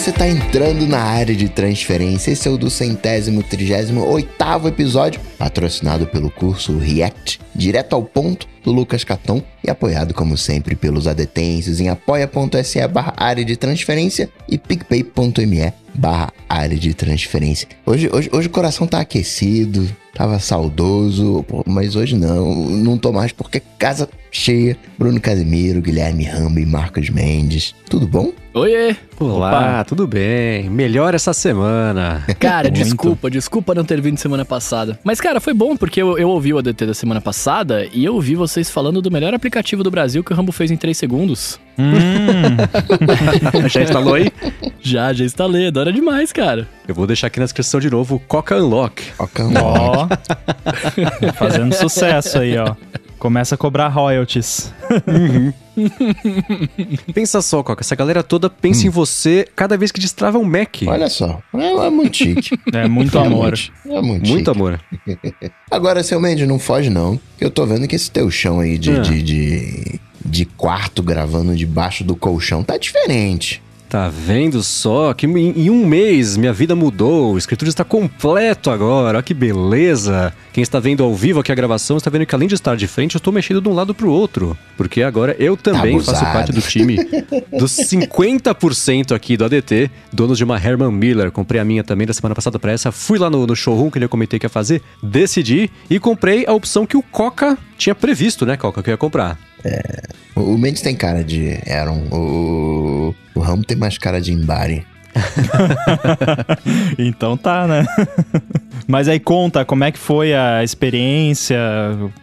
você tá entrando na área de transferência. Esse é o do centésimo, trigésimo, oitavo episódio, patrocinado pelo curso React, direto ao ponto, do Lucas Caton e apoiado, como sempre, pelos adetenses em apoia.se barra área de transferência e picpay.me barra área de transferência. Hoje, hoje, hoje o coração tá aquecido, tava saudoso, mas hoje não, não tô mais porque casa cheia. Bruno Casimiro, Guilherme Ramba e Marcos Mendes. Tudo bom? Oiê! Olá, Opa. tudo bem? Melhor essa semana. Cara, desculpa, desculpa não ter vindo semana passada. Mas, cara, foi bom porque eu, eu ouvi o ADT da semana passada e eu ouvi vocês falando do melhor aplicativo do Brasil que o Rambo fez em 3 segundos. Hum. já instalou aí? Já, já instalei. Adora demais, cara. Eu vou deixar aqui na descrição de novo o Coca Unlock. Coca Unlock. Ó, fazendo sucesso aí, ó. Começa a cobrar royalties. Uhum. pensa só, Coca, essa galera toda pensa hum. em você cada vez que destrava um Mac. Olha só, é, é muito chique. É muito é amor. Muito, é muito, muito amor. Agora, seu Mendes, não foge não. Eu tô vendo que esse teu chão aí de, é. de, de, de quarto gravando debaixo do colchão tá diferente. Tá vendo só que em, um mês minha vida mudou, o escritura está completo agora, olha que beleza. Quem está vendo ao vivo aqui a gravação está vendo que além de estar de frente, eu estou mexendo de um lado para o outro. Porque agora eu também faço parte do time dos 50% aqui do ADT, donos de uma Herman Miller. Comprei a minha também da semana passada para essa. Fui lá no, no showroom que ele comentei que ia fazer, decidi e comprei a opção que o Coca tinha previsto, né, Coca, que eu ia comprar. É, o Mendes tem cara de Aaron. O, o Ramo tem mais cara de Embari. então tá, né? Mas aí conta como é que foi a experiência,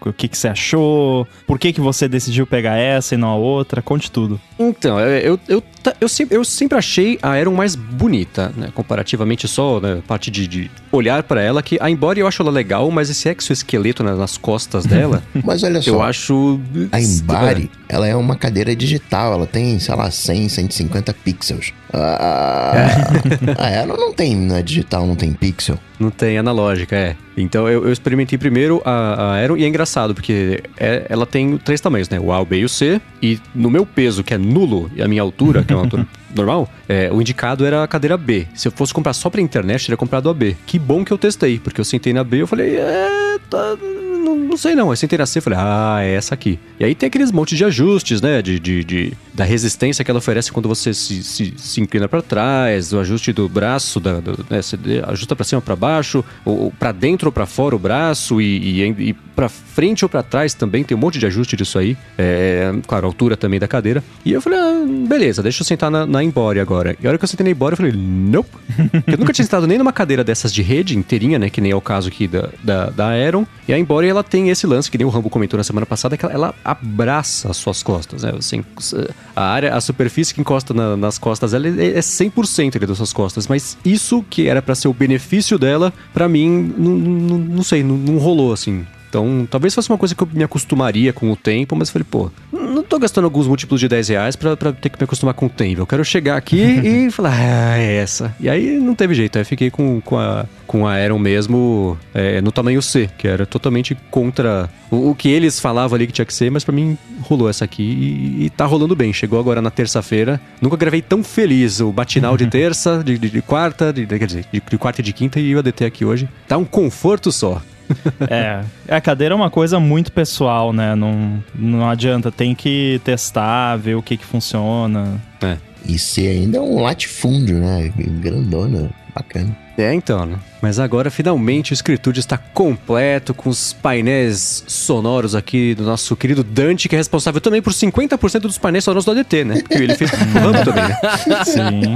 o que, que você achou, por que, que você decidiu pegar essa e não a outra, conte tudo. Então, é, eu, eu, eu, sempre, eu sempre achei a Aeron mais bonita, né? Comparativamente só, né? Parte de, de olhar para ela, que a embora eu acho ela legal, mas esse exoesqueleto né, nas costas dela. mas olha só. Eu acho. A Embari, é. ela é uma cadeira digital, ela tem, sei lá, 100, 150 pixels. A, a Aeron não tem, não é digital, não tem pixel. Não tem analógica, é. Então eu, eu experimentei primeiro a, a Aeron e é engraçado, porque é, ela tem três tamanhos, né? O A, o B e o C. E no meu peso, que é nulo, e a minha altura, que é uma altura normal, é, o indicado era a cadeira B. Se eu fosse comprar só pra internet, teria comprado a B. Que bom que eu testei, porque eu sentei na B e eu falei, é, tá, não, não, sei não. Aí sentei na C e falei, ah, é essa aqui. E aí tem aqueles montes de ajustes, né? De, de, de da resistência que ela oferece quando você se, se, se inclina para trás, o ajuste do braço, da, do, né? Você ajusta para cima, para baixo, ou, ou para dentro ou para fora o braço, e, e, e para frente ou para trás também tem um monte de ajuste disso aí. É, claro, a altura também da cadeira. E eu falei, ah, beleza, deixa eu sentar na, na Embore agora. E a hora que eu sentei na Embore, eu falei, nope. eu nunca tinha sentado nem numa cadeira dessas de rede inteirinha, né? Que nem é o caso aqui da, da, da Aeron. E a Embore, ela tem esse lance, que nem o Rambo comentou na semana passada, que ela, ela abraça as suas costas, né? Assim, a área, a superfície que encosta na, nas costas ela é 100% ali das suas costas. Mas isso que era para ser o benefício dela, para mim, não, não, não sei, não, não rolou assim. Então, talvez fosse uma coisa que eu me acostumaria com o tempo, mas falei, pô, não tô gastando alguns múltiplos de 10 reais pra, pra ter que me acostumar com o tempo. Eu quero chegar aqui e falar, ah, é essa. E aí não teve jeito, aí fiquei com, com, a, com a Aeron mesmo é, no tamanho C, que era totalmente contra o, o, que eles falavam ali que tinha que ser, mas para mim rolou essa aqui e, e tá rolando bem. Chegou agora na terça-feira. Nunca gravei tão feliz o batinal de terça, de, de, de quarta, de, quer dizer, de, de quarta e de quinta e o ADT aqui hoje. Tá um conforto só. é, a cadeira é uma coisa muito pessoal, né? Não, não adianta, tem que testar, ver o que que funciona. É. E ser ainda um latifúndio, né? Grandona, bacana. É, então, né? Mas agora, finalmente, o escritório está completo, com os painéis sonoros aqui do nosso querido Dante, que é responsável também por 50% dos painéis sonoros do ADT, né? Porque ele fez também, né? Sim.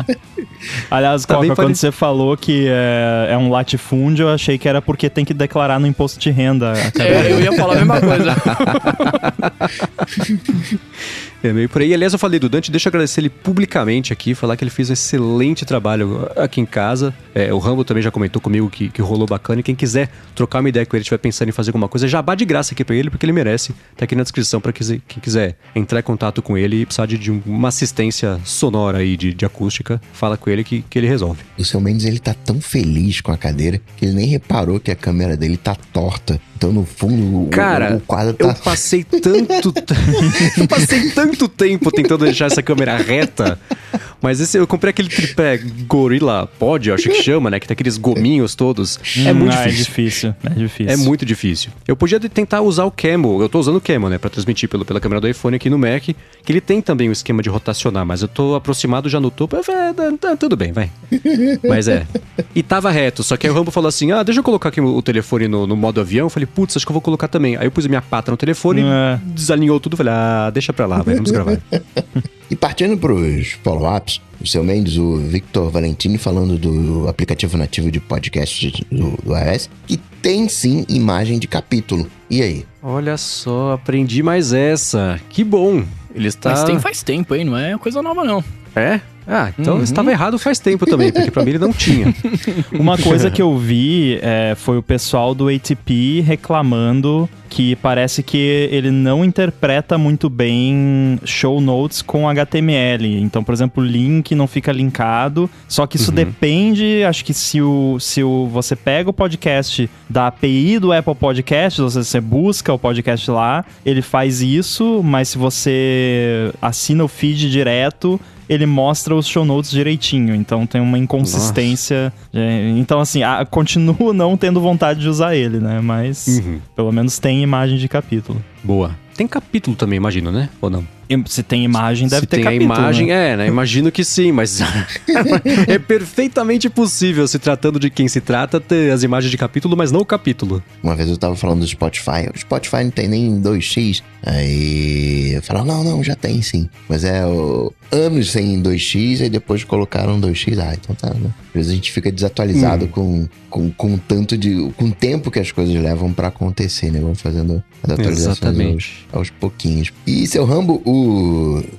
Aliás, tá Coca, quando você falou que é, é, um latifúndio, eu achei que era porque tem que declarar no imposto de renda. É, eu ia falar a mesma coisa. É meio por aí. Aliás, eu falei do Dante, deixa eu agradecer ele publicamente aqui, falar que ele fez um excelente trabalho aqui em casa. É, o Rambo também já comentou comigo que, que rolou bacana. E quem quiser trocar uma ideia com ele, estiver pensando em fazer alguma coisa, já de graça aqui pra ele, porque ele merece. Tá aqui na descrição para quem quiser entrar em contato com ele e precisar de, de uma assistência sonora aí, de, de, acústica, fala com ele que, que ele resolve. O seu Mendes, ele tá tão feliz com a cadeira que ele nem reparou que a câmera dele tá torta. Então, no fundo, Cara, o, o quadro tá... eu passei tanto... eu passei tanto tempo tentando deixar essa câmera reta Mas esse, eu comprei aquele tripé gorila pod, eu acho que chama, né? Que tem aqueles gominhos todos. é Hum, muito ah, difícil. É difícil, é difícil. É muito difícil. Eu podia tentar usar o Camo. Eu tô usando o Camo, né? Pra transmitir pelo, pela câmera do iPhone aqui no Mac. Que ele tem também o esquema de rotacionar, mas eu tô aproximado já no topo. Eu falei, "Ah, tá- tá tudo bem, vai. mas é. E tava reto. Só que aí o Rambo falou assim: ah, deixa eu colocar aqui o, telefone no, no modo avião. Eu falei, putz, acho que eu vou colocar também. Aí eu pus minha pata no telefone, É. desalinhou tudo. Falei, ah, deixa pra lá, vai, vamos gravar. E partindo para os follow-ups, o seu Mendes, o Victor Valentini, falando do aplicativo nativo de podcast do, do iOS, que tem sim imagem de capítulo. E aí? Olha só, aprendi mais essa. Que bom. Ele está. Mas tem faz tempo, hein? Não é coisa nova, não. É? Ah, então Uhum. estava errado faz tempo também, porque pra mim ele não tinha. Uma coisa que eu vi é, foi o pessoal do ATP reclamando que parece que ele não interpreta muito bem show notes com HTML. Então, por exemplo, o link não fica linkado. Só que isso depende, acho que se, o, se o, você pega o podcast da API do Apple Podcast, ou seja, você busca o podcast lá, ele faz isso, mas se você assina o feed direto, ele mostra os show notes direitinho. Então tem uma inconsistência. Então, assim, ah, continuo não tendo vontade de usar ele, né? Mas Uhum. pelo menos tem imagem de capítulo. Boa. Tem capítulo também, imagino, né? Ou não? Se tem imagem, deve Se ter tem capítulo. a imagem, né? é, né? Imagino que sim, mas é perfeitamente possível, se tratando de quem se trata, ter as imagens de capítulo, mas não o capítulo. Uma vez eu tava falando do Spotify, o Spotify não tem nem 2x. Aí eu falo, não, não, já tem sim. Mas é o, anos sem 2x, aí depois colocaram 2x. Ah, então tá, né? Às vezes a gente fica desatualizado com, com, com o tanto de. com o tempo que as coisas levam pra acontecer, né? Vão fazendo as atualizações aos, aos pouquinhos. E seu Rambo, o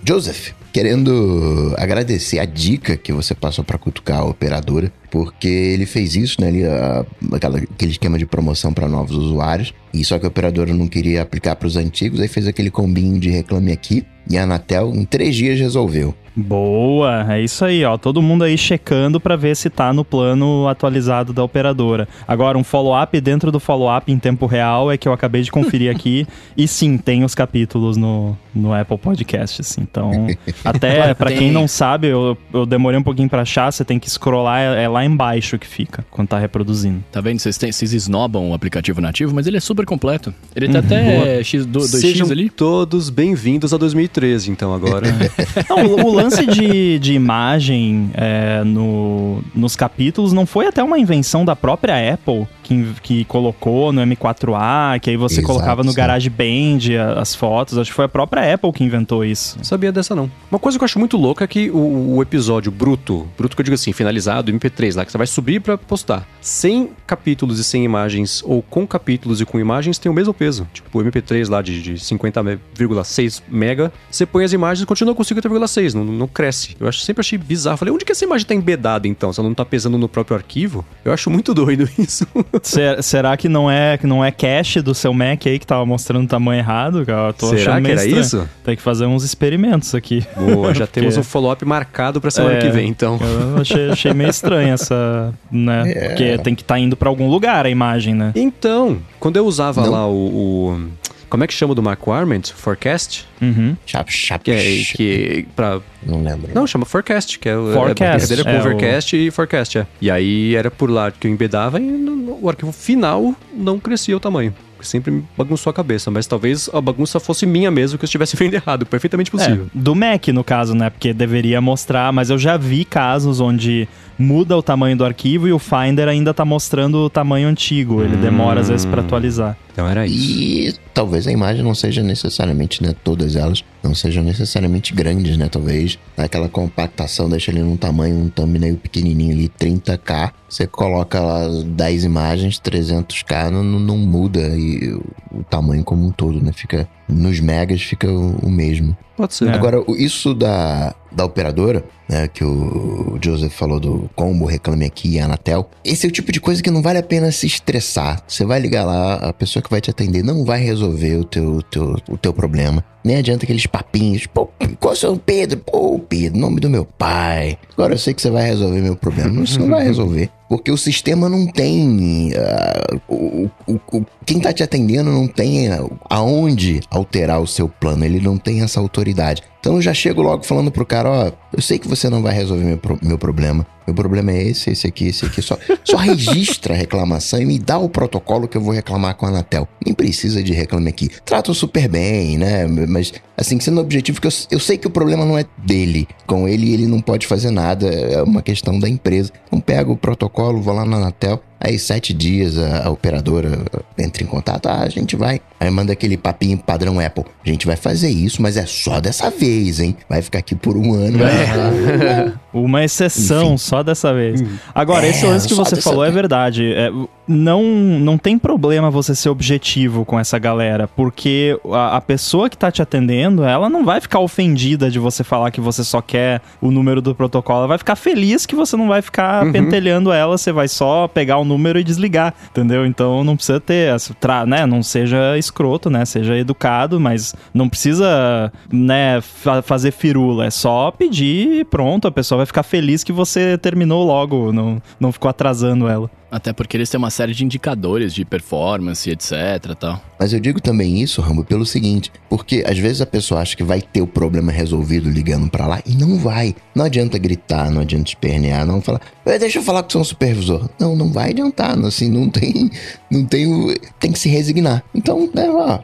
Joseph, querendo agradecer a dica que você passou pra cutucar a operadora, porque ele fez isso, né? A- aquela- aquele esquema de promoção pra novos usuários. E só que a operadora não queria aplicar pros antigos, aí fez aquele combinho de reclame aqui. E a Anatel, em três dias, resolveu. Boa, é isso aí, ó. Todo mundo aí checando pra ver se tá no plano atualizado da operadora. Agora, um follow-up dentro do follow-up em tempo real é que eu acabei de conferir aqui. e sim, tem os capítulos no, no Apple Podcasts. Então, até pra Tem. quem não sabe, eu, eu demorei um pouquinho pra achar, você tem que scrollar, é, é lá embaixo que fica, quando tá reproduzindo. Tá vendo? Vocês, têm- vocês esnobam o aplicativo nativo, mas ele é super completo. Ele tá até X, do, 2x Sejam ali. todos bem-vindos a 2013, então, agora. Não, o, o lance de, de imagem é, no, nos capítulos não foi até uma invenção da própria Apple que, que colocou no M4A, que aí você Exato, colocava no. GarageBand as fotos. Acho que foi a própria Apple que inventou isso. Não sabia dessa, não. Uma coisa que eu acho muito louca é que o, o episódio bruto, bruto que eu digo assim, finalizado, MP3 lá, que você vai subir pra postar, sem capítulos e sem imagens, ou com capítulos e com imagens, tem o mesmo peso. Tipo, o MP3 lá de, de 50,6 mega, você põe as imagens e continua com 50,6, não, não cresce. Eu acho, sempre achei bizarro. Falei, onde que essa imagem tá embedada então? Se ela não tá pesando no próprio arquivo? Eu acho muito doido isso. Ser- será que não é que não é cache do seu Mac aí que tava mostrando o tamanho errado? cara? Eu tô Será achando que meio era estranho. isso? Tem que fazer uns experimentos aqui. Boa, já temos Porque- um follow-up marcado pra semana É. que vem, então. Eu achei, achei meio estranho essa, né? É. Porque tem que estar indo pra algum lugar a imagem, né? Então, quando eu usava Não. lá o, o- Como é que chama do Requirement? Forecast? Uhum. Chap, chap, Que é que. Pra, Não lembro. não, chama Forecast, que é o. Forecast, É, brincadeira com é, Overcast e Forecast, é. E aí era por lá que eu embedava e no- no- o arquivo final não crescia o tamanho. Sempre me bagunçou a cabeça, mas talvez a bagunça fosse minha mesmo, que eu estivesse vendo errado. Perfeitamente possível. É, do Mac, no caso, né? Porque deveria mostrar, mas eu já vi casos onde muda o tamanho do arquivo e o Finder ainda tá mostrando o tamanho antigo. Ele demora às vezes pra atualizar. Então era isso. E talvez a imagem não seja necessariamente, né? Todas elas não sejam necessariamente grandes, né? Talvez aquela compactação deixa ele num tamanho, um thumbnail pequenininho ali, 30k. Você coloca lá 10 imagens, 300k, não, não- muda e o, tamanho como um todo, né? Fica nos megas, fica o, o mesmo. Pode ser. É. Agora, isso da, da operadora, né, que o Joseph falou do combo, reclame aqui e Anatel, esse é o tipo de coisa que não vale a pena se estressar. Você vai ligar lá, a pessoa que vai te atender não vai resolver o teu, teu, o teu problema. Nem adianta aqueles papinhos, pô, qual é o seu Pedro? Pô, Pedro, nome do meu pai. Agora eu sei que você vai resolver meu problema. Não, Você não vai resolver. Porque o sistema não tem. Uh, o, o, o, quem tá te atendendo não tem aonde alterar o seu plano, ele não tem essa autoridade. Então eu já chego logo falando pro cara, ó, eu sei que você não vai resolver meu, meu problema. Meu problema é esse, esse aqui, esse aqui. Só, só registra a reclamação e me dá o protocolo que eu vou reclamar com a Anatel. Nem precisa de reclame aqui. Tratam super bem, né? Mas, assim, sendo objetivo, que eu, eu sei que o problema não é dele. Com ele, ele não pode fazer nada. É uma questão da empresa. Então pego o protocolo, vou lá na Anatel, Aí, sete dias, a, a, operadora entra em contato. Ah, a gente vai. Aí manda aquele papinho padrão Apple. A gente vai fazer isso, mas é só dessa vez, hein? Vai ficar aqui por um ano. É. Uma exceção, Enfim. só dessa vez. Agora, é, esse lance que você falou vez. é verdade. É, não, não tem problema você ser objetivo com essa galera, porque a, a, pessoa que tá te atendendo, ela não vai ficar ofendida de você falar que você só quer o número do protocolo. Ela vai ficar feliz que você não vai ficar uhum. pentelhando ela, você vai só pegar o número e desligar, entendeu? Então não precisa ter, tra, né? Não seja escroto, né? Seja educado, mas não precisa, né, fa fazer firula. É só pedir e pronto, a pessoa vai ficar feliz que você terminou logo, não, não ficou atrasando ela. Até porque eles têm uma série de indicadores de performance, etc. Tal. Mas eu digo também isso, Rambo, pelo seguinte: porque às vezes a pessoa acha que vai ter o problema resolvido ligando para lá e não vai. Não adianta gritar, não adianta espernear, não falar, deixa eu falar com o seu supervisor. Não, não vai adiantar, assim, não tem. Não tem. Tem que se resignar. Então, né, ó,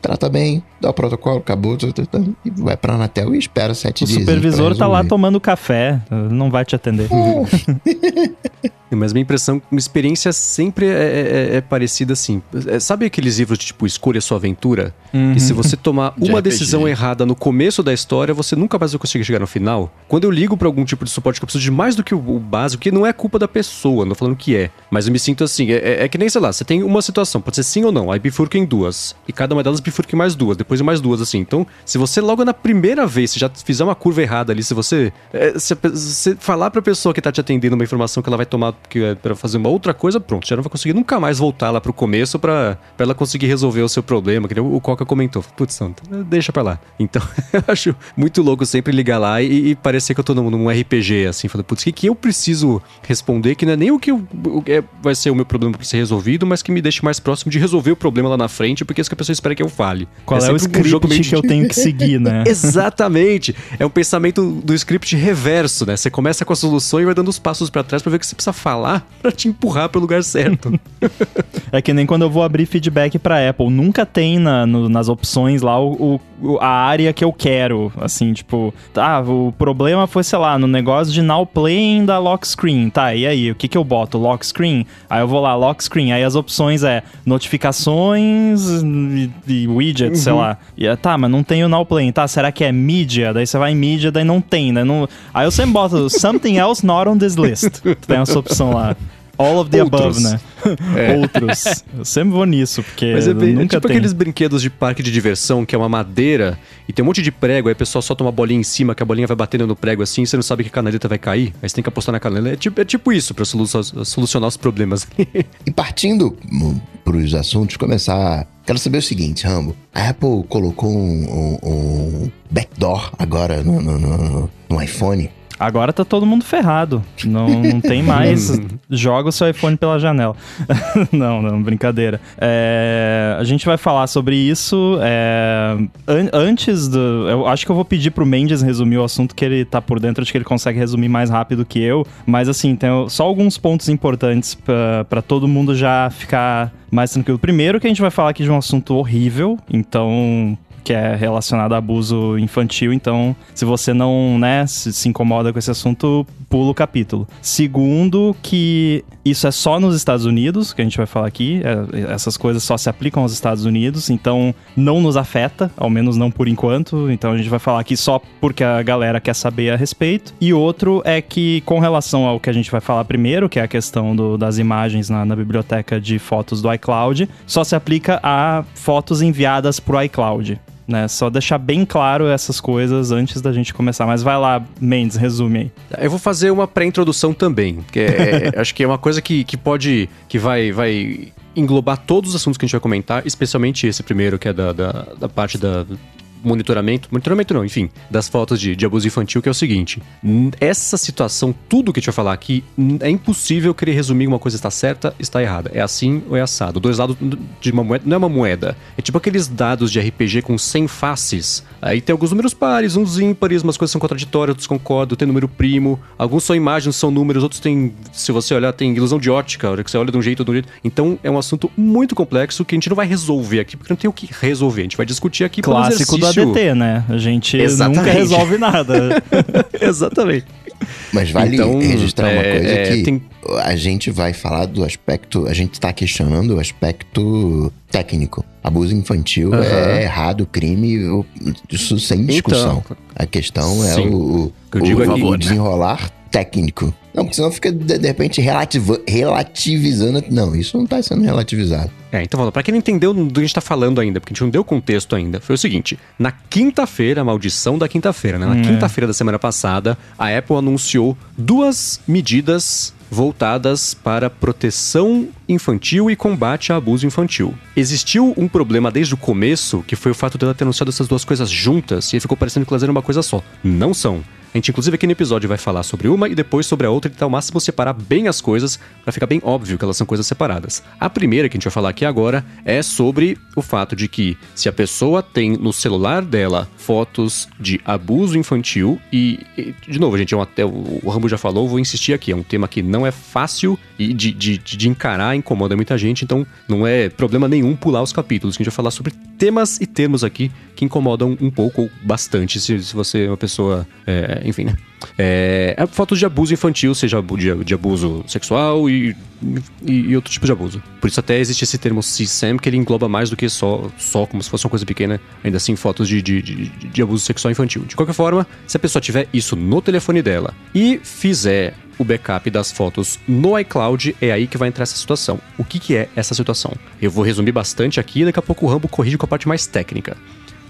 trata bem, dá o protocolo, acabou, e vai pra Anatel e espera sete o dias. O supervisor tá lá tomando café, não vai te atender. Mas minha impressão, uma experiência sempre é, é, é, é parecida assim. É, sabe aqueles livros de tipo Escolha Sua Aventura? Uhum. E se você tomar uma de decisão errada no começo da história, você nunca mais vai conseguir chegar no final? Quando eu ligo para algum tipo de suporte que eu preciso de mais do que o, o, básico, que não é culpa da pessoa, não tô falando que é. Mas eu me sinto assim, é, é, é, que nem, sei lá, você tem uma situação, pode ser sim ou não, aí bifurca em duas. E cada uma delas bifurca em mais duas, depois em mais duas, assim. Então, se você logo na primeira vez, se já fizer uma curva errada ali, se você, se, se falar pra pessoa que tá te atendendo uma informação que ela vai tomar que é para fazer uma outra coisa, pronto, já não vai conseguir nunca mais voltar lá pro começo para ela conseguir resolver o seu problema, que o Coca comentou. Putz, não, deixa pra lá. Então, eu acho muito louco sempre ligar lá e, e parecer que eu tô num, num RPG, assim, falando, putz, o que, que eu preciso responder, que não é nem o que eu, o, é, vai ser o meu problema pra ser resolvido, mas que me deixe mais próximo de resolver o problema lá na frente, porque é isso que a pessoa espera que eu fale. Qual é, é o script um que eu tenho que seguir, né? Exatamente! É um pensamento do script reverso, né? Você começa com a solução e vai dando os passos para trás para ver o que você precisa falar para te empurrar pro lugar certo. é que nem quando eu vou abrir feedback para Apple, nunca tem na, no, nas opções lá o, o, a área que eu quero, assim, tipo, tá, o problema foi, sei lá, no negócio de now playing da lock screen, tá, e aí, o que que eu boto? Lock screen? Aí eu vou lá, lock screen, aí as opções é notificações e, e widgets, uhum. sei lá. E, é, tá, mas não tem o now playing, tá, será que é mídia? Daí você vai em mídia, daí não tem, né? Não... Aí eu sempre boto something else not on this list. Tem essa opção lá. All of the Outros. above, né? É. Outros. Eu sempre vou nisso, porque Mas é, bem, nunca é tipo tem. aqueles brinquedos de parque de diversão, que é uma madeira e tem um monte de prego, aí o pessoal solta uma bolinha em cima, que a bolinha vai batendo no prego assim, você não sabe que a canaleta vai cair, aí você tem que apostar na canaleta. É tipo, é tipo isso, pra solucionar os problemas. e partindo pros assuntos, começar Quero saber o seguinte, Rambo. A Apple colocou um, um, um backdoor agora no, no, no, no iPhone Agora tá todo mundo ferrado. Não, não tem mais. Joga o seu iPhone pela janela. não, não, brincadeira. É, a gente vai falar sobre isso. É, an antes do. Eu acho que eu vou pedir pro Mendes resumir o assunto que ele tá por dentro. Acho que ele consegue resumir mais rápido que eu. Mas assim, tem só alguns pontos importantes para todo mundo já ficar mais tranquilo. Primeiro, que a gente vai falar aqui de um assunto horrível. Então, que é relacionado a abuso infantil. Então, se você não né, se, se, incomoda com esse assunto, pula o capítulo. Segundo, que isso é só nos Estados Unidos, que a gente vai falar aqui. É, essas coisas só se aplicam aos Estados Unidos, então não nos afeta, ao menos não por enquanto. Então a gente vai falar aqui só porque a galera quer saber a respeito. E outro é que, com relação ao que a gente vai falar primeiro, que é a questão do, das imagens na, na biblioteca de fotos do iCloud, só se aplica a fotos enviadas por iCloud né? Só deixar bem claro essas coisas antes da gente começar. Mas vai lá, Mendes, resume aí. Eu vou fazer uma pré-introdução também, que é, acho que é uma coisa que, que pode, que vai, vai englobar todos os assuntos que a gente vai comentar, especialmente esse primeiro, que é da, da, da parte da, monitoramento, monitoramento não, enfim, das fotos de, de abuso infantil, que é o seguinte: essa situação, tudo que gente vai falar aqui, é impossível querer resumir uma coisa está certa, está errada. É assim ou é assado. Dois lados de uma moeda, não é uma moeda. É tipo aqueles dados de RPG com 100 faces. Aí tem alguns números pares, uns ímpares, umas coisas são contraditórias, outros concordam, tem número primo. Alguns são imagens, são números, outros tem, se você olhar, tem ilusão de ótica, a hora que você olha de um jeito ou de um jeito. Então é um assunto muito complexo que a gente não vai resolver aqui, porque não tem o que resolver. A gente vai discutir aqui Clássico do ADT, né? A gente Exatamente. nunca resolve nada. Exatamente. Mas vale então, registrar é, uma coisa é, que tem... a gente vai falar do aspecto, a gente está questionando o aspecto técnico. Abuso infantil uhum. é errado, crime, isso sem discussão. Então, a questão é o, o, o, favor, o né? desenrolar né? técnico. Não, porque senão fica, de, de repente, relativa, relativizando. Não, isso não tá sendo relativizado. É, então, pra quem não entendeu do que a gente tá falando ainda, porque a gente não deu contexto ainda, foi o seguinte: na quinta-feira, a maldição da quinta-feira, né? Na hum, quinta-feira da semana passada, a Apple anunciou duas medidas voltadas para proteção infantil e combate a abuso infantil. Existiu um problema desde o começo, que foi o fato dela ter anunciado essas duas coisas juntas, e ficou parecendo que elas eram uma coisa só. Não são. A gente, inclusive, aqui no episódio vai falar sobre uma e depois sobre a outra tentar ao máximo separar bem as coisas para ficar bem óbvio que elas são coisas separadas. A primeira que a gente vai falar aqui agora é sobre o fato de que se a pessoa tem no celular dela fotos de abuso infantil e, e de novo, gente, é um, até o, o Rambo já falou, vou insistir aqui, é um tema que não é fácil de, de, de encarar, incomoda muita gente, então não é problema nenhum pular os capítulos, que a gente vai falar sobre temas e termos aqui que incomodam um pouco ou bastante se, se você é uma pessoa é, enfim, né? É, é, fotos de abuso infantil, seja de, de abuso sexual e, e, e, outro tipo de abuso. Por isso até existe esse termo CSAM, que ele engloba mais do que só, só como se fosse uma coisa pequena, ainda assim, fotos de, de, de, de abuso sexual infantil. De qualquer forma, se a pessoa tiver isso no telefone dela e fizer o backup das fotos no iCloud, é aí que vai entrar essa situação. O que, que é essa situação? Eu vou resumir bastante aqui e daqui a pouco o Rambo corrige com a parte mais técnica.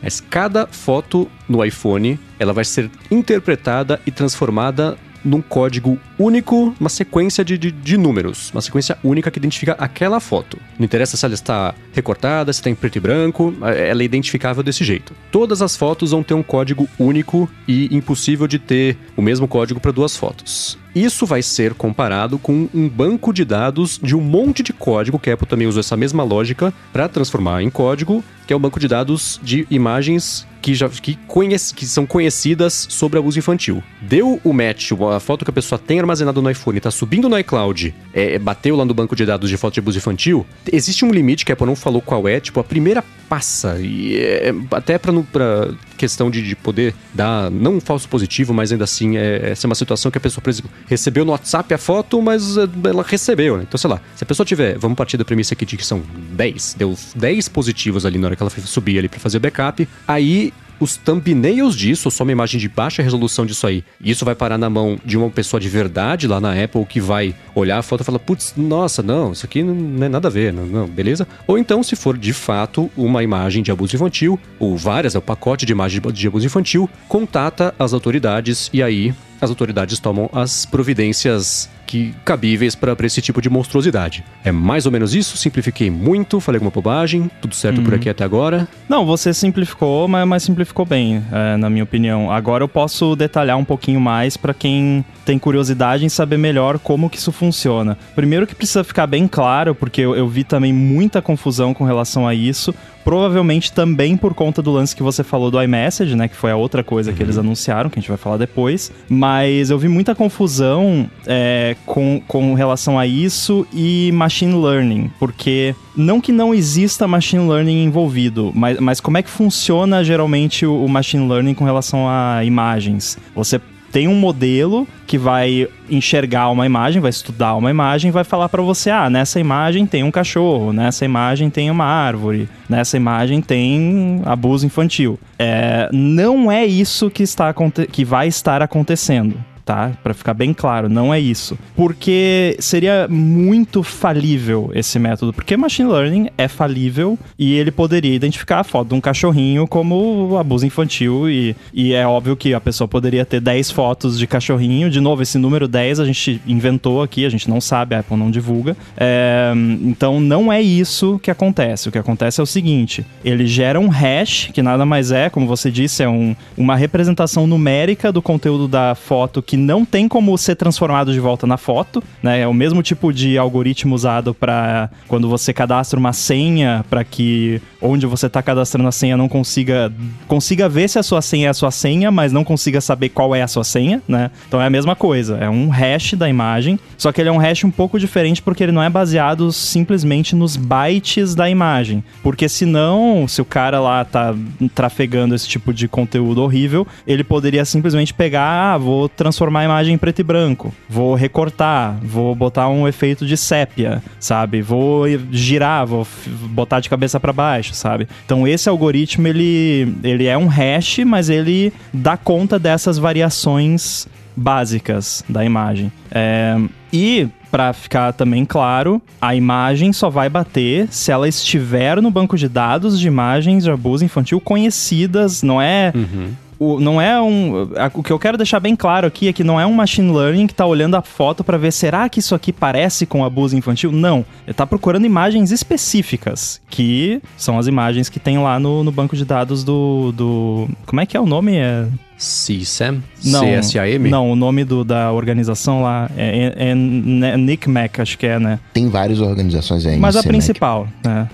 Mas cada foto no iPhone, ela vai ser interpretada e transformada num código único, uma sequência de, de, de, números, uma sequência única que identifica aquela foto. Não interessa se ela está recortada, se está em preto e branco, ela é identificável desse jeito. Todas as fotos vão ter um código único e impossível de ter o mesmo código para duas fotos. Isso vai ser comparado com um banco de dados de um monte de código, que a Apple também usou essa mesma lógica para transformar em código, que é o banco de dados de imagens que já que, conhece, que são conhecidas sobre abuso infantil. Deu o match, a foto que a pessoa tem armazenado no iPhone, está subindo no iCloud, é, bateu lá no banco de dados de foto de abuso infantil, existe um limite que a Apple não falou qual é, tipo, a primeira passa, e é, até para questão de, de, poder dar, não um falso positivo, mas ainda assim, é, essa é uma situação que a pessoa, recebeu no WhatsApp a foto, mas é, ela recebeu, né? Então, sei lá, se a pessoa tiver, vamos partir da premissa aqui de que são 10, deu 10 positivos ali na hora que ela subir ali para fazer backup, aí os thumbnails disso, só uma imagem de baixa resolução disso aí, isso vai parar na mão de uma pessoa de verdade lá na Apple que vai olhar a foto e falar, putz, nossa, não, isso aqui não é nada a ver, não, não, beleza? Ou então, se for de fato uma imagem de abuso infantil, ou várias, é o pacote de imagem de abuso infantil, contata as autoridades e aí as autoridades tomam as providências que cabíveis para esse tipo de monstruosidade. É mais ou menos isso, simplifiquei muito, falei alguma bobagem, tudo certo uhum. por aqui até agora? Não, você simplificou, mas, mas simplificou bem, é, na minha opinião. Agora eu posso detalhar um pouquinho mais para quem tem curiosidade em saber melhor como que isso funciona. Primeiro que precisa ficar bem claro, porque eu, eu vi também muita confusão com relação a isso, provavelmente também por conta do lance que você falou do iMessage, né? Que foi a outra coisa uhum. que eles uhum. anunciaram, que a gente vai falar depois. Mas eu vi muita confusão é, com, com relação a isso e machine learning, porque não que não exista machine learning envolvido, mas, mas como é que funciona geralmente o, o machine learning com relação a imagens? Você tem um modelo que vai enxergar uma imagem, vai estudar uma imagem, vai falar para você: ah, nessa imagem tem um cachorro, nessa imagem tem uma árvore, nessa imagem tem abuso infantil. É, não é isso que, está, que vai estar acontecendo. Tá? Para ficar bem claro, não é isso. Porque seria muito falível esse método, porque machine learning é falível e ele poderia identificar a foto de um cachorrinho como abuso infantil e, e é óbvio que a pessoa poderia ter 10 fotos de cachorrinho. De novo, esse número 10 a gente inventou aqui, a gente não sabe, a Apple não divulga. É, então não é isso que acontece. O que acontece é o seguinte: ele gera um hash, que nada mais é, como você disse, é um, uma representação numérica do conteúdo da foto que não tem como ser transformado de volta na foto, né? É o mesmo tipo de algoritmo usado para quando você cadastra uma senha para que onde você está cadastrando a senha não consiga consiga ver se a sua senha é a sua senha, mas não consiga saber qual é a sua senha, né? Então é a mesma coisa, é um hash da imagem, só que ele é um hash um pouco diferente porque ele não é baseado simplesmente nos bytes da imagem, porque senão, se o cara lá tá trafegando esse tipo de conteúdo horrível, ele poderia simplesmente pegar, ah, vou transformar a imagem em preto e branco, vou recortar, vou botar um efeito de sépia, sabe? Vou girar, vou botar de cabeça para baixo, sabe? Então esse algoritmo ele, ele é um hash, mas ele dá conta dessas variações básicas da imagem. É, e para ficar também claro, a imagem só vai bater se ela estiver no banco de dados de imagens de abuso infantil conhecidas, não é uhum o, não é um. o que eu quero deixar bem claro aqui é que não é um machine learning que tá olhando a foto para ver será que isso aqui parece com abuso infantil? Não. Ele tá procurando imagens específicas, que são as imagens que tem lá no, no banco de dados do, do. Como é que é o nome? É. CSAM? Não, CSAM? Não, o nome do, da organização lá é, é, é NICMAC, acho que é, né? Tem várias organizações aí. Mas a principal, né?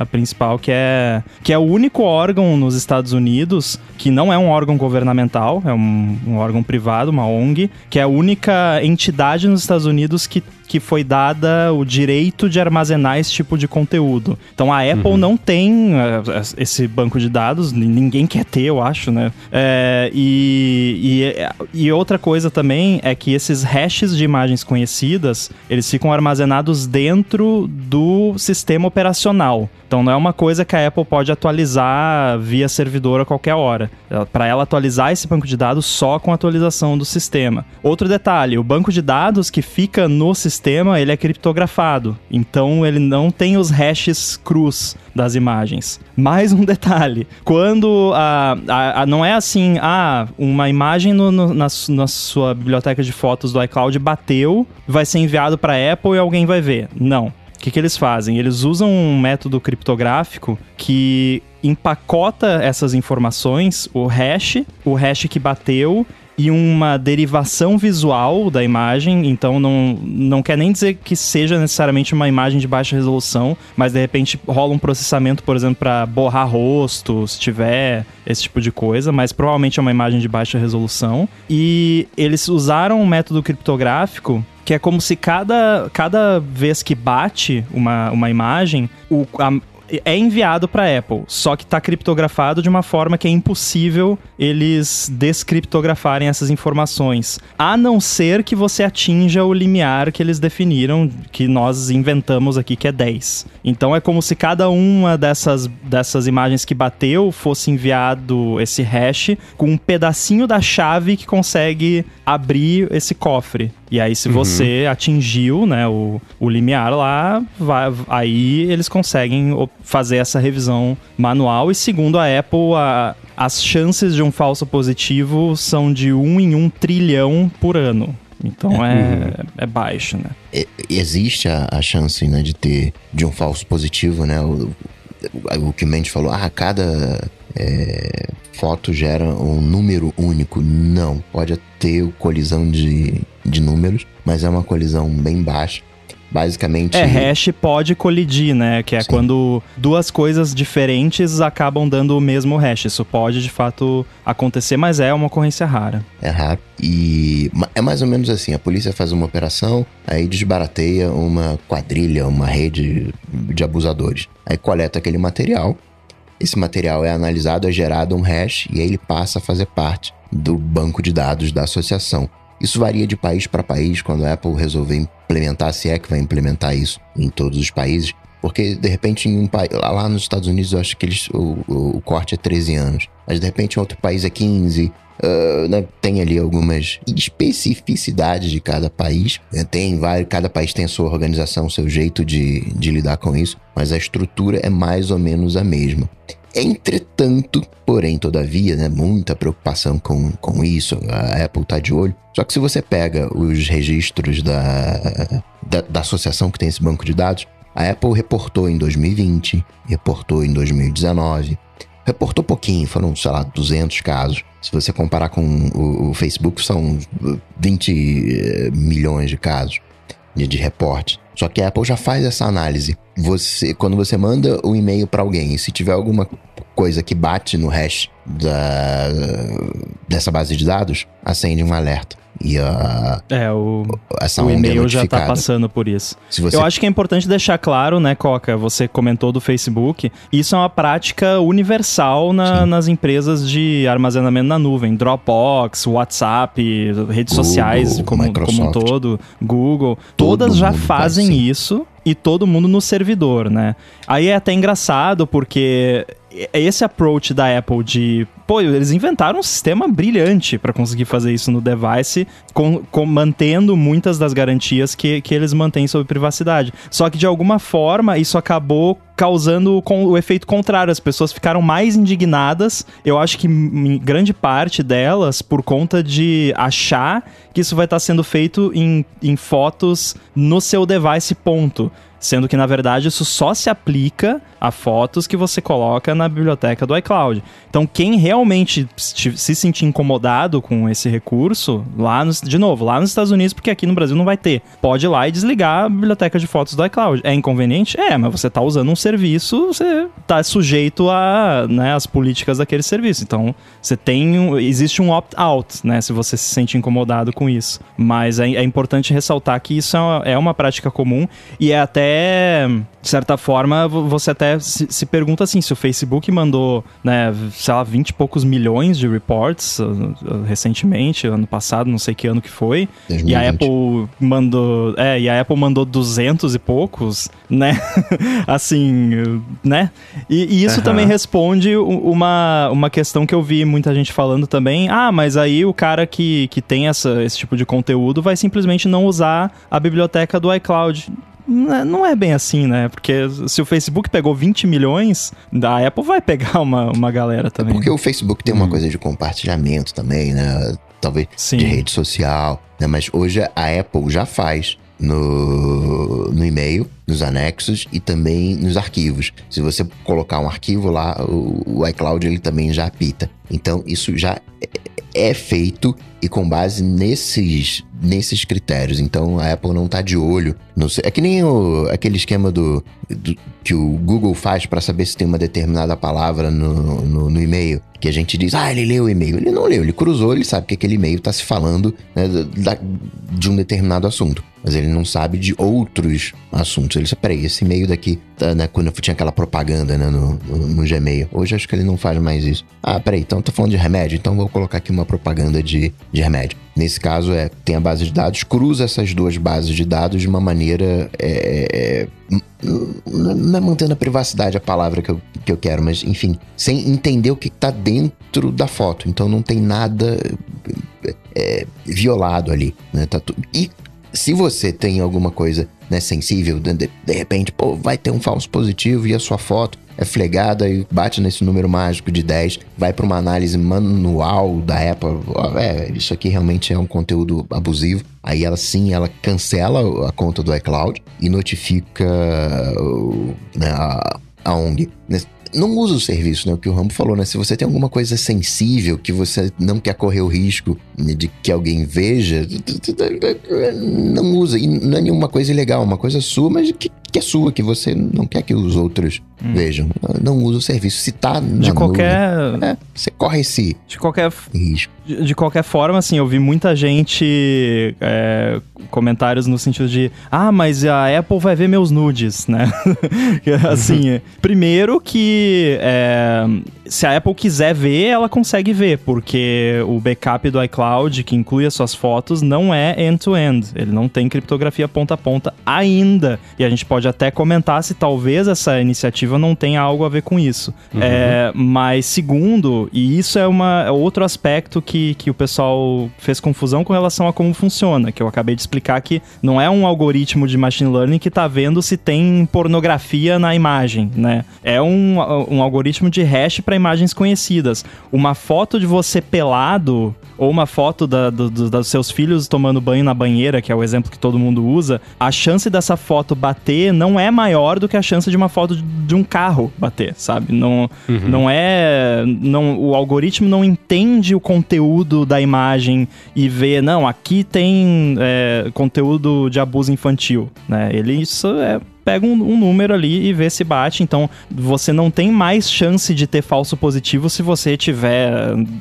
A principal, que é, que é o único órgão nos Estados Unidos que não é um órgão governamental, é um, um órgão privado, uma ONG, que é a única entidade nos Estados Unidos que que foi dada o direito de armazenar esse tipo de conteúdo. Então a Apple uhum. não tem uh, esse banco de dados, ninguém quer ter, eu acho, né? É, e, e, e, outra coisa também é que esses hashes de imagens conhecidas, eles ficam armazenados dentro do sistema operacional. Então não é uma coisa que a Apple pode atualizar via servidor a qualquer hora. Para ela atualizar esse banco de dados só com a atualização do sistema. Outro detalhe, o banco de dados que fica no sistema, ele é criptografado. Então ele não tem os hashes crus das imagens. Mais um detalhe, quando a, a, a não é assim, ah, uma imagem no, no, na, na sua biblioteca de fotos do iCloud bateu, vai ser enviado para a Apple e alguém vai ver. Não o que, que eles fazem? Eles usam um método criptográfico que empacota essas informações, o hash, o hash que bateu e uma derivação visual da imagem, então não, não quer nem dizer que seja necessariamente uma imagem de baixa resolução, mas de repente rola um processamento, por exemplo, para borrar rosto, se tiver esse tipo de coisa, mas provavelmente é uma imagem de baixa resolução. E eles usaram um método criptográfico que é como se cada, cada vez que bate uma, uma imagem, o, a, é enviado para Apple, só que está criptografado de uma forma que é impossível eles descriptografarem essas informações, a não ser que você atinja o limiar que eles definiram, que nós inventamos aqui, que é 10. Então é como se cada uma dessas, dessas imagens que bateu fosse enviado esse hash com um pedacinho da chave que consegue abrir esse cofre. E aí, se uhum. você atingiu né, o, o limiar lá, vai, aí eles conseguem fazer essa revisão manual. E segundo a Apple, a, as chances de um falso positivo são de 1 em 1 trilhão por ano. Então é, uhum. é baixo, né? Existe a, a chance né, de ter de um falso positivo, né? O, o, o que o Mendes falou, ah, cada é, foto gera um número único. Não, pode ter colisão de, de números, mas é uma colisão bem baixa. Basicamente. É, hash pode colidir, né? Que é Sim. quando duas coisas diferentes acabam dando o mesmo hash. Isso pode de fato acontecer, mas é uma ocorrência rara. É raro. E é mais ou menos assim: a polícia faz uma operação, aí desbarateia uma quadrilha, uma rede de abusadores. Aí coleta aquele material esse material é analisado, é gerado um hash e aí ele passa a fazer parte do banco de dados da associação. Isso varia de país para país quando a Apple resolver implementar, se é que vai implementar isso em todos os países. Porque, de repente, em um país. Lá nos Estados Unidos, eu acho que eles, o, o, o corte é 13 anos. Mas, de repente, em outro país é 15. Uh, né, tem ali algumas especificidades de cada país. Né, tem vários, cada país tem a sua organização, seu jeito de, de lidar com isso, mas a estrutura é mais ou menos a mesma. Entretanto, porém, todavia, né, muita preocupação com, com isso, a Apple tá de olho. Só que se você pega os registros da, da, da associação que tem esse banco de dados, a Apple reportou em 2020, reportou em 2019, reportou pouquinho, foram, sei lá, 200 casos. Se você comparar com o, o Facebook, são 20 eh, milhões de casos de, de reporte. Só que a Apple já faz essa análise. Você, quando você manda um e-mail para alguém, se tiver alguma coisa que bate no hash da, dessa base de dados, acende um alerta. E a. É, o, essa o é e-mail é já tá passando por isso. Você... Eu acho que é importante deixar claro, né, Coca? Você comentou do Facebook. Isso é uma prática universal na, nas empresas de armazenamento na nuvem. Dropbox, WhatsApp, redes Google, sociais como, como um todo, Google. Todo todas já fazem faz, isso e todo mundo no servidor, né? Aí é até engraçado porque esse approach da Apple de pô, eles inventaram um sistema brilhante para conseguir fazer isso no device, com, com, mantendo muitas das garantias que, que eles mantêm sobre privacidade. Só que de alguma forma isso acabou causando com, o efeito contrário. As pessoas ficaram mais indignadas. Eu acho que grande parte delas por conta de achar que isso vai estar sendo feito em, em fotos no seu device, ponto. Sendo que, na verdade, isso só se aplica a fotos que você coloca na biblioteca do iCloud. Então, quem realmente se sentir incomodado com esse recurso, lá nos, de novo, lá nos Estados Unidos, porque aqui no Brasil não vai ter, pode ir lá e desligar a biblioteca de fotos do iCloud. É inconveniente? É, mas você está usando um serviço, você está sujeito a, né, as políticas daquele serviço. Então, você tem. Existe um opt-out, né? Se você se sente incomodado com isso. Mas é, é importante ressaltar que isso é uma, é uma prática comum e é até de certa forma, você até se, se, pergunta assim, se o Facebook mandou, né, sei lá, 20 e poucos milhões de reports uh, uh, recentemente, ano passado, não sei que ano que foi, 2020. e a Apple mandou, é, e a Apple mandou 200 e poucos, né, assim, né, e, e isso uhum. também responde uma, uma questão que eu vi muita gente falando também, ah, mas aí o cara que, que tem essa, esse tipo de conteúdo vai simplesmente não usar a biblioteca do iCloud. É, não é bem assim, né? Porque se o Facebook pegou 20 milhões, da Apple vai pegar uma, uma galera é também. É porque o Facebook tem uma hum. coisa de compartilhamento também, né? Talvez Sim. de rede social, né? Mas hoje a Apple já faz no, no e-mail, nos anexos e também nos arquivos. Se você colocar um arquivo lá, o, o iCloud ele também já apita. Então isso já é, é feito e com base nesses nesses critérios. Então a Apple não tá de olho. No, é que nem o, aquele esquema do, do que o Google faz para saber se tem uma determinada palavra no, no, no, e-mail. Que a gente diz, ah, ele leu o e-mail. Ele não leu, ele cruzou, ele sabe que aquele e-mail tá se falando né, da, de um determinado assunto. Mas ele não sabe de outros assuntos. Ele disse, peraí, esse e-mail daqui, tá, né, quando tinha aquela propaganda né, no, no, no, Gmail. Hoje acho que ele não faz mais isso. Ah, peraí, então tô falando de remédio, então vou colocar aqui uma propaganda de, de remédio. Nesse caso, é tem a base de dados, cruza essas duas bases de dados de uma maneira. É, é, não é mantendo a privacidade a palavra que eu, que eu quero, mas enfim, sem entender o que está dentro da foto. Então não tem nada é, violado ali. Né? Tá tu... E se você tem alguma coisa né, sensível, de, de repente, pô, vai ter um falso positivo e a sua foto é flegada e bate nesse número mágico de 10, vai para uma análise manual da Apple. É, isso aqui realmente é um conteúdo abusivo. Aí ela sim, ela cancela a conta do iCloud e notifica né, a, a ONG não usa o serviço, né? O que o Rambo falou, né? Se você tem alguma coisa sensível que você não quer correr o risco de que alguém veja, não usa. E não é nenhuma coisa ilegal, uma coisa sua, mas que, que é sua, que você não quer que os outros Vejam, não usa o serviço. Se tá na De qualquer. nuvem, é, você corre esse De qualquer risco. De, de qualquer forma, assim, eu vi muita gente é, comentários no sentido de ah, mas a Apple vai ver meus nudes, né? assim, primeiro que é, se a Apple quiser ver, ela consegue ver, porque o backup do iCloud, que inclui as suas fotos, não é end-to-end. Ele não tem criptografia ponta a ponta ainda. E a gente pode até comentar se talvez essa iniciativa não tenha algo a ver com isso. É, mas segundo, e isso é, uma, é outro aspecto que, que o pessoal fez confusão com relação a como funciona, que eu acabei de explicar que não é um algoritmo de machine learning que tá vendo se tem pornografia na imagem, né? É um, um algoritmo de hash para imagens conhecidas. Uma foto de você pelado ou uma foto da, do- do- dos seus filhos tomando banho na banheira, que é o exemplo que todo mundo usa, a chance dessa foto bater não é maior do que a chance de uma foto de- de um carro bater, sabe? Não, não é. Não, o algoritmo não entende o conteúdo da imagem e vê, não, aqui tem é, conteúdo de abuso infantil, né? Ele isso é pega um, um número ali e vê se bate. Então, você não tem mais chance de ter falso positivo se você tiver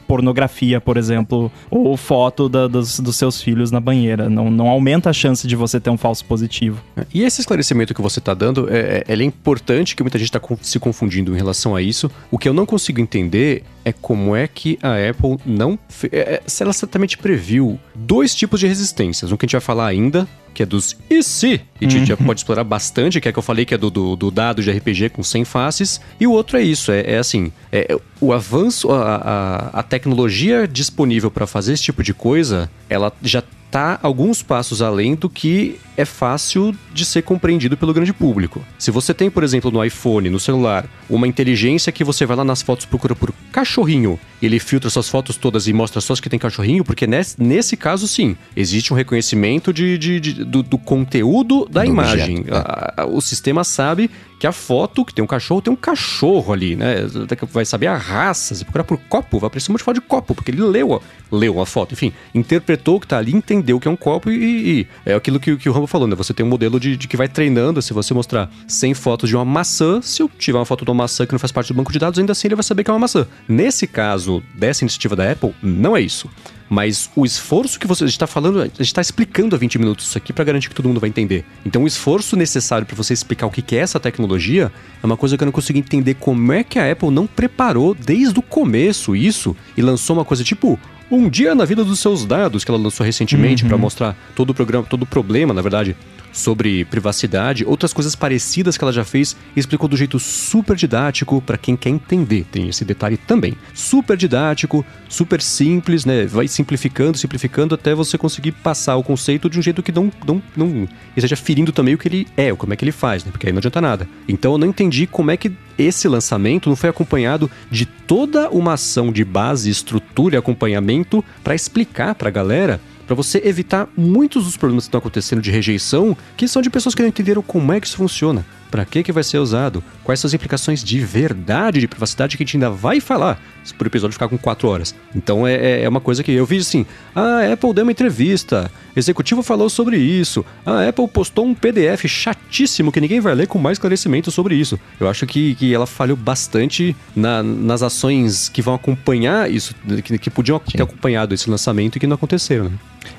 pornografia, por exemplo, ou foto da- dos, dos seus filhos na banheira. Não, não aumenta a chance de você ter um falso positivo. E esse esclarecimento que você está dando, é, é- é importante, que muita gente está se confundindo em relação a isso. O que eu não consigo entender é como é que a Apple não... é- é- se ela certamente previu dois tipos de resistências. Um que a gente vai falar ainda, que é dos e se, e a gente já pode explorar bastante, que é que eu falei que é do, do, do dado de RPG com 100 faces. E o outro é isso, é, é assim, é, o avanço, a, a, a tecnologia disponível para fazer esse tipo de coisa, ela já tá alguns passos além do que é fácil de ser compreendido pelo grande público. Se você tem, por exemplo, no iPhone, no celular, uma inteligência que você vai lá nas fotos procura por cachorrinho, ele filtra suas fotos todas e mostra só as que tem cachorrinho, porque nesse, nesse caso sim, existe um reconhecimento de, de- de- do, do conteúdo da Do imagem. objeto, é. A- a- o sistema sabe que a foto que tem um cachorro tem um cachorro ali, né? Vai saber a raça, se procurar por copo, vai aparecer um monte de foto de copo, porque ele leu a, leu a foto, enfim, interpretou o que tá ali, entendeu que é um copo e, e é aquilo que, que o Rambo falou, né? Você tem um modelo de, de que vai treinando, se você mostrar 100 fotos de uma maçã, se eu tiver uma foto de uma maçã que não faz parte do banco de dados, ainda assim ele vai saber que é uma maçã. Nesse caso, dessa iniciativa da Apple, não é isso. Mas o esforço que você está falando, a gente está explicando há 20 minutos isso aqui para garantir que todo mundo vai entender. Então, o esforço necessário para você explicar o que é essa tecnologia é uma coisa que eu não consigo entender como é que a Apple não preparou desde o começo isso e lançou uma coisa tipo um dia na vida dos seus dados que ela lançou recentemente para mostrar todo o programa, todo o problema, na verdade, sobre privacidade, outras coisas parecidas que ela já fez explicou do jeito super didático para quem quer entender. Tem esse detalhe também. Super didático, super simples, né? Vai simplificando, simplificando até você conseguir passar o conceito de um jeito que não não não esteja ferindo também o que ele é, como é que ele faz, né? Porque aí não adianta nada. Então eu não entendi como é que esse lançamento não foi acompanhado de toda uma ação de base, estrutura e acompanhamento para explicar para a galera Pra você evitar muitos dos problemas que estão acontecendo de rejeição, que são de pessoas que não entenderam como é que isso funciona, Pra que que vai ser usado, quais são as implicações de verdade de privacidade que a gente ainda vai falar, se por episódio ficar com 4 horas. Então é, é- é uma coisa que eu vi assim, ah, a Apple deu uma entrevista, executivo falou sobre isso, a Apple postou um PDF chatíssimo que ninguém vai ler com mais esclarecimento sobre isso. Eu acho que, que ela falhou bastante na- nas ações que vão acompanhar isso, que, que podiam ter acompanhado esse lançamento e que não aconteceram, né?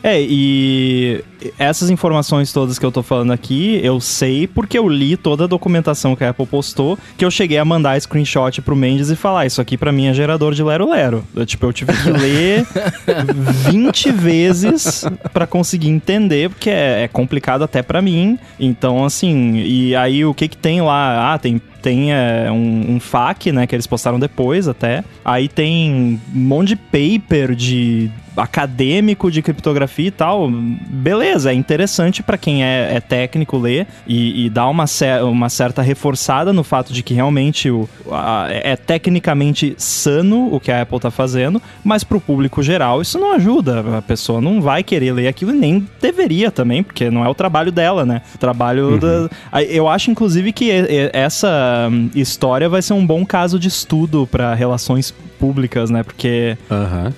É, e essas informações todas que eu tô falando aqui, eu sei porque eu li toda a documentação que a Apple postou, que eu cheguei a mandar screenshot pro Mendes e falar, isso aqui pra mim é gerador de Lero Lero. Eu, tipo, eu tive que ler 20 vezes pra conseguir entender, porque é, é complicado até pra mim. Então, assim, e aí o que que tem lá? Ah, tem tem é, um, um FAQ, né, que eles postaram depois até. Aí tem um monte de paper de acadêmico de criptografia e tal. Beleza, é interessante pra quem é, é técnico ler e, e dá uma, cer- uma certa reforçada no fato de que realmente o, a- é tecnicamente sano o que a Apple tá fazendo, mas pro público geral isso não ajuda. A pessoa não vai querer ler aquilo e nem deveria também, porque não é o trabalho dela, né? O trabalho da. Aí Eu acho, inclusive, que essa hum, história vai ser um bom caso de estudo para relações públicas, né? Porque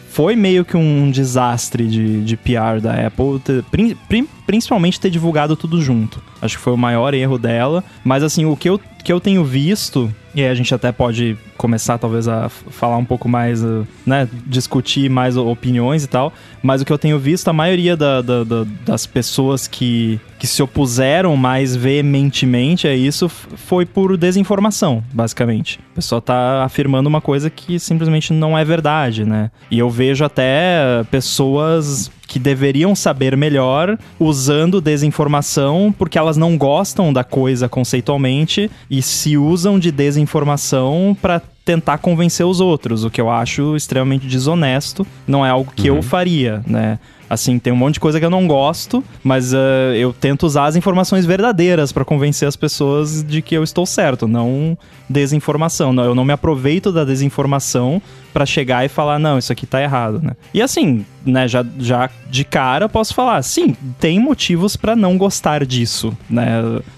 foi meio que um desastre de, de PR da Apple, ter- prin- prin- principalmente ter divulgado tudo junto. Acho que foi o maior erro dela. Mas assim, o que eu, que eu tenho visto, e aí a gente até pode começar talvez a falar um pouco mais, uh, né, discutir mais opiniões e tal, mas o que eu tenho visto, a maioria da, da, da, das pessoas que, que se opuseram mais veementemente a isso foi por desinformação, basicamente. O pessoal tá afirmando uma coisa que simplesmente não é verdade, né? E eu vejo até pessoas que deveriam saber melhor usando desinformação porque elas não gostam da coisa conceitualmente e se usam de desinformação para tentar convencer os outros, o que eu acho extremamente desonesto, não é algo que uhum. eu faria, né? Assim, tem um monte de coisa que eu não gosto, mas uh, eu tento usar as informações verdadeiras para convencer as pessoas de que eu estou certo, não desinformação. Não, eu não me aproveito da desinformação para chegar e falar, não, isso aqui tá errado, né? E assim, né, já, já de cara posso falar, sim, tem motivos para não gostar disso, né?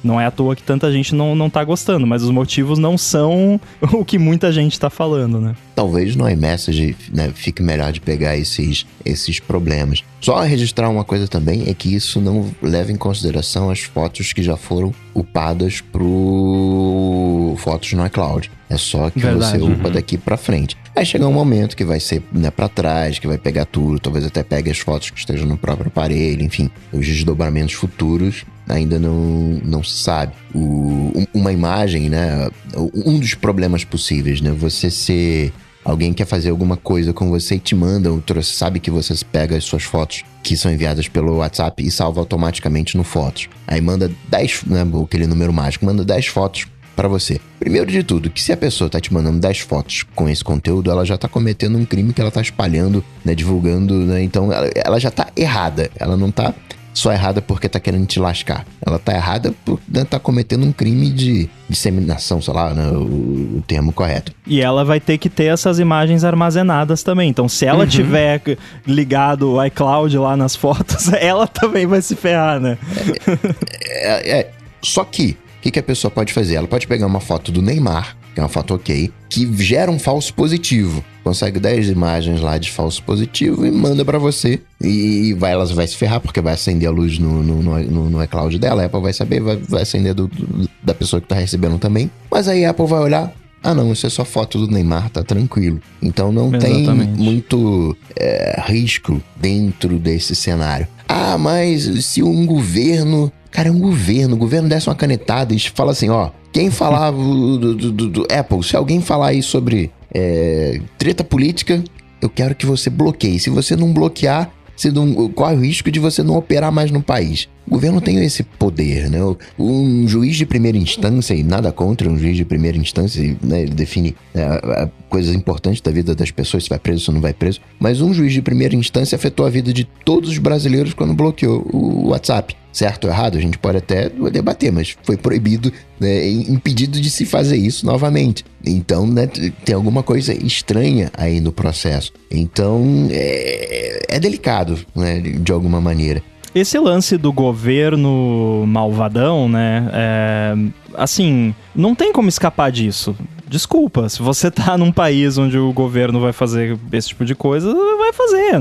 Não é à toa que tanta gente não, não tá gostando, mas os motivos não são o que muita gente tá falando, né? Talvez no iMessage né, fique melhor de pegar esses, esses problemas. Só registrar uma coisa também é que isso não leva em consideração as fotos que já foram upadas pro Fotos no iCloud. É só que Verdade, você upa uhum. daqui para frente. Aí chega um momento que vai ser né, para trás, que vai pegar tudo, talvez até pegue as fotos que estejam no próprio aparelho, enfim, os desdobramentos futuros ainda não, não se sabe. O, uma imagem, né? Um dos problemas possíveis, né? Você ser Alguém quer fazer alguma coisa com você e te manda, ou sabe que você pega as suas fotos que são enviadas pelo WhatsApp e salva automaticamente no Fotos. Aí manda 10, né, aquele número mágico, manda 10 fotos para você. Primeiro de tudo, que se a pessoa tá te mandando 10 fotos com esse conteúdo, ela já tá cometendo um crime que ela tá espalhando, né, divulgando, né? Então ela, ela já tá errada. Ela não tá só errada porque tá querendo te lascar. Ela tá errada por né, tá cometendo um crime de disseminação, sei lá, né, o, o, termo correto. E ela vai ter que ter essas imagens armazenadas também. Então, se ela uhum. tiver ligado o iCloud lá nas fotos, ela também vai se ferrar, né? é, é, é. Só que que, que a pessoa pode fazer? Ela pode pegar uma foto do Neymar, que é uma foto ok, que gera um falso positivo. Consegue 10 imagens lá de falso positivo e manda para você. E vai, ela vai se ferrar, porque vai acender a luz no, no, no, no iCloud dela. A Apple vai saber, vai, vai acender do, do, da pessoa que tá recebendo também. Mas aí a Apple vai olhar, ah não, isso é só foto do Neymar, tá tranquilo. Então não Exatamente. tem muito é, risco dentro desse cenário. Ah, mas se um governo Cara, é um governo. O governo desce uma canetada e fala assim: ó, quem falar do, do, do, do Apple, se alguém falar aí sobre é, treta política, eu quero que você bloqueie. Se você não bloquear, você não, corre o risco de você não operar mais no país. O governo tem esse poder, né? Um juiz de primeira instância, e nada contra um juiz de primeira instância, né? ele define é, coisas importantes da vida das pessoas, se vai preso, ou não vai preso. Mas um juiz de primeira instância afetou a vida de todos os brasileiros quando bloqueou o WhatsApp certo ou errado, a gente pode até debater, mas foi proibido, né, impedido de se fazer isso novamente. Então, né, tem alguma coisa estranha aí no processo. Então, é, é delicado, né, de alguma maneira. Esse lance do governo malvadão, né, é, assim, não tem como escapar disso desculpa, se você tá num país onde o governo vai fazer esse tipo de coisa, vai fazer.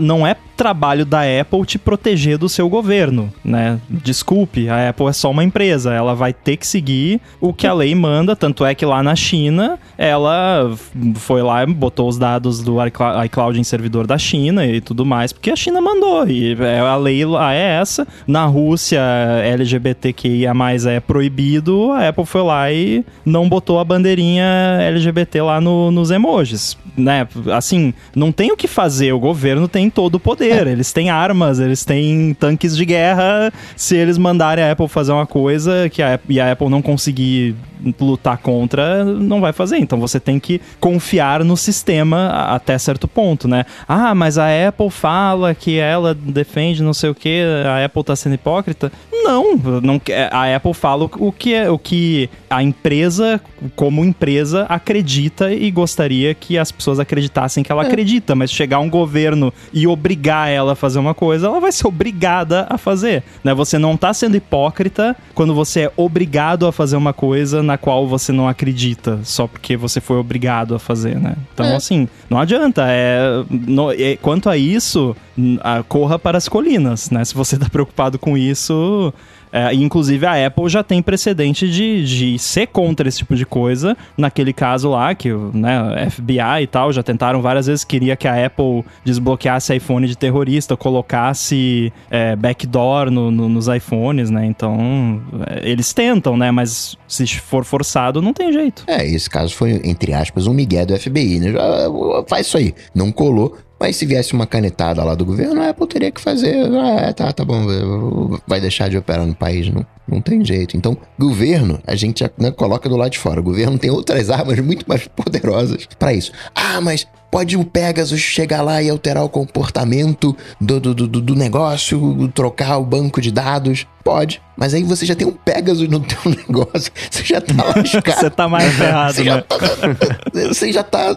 Não é trabalho da Apple te proteger do seu governo, né? Desculpe, a Apple é só uma empresa, ela vai ter que seguir o que a lei manda, tanto é que lá na China, ela foi lá, botou os dados do iCloud em servidor da China e tudo mais, porque a China mandou, e é, a lei lá é essa. Na Rússia, LGBTQIA+, é proibido, a Apple foi lá e não botou a bandeirinha LGBT lá no, nos emojis, né? Assim, não tem o que fazer, o governo tem todo o poder poder, é. eles têm armas, eles têm tanques de guerra. Se eles mandarem a Apple fazer uma coisa que a, e a Apple não conseguir lutar contra, não vai fazer. Então você tem que confiar no sistema até certo ponto, né? Ah, mas a Apple fala que ela defende não sei o que, a Apple tá sendo hipócrita. Não, não a Apple fala o que é o que a empresa, como empresa, acredita e gostaria que as pessoas acreditassem que ela é. acredita, mas chegar um governo e obrigar ela a fazer uma coisa, ela vai ser obrigada a fazer, né? Você não tá sendo hipócrita quando você é obrigado a fazer uma coisa na na qual você não acredita só porque você foi obrigado a fazer, né? Então, é. assim, não adianta. É, no, é, quanto a isso, a, corra para as colinas, né? Se você tá preocupado com isso, É, inclusive a Apple já tem precedente de, de ser contra esse tipo de coisa. Naquele caso lá, que né, FBI e tal já tentaram várias vezes, queria que a Apple desbloqueasse iPhone de terrorista, colocasse é, backdoor no, no, nos iPhones, né? Então, é, eles tentam, né? Mas se for forçado, não tem jeito. É, esse caso foi, entre aspas, um migué do FBI, né? Já, faz isso aí. Não colou, mas se viesse uma canetada lá do governo, a Apple teria que fazer. Ah, tá, tá bom, vai deixar de operar no país. Não, não tem jeito. Então, governo, a gente né, coloca do lado de fora. O governo tem outras armas muito mais poderosas para isso. Ah, mas pode o Pegasus chegar lá e alterar o comportamento do, do, do, do negócio, trocar o banco de dados? Pode. Mas aí você já tem um Pegasus no teu negócio. Você já tá lascado. você tá mais ferrado, você né? Já tá, você já tá.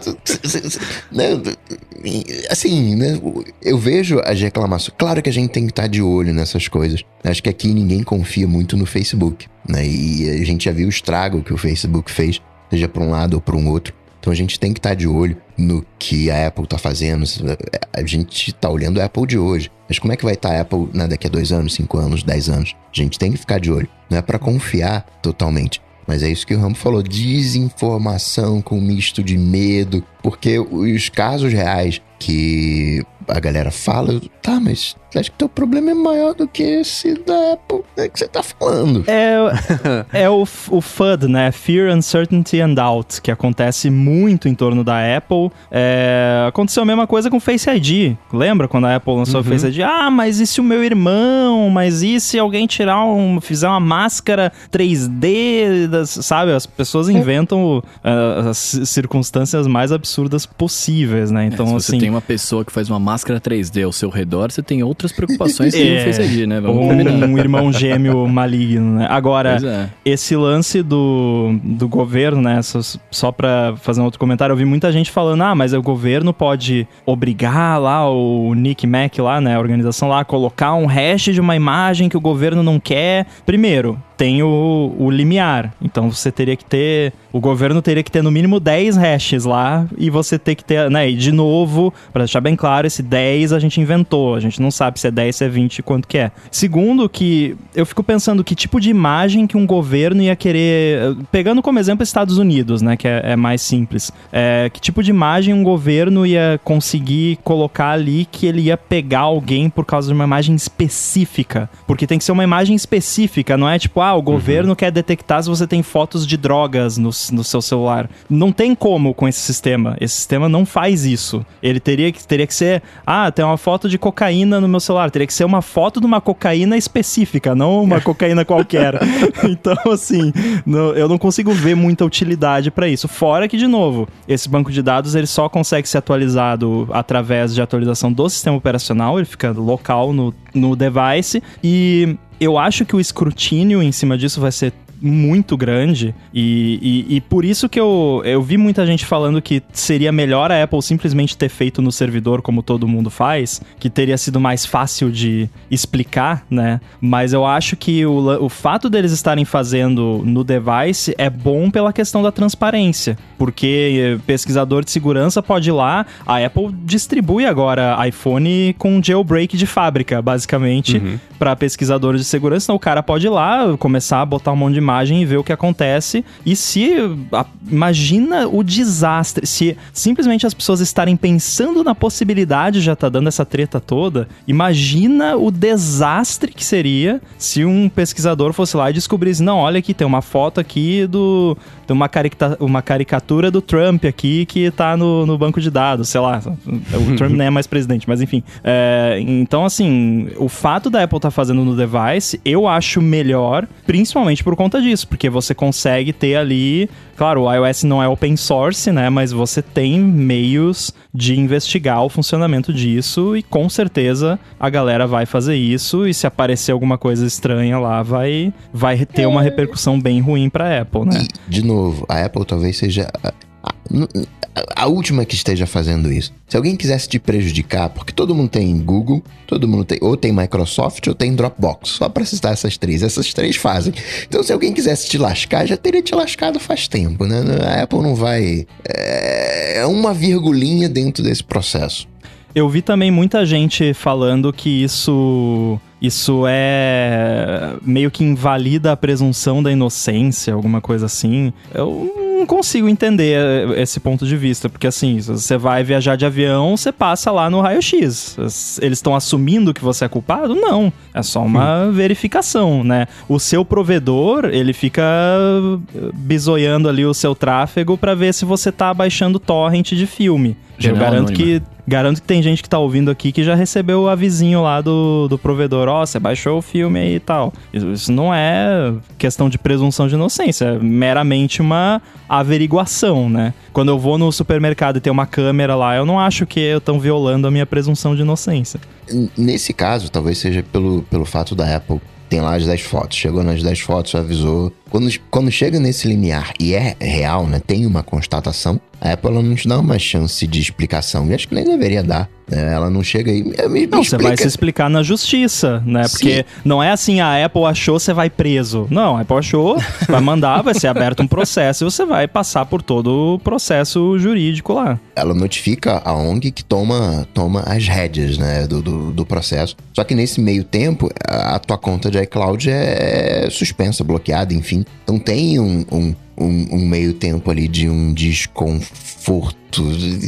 né? Assim, né? Eu vejo as reclamações. Claro que a gente tem que estar de olho nessas coisas. Acho que aqui ninguém confia muito no Facebook. Né? E a gente já viu o estrago que o Facebook fez, seja para um lado ou para um outro. Então a gente tem que estar de olho no que a Apple está fazendo. A gente está olhando a Apple de hoje. Mas como é que vai estar a Apple né, daqui a dois anos, cinco anos, dez anos? A gente tem que ficar de olho. Não é para confiar totalmente. Mas é isso que o Rambo falou: desinformação com misto de medo. Porque os casos reais que a galera fala, tá, mas acho que teu problema é maior do que esse da Apple né, que você tá falando. É, é o, o FUD, né? Fear, Uncertainty and Doubt, que acontece muito em torno da Apple. É, aconteceu a mesma coisa com o Face ID. Lembra quando a Apple lançou uhum. o Face ID? Ah, mas e se o meu irmão? Mas e se alguém tirar um. fizer uma máscara 3D? Das, sabe? As pessoas inventam uh, as circunstâncias mais absurdas possíveis, né? Então, é, se assim. Você tem uma pessoa que faz uma máscara 3D ao seu redor, você tem outras preocupações que é, não fez ali, né? Vamos um, um irmão gêmeo maligno, né? Agora, é. esse lance do, do governo, né? Só, só pra fazer um outro comentário, eu vi muita gente falando, ah, mas o governo pode obrigar lá o Nick Mac lá, né? A organização lá, a colocar um hash de uma imagem que o governo não quer. Primeiro, tem o, o limiar. Então você teria que ter. O governo teria que ter no mínimo 10 hashes lá e você ter que ter. Né, e de novo, para deixar bem claro, esse 10 a gente inventou. A gente não sabe se é 10, se é 20, quanto que é. Segundo, que eu fico pensando que tipo de imagem que um governo ia querer. Pegando como exemplo Estados Unidos, né? Que é, é mais simples. É, que tipo de imagem um governo ia conseguir colocar ali que ele ia pegar alguém por causa de uma imagem específica? Porque tem que ser uma imagem específica, não é tipo, o governo uhum. quer detectar se você tem fotos de drogas no, no seu celular. Não tem como com esse sistema. Esse sistema não faz isso. Ele teria que, teria que ser, ah, tem uma foto de cocaína no meu celular. Teria que ser uma foto de uma cocaína específica, não uma cocaína qualquer. então, assim, eu não consigo ver muita utilidade para isso. Fora que, de novo, esse banco de dados ele só consegue ser atualizado através de atualização do sistema operacional, ele fica local no, no device. E eu acho que o escrutínio em cima disso vai ser muito grande e, e, e, por isso que eu, eu vi muita gente falando que seria melhor a Apple simplesmente ter feito no servidor como todo mundo faz, que teria sido mais fácil de explicar, né? Mas eu acho que o, o fato deles estarem fazendo no device é bom pela questão da transparência, porque pesquisador de segurança pode ir lá, a Apple distribui agora iPhone com jailbreak de fábrica, basicamente, uhum. para pesquisadores de segurança, então o cara pode ir lá começar a botar um monte de imagem e ver o que acontece. E se. A, imagina o desastre. Se simplesmente as pessoas estarem pensando na possibilidade, já tá dando essa treta toda. Imagina o desastre que seria se um pesquisador fosse lá e descobrisse: não, olha aqui, tem uma foto aqui do. Tem uma, carica, uma caricatura do Trump aqui que tá no, no banco de dados, sei lá. O Trump nem é mais presidente, mas enfim. É, então, assim, o fato da Apple estar tá fazendo no device, eu acho melhor, principalmente por conta conta disso, porque você consegue ter ali. Claro, o iOS não é open source, né? Mas você tem meios de investigar o funcionamento disso e com certeza a galera vai fazer isso e se aparecer alguma coisa estranha lá, vai, vai ter uma é. repercussão bem ruim para Apple, né? E, de novo, a Apple talvez seja a última que esteja fazendo isso. Se alguém quisesse te prejudicar, porque todo mundo tem Google, todo mundo tem ou tem Microsoft ou tem Dropbox, só para citar essas três, essas três fazem. Então, se alguém quisesse te lascar, já teria te lascado faz tempo, né? A Apple não vai é, é uma virgulinha dentro desse processo. Eu vi também muita gente falando que isso isso é meio que invalida a presunção da inocência, alguma coisa assim. Eu não consigo entender esse ponto de vista, porque assim, você vai viajar de avião, você passa lá no raio-x. Eles estão assumindo que você é culpado? Não. É só uma hum. verificação, né? O seu provedor, ele fica bisoiando ali o seu tráfego para ver se você tá baixando torrent de filme. Eu garanto que Garanto que tem gente que tá ouvindo aqui que já recebeu o avisinho lá do, do provedor. Ó, oh, você baixou o filme aí e tal. Isso não é questão de presunção de inocência, é meramente uma averiguação, né? Quando eu vou no supermercado e tem uma câmera lá, eu não acho que estão violando a minha presunção de inocência. Nesse caso, talvez seja pelo, pelo fato da Apple tem lá as 10 fotos. Chegou nas 10 fotos, avisou. Quando, quando chega nesse limiar e é real, né? Tem uma constatação, a Apple não te dá uma chance de explicação. E acho que nem deveria dar. Né? Ela não chega aí. Me, me não, você vai se explicar na justiça, né? Porque Sim. não é assim, a Apple achou, você vai preso. Não, a Apple achou, vai mandar, vai ser aberto um processo e você vai passar por todo o processo jurídico lá. Ela notifica a ONG que toma, toma as rédeas, né? Do, do, do processo. Só que nesse meio tempo, a tua conta de iCloud é suspensa, bloqueada, enfim. Então tem um, um um, um meio tempo ali de um desconforto.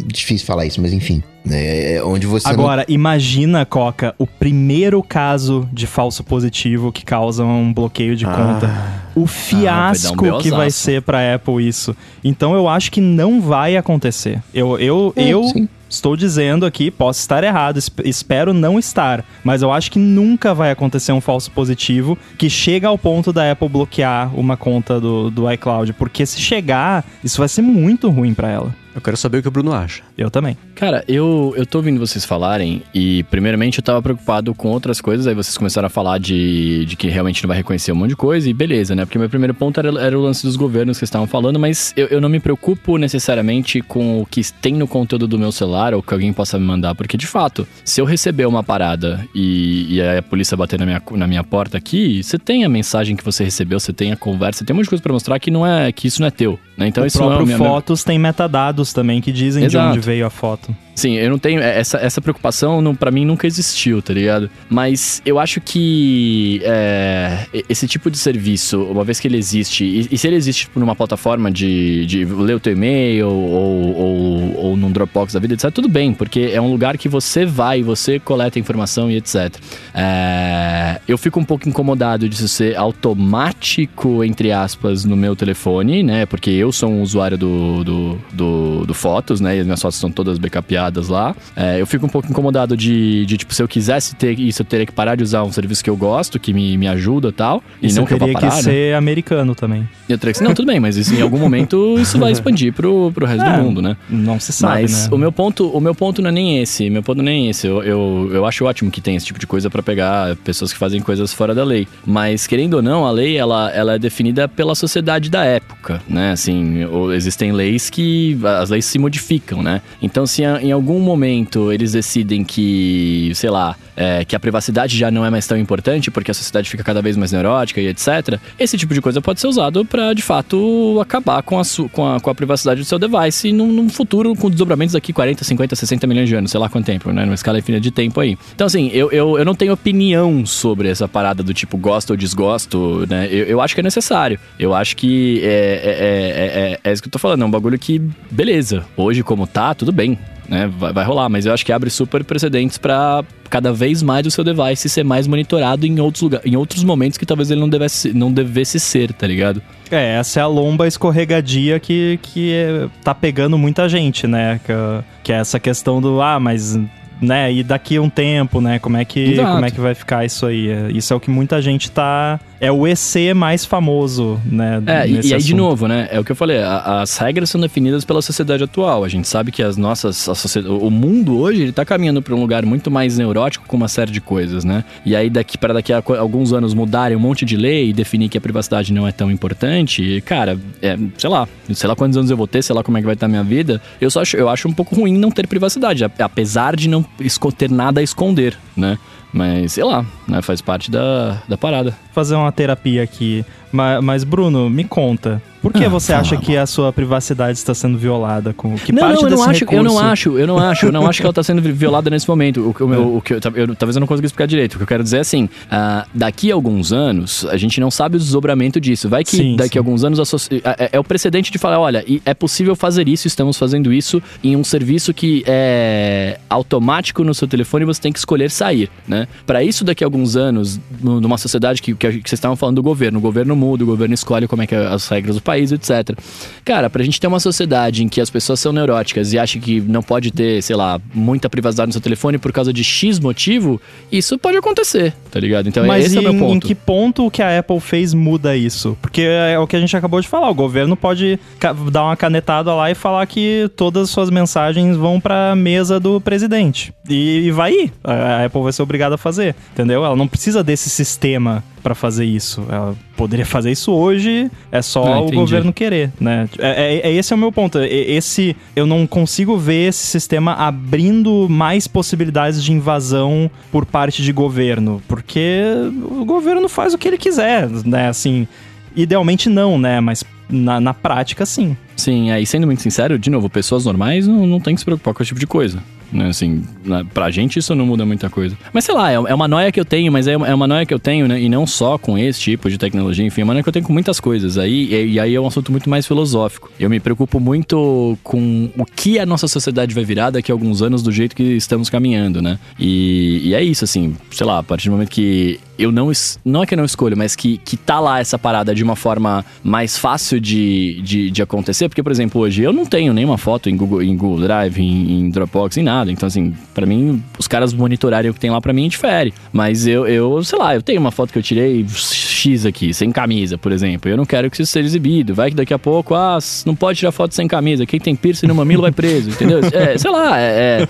Difícil falar isso, mas enfim. Né, é onde você Agora, não... imagina, Coca, o primeiro caso de falso positivo que causa um bloqueio de ah. conta. O fiasco ah, vai um que vai ser pra Apple isso. Então eu acho que não vai acontecer. Eu, eu, é, eu sim. Estou dizendo aqui, posso estar errado, espero não estar, mas eu acho que nunca vai acontecer um falso positivo que chega ao ponto da Apple bloquear uma conta do, do iCloud, porque se chegar, isso vai ser muito ruim para ela. Eu quero saber o que o Bruno acha. Eu também. Cara, eu, eu tô ouvindo vocês falarem e, primeiramente, eu tava preocupado com outras coisas. Aí vocês começaram a falar de, de que realmente não vai reconhecer um monte de coisa e beleza, né? Porque meu primeiro ponto era, era o lance dos governos que estavam falando, mas eu, eu não me preocupo necessariamente com o que tem no conteúdo do meu celular ou que alguém possa me mandar, porque de fato, se eu receber uma parada e, e a polícia bater na minha, na minha porta aqui, você tem a mensagem que você recebeu, você tem a conversa, tem um monte de coisa pra mostrar que não é que isso não é teu, né? Então o isso próprio não é minha, fotos tem metadados também que dizem Exato. de onde veio a foto. Sim, eu não tenho. É, essa, essa preocupação não, para mim nunca existiu, tá ligado? Mas eu acho que é, esse tipo de serviço, uma vez que ele existe, e, e se ele existe tipo, numa plataforma de, de ler o teu e-mail ou, ou, ou num Dropbox da vida, etc., tudo bem, porque é um lugar que você vai, você coleta informação e etc. É, eu fico um pouco incomodado disso ser automático, entre aspas, no meu telefone, né? Porque eu sou um usuário do, do, do, do Fotos, né? E as minhas fotos são todas backupadas lá. É, eu fico um pouco incomodado de, de, tipo, se eu quisesse ter isso, eu teria que parar de usar um serviço que eu gosto, que me, me ajuda tal, e isso não que eu teria parar, que né? ser americano também. Que, não, tudo bem, mas isso, em algum momento isso vai expandir pro, pro resto é, do mundo, né? Não se sabe, mas né? o meu ponto, o meu ponto não é nem esse, meu ponto nem é esse. Eu, eu, eu acho ótimo que tem esse tipo de coisa para pegar pessoas que fazem coisas fora da lei. Mas, querendo ou não, a lei, ela, ela é definida pela sociedade da época, né? Assim, existem leis que... As leis se modificam, né? Então, se em algum momento eles decidem que, sei lá, é, que a privacidade já não é mais tão importante porque a sociedade fica cada vez mais neurótica e etc., esse tipo de coisa pode ser usado para, de fato, acabar com a, com a, com a privacidade do seu device num, num, futuro com desdobramentos daqui 40, 50, 60 milhões de anos, sei lá quanto tempo, né? Numa escala infinita de tempo aí. Então, assim, eu, eu, eu não tenho opinião sobre essa parada do tipo gosto ou desgosto, né? Eu, eu acho que é necessário. Eu acho que é, é, é, é, é isso que eu tô falando, é um bagulho que, beleza, hoje como tá, tudo bem né? Vai, vai rolar, mas eu acho que abre super precedentes para cada vez mais o seu device ser mais monitorado em outros lugares, em outros momentos que talvez ele não devesse, não devesse ser, tá ligado? É, essa é a lomba escorregadia que, que é, tá pegando muita gente, né? Que, que é essa questão do, ah, mas né? E daqui a um tempo, né? Como é que, como é que vai ficar isso aí? É, isso é o que muita gente tá é o EC mais famoso, né? É, e, e aí de novo, né? É o que eu falei, a, as regras são definidas pela sociedade atual. A gente sabe que as nossas. o mundo hoje ele tá caminhando para um lugar muito mais neurótico com uma série de coisas, né? E aí, daqui para daqui a alguns anos mudarem um monte de lei e definir que a privacidade não é tão importante, cara, é, sei lá, sei lá quantos anos eu vou ter, sei lá como é que vai estar a minha vida. Eu só acho, eu acho um pouco ruim não ter privacidade, apesar de não ter nada a esconder, né? Mas, sei lá, né? Faz parte da, da parada. Fazer uma terapia aqui. Mas, mas, Bruno, me conta. Por que Ah, você acha que a sua privacidade está sendo violada? Com que não, parte não, eu desse não acho, eu não acho, eu não acho, eu não acho que ela tá sendo violada nesse momento. O, o meu- o que eu, eu- talvez eu não consiga explicar direito. O que eu quero dizer é assim: ah, daqui a alguns anos, a gente não sabe o desdobramento disso. Vai que Sim, daqui sim. a alguns anos é, é o precedente de falar: olha, é possível fazer isso, estamos fazendo isso em um serviço que é automático no seu telefone e você tem que escolher sair, né? Para isso, daqui a alguns anos, no- numa sociedade que, que, vocês estavam falando do governo, o governo muda, o governo escolhe como é que é as regras do país, etc. Cara, pra gente ter uma sociedade em que as pessoas são neuróticas e acham que não pode ter, sei lá, muita privacidade no seu telefone por causa de X motivo, isso pode acontecer, tá ligado? Então Mas esse em, é o meu em ponto. que ponto o que a Apple fez muda isso? Porque é o que a gente acabou de falar. O governo pode dar uma canetada lá e falar que todas as suas mensagens vão pra mesa do presidente. E, e vai ir. A Apple vai ser obrigada a fazer. Entendeu? Ela não precisa desse sistema pra fazer isso. Ela poderia fazer isso hoje, é só Ah, o entendi. governo querer, né? É, é- é- esse é o meu ponto. É- Esse eu não consigo ver esse sistema abrindo mais possibilidades de invasão por parte de governo, porque o governo faz o que ele quiser, né? Assim, idealmente não, né? Mas na, na prática, sim. Sim, aí sendo muito sincero, de novo, pessoas normais não, não tem que se preocupar com esse tipo de coisa. Né, assim, pra gente isso não muda muita coisa. Mas sei lá, é, é uma noia que eu tenho, mas é, uma- é uma noia que eu tenho, né? E não só com esse tipo de tecnologia, enfim, é uma noia que eu tenho com muitas coisas. Aí, e aí é um assunto muito mais filosófico. Eu me preocupo muito com o que a nossa sociedade vai virar daqui a alguns anos do jeito que estamos caminhando, né? E, e é isso, assim, sei lá, a partir do momento que eu não. Não é que eu não escolho, mas que, que tá lá essa parada de uma forma mais fácil de, de, de acontecer. Porque, por exemplo, hoje eu não tenho nenhuma foto em Google, em Google Drive, em, em Dropbox, em nada. Então, assim, pra mim, os caras monitorarem o que tem lá pra mim difere. Mas eu, eu, sei lá, eu tenho uma foto que eu tirei X aqui, sem camisa, por exemplo. Eu não quero que isso seja exibido. Vai que daqui a pouco, ah, não pode tirar foto sem camisa. Quem tem piercing no mamilo vai preso, entendeu? É, sei lá, é. é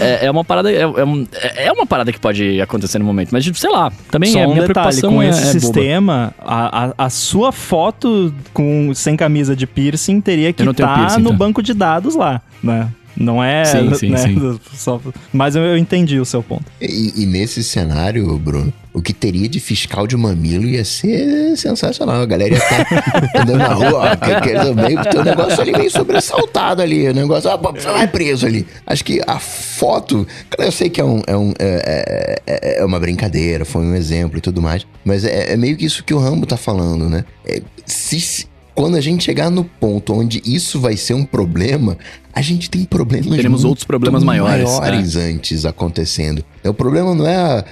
é, é uma parada é, é um- é uma parada que pode acontecer no momento, mas tipo, sei lá, também Só é um minha detalhe, com é, esse é sistema, a, a, a sua foto com sem camisa de piercing teria que estar piercing, no tá? banco de dados lá, né? Não é. Sim, sim, né, sim. só- mas eu, entendi o seu ponto. E, e nesse cenário, Bruno, o que teria de fiscal de mamilo ia ser sensacional. A galera ia estar andando na rua, ó, que, que, meio, tem um negócio ali meio sobressaltado ali. O negócio, ó, você vai preso ali. Acho que a foto. Cara, eu sei que é, um, é, um, é, é- é uma brincadeira, foi um exemplo e tudo mais. Mas é, é meio que isso que o Rambo tá falando, né? É, se- quando a gente chegar no ponto onde isso vai ser um problema, a gente tem problemas Teremos outros problemas maiores, maiores antes acontecendo. O problema não é a,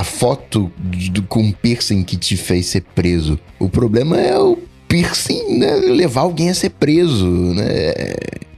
a foto do, com piercing que te fez ser preso. O problema é o piercing né, levar alguém a ser preso, né?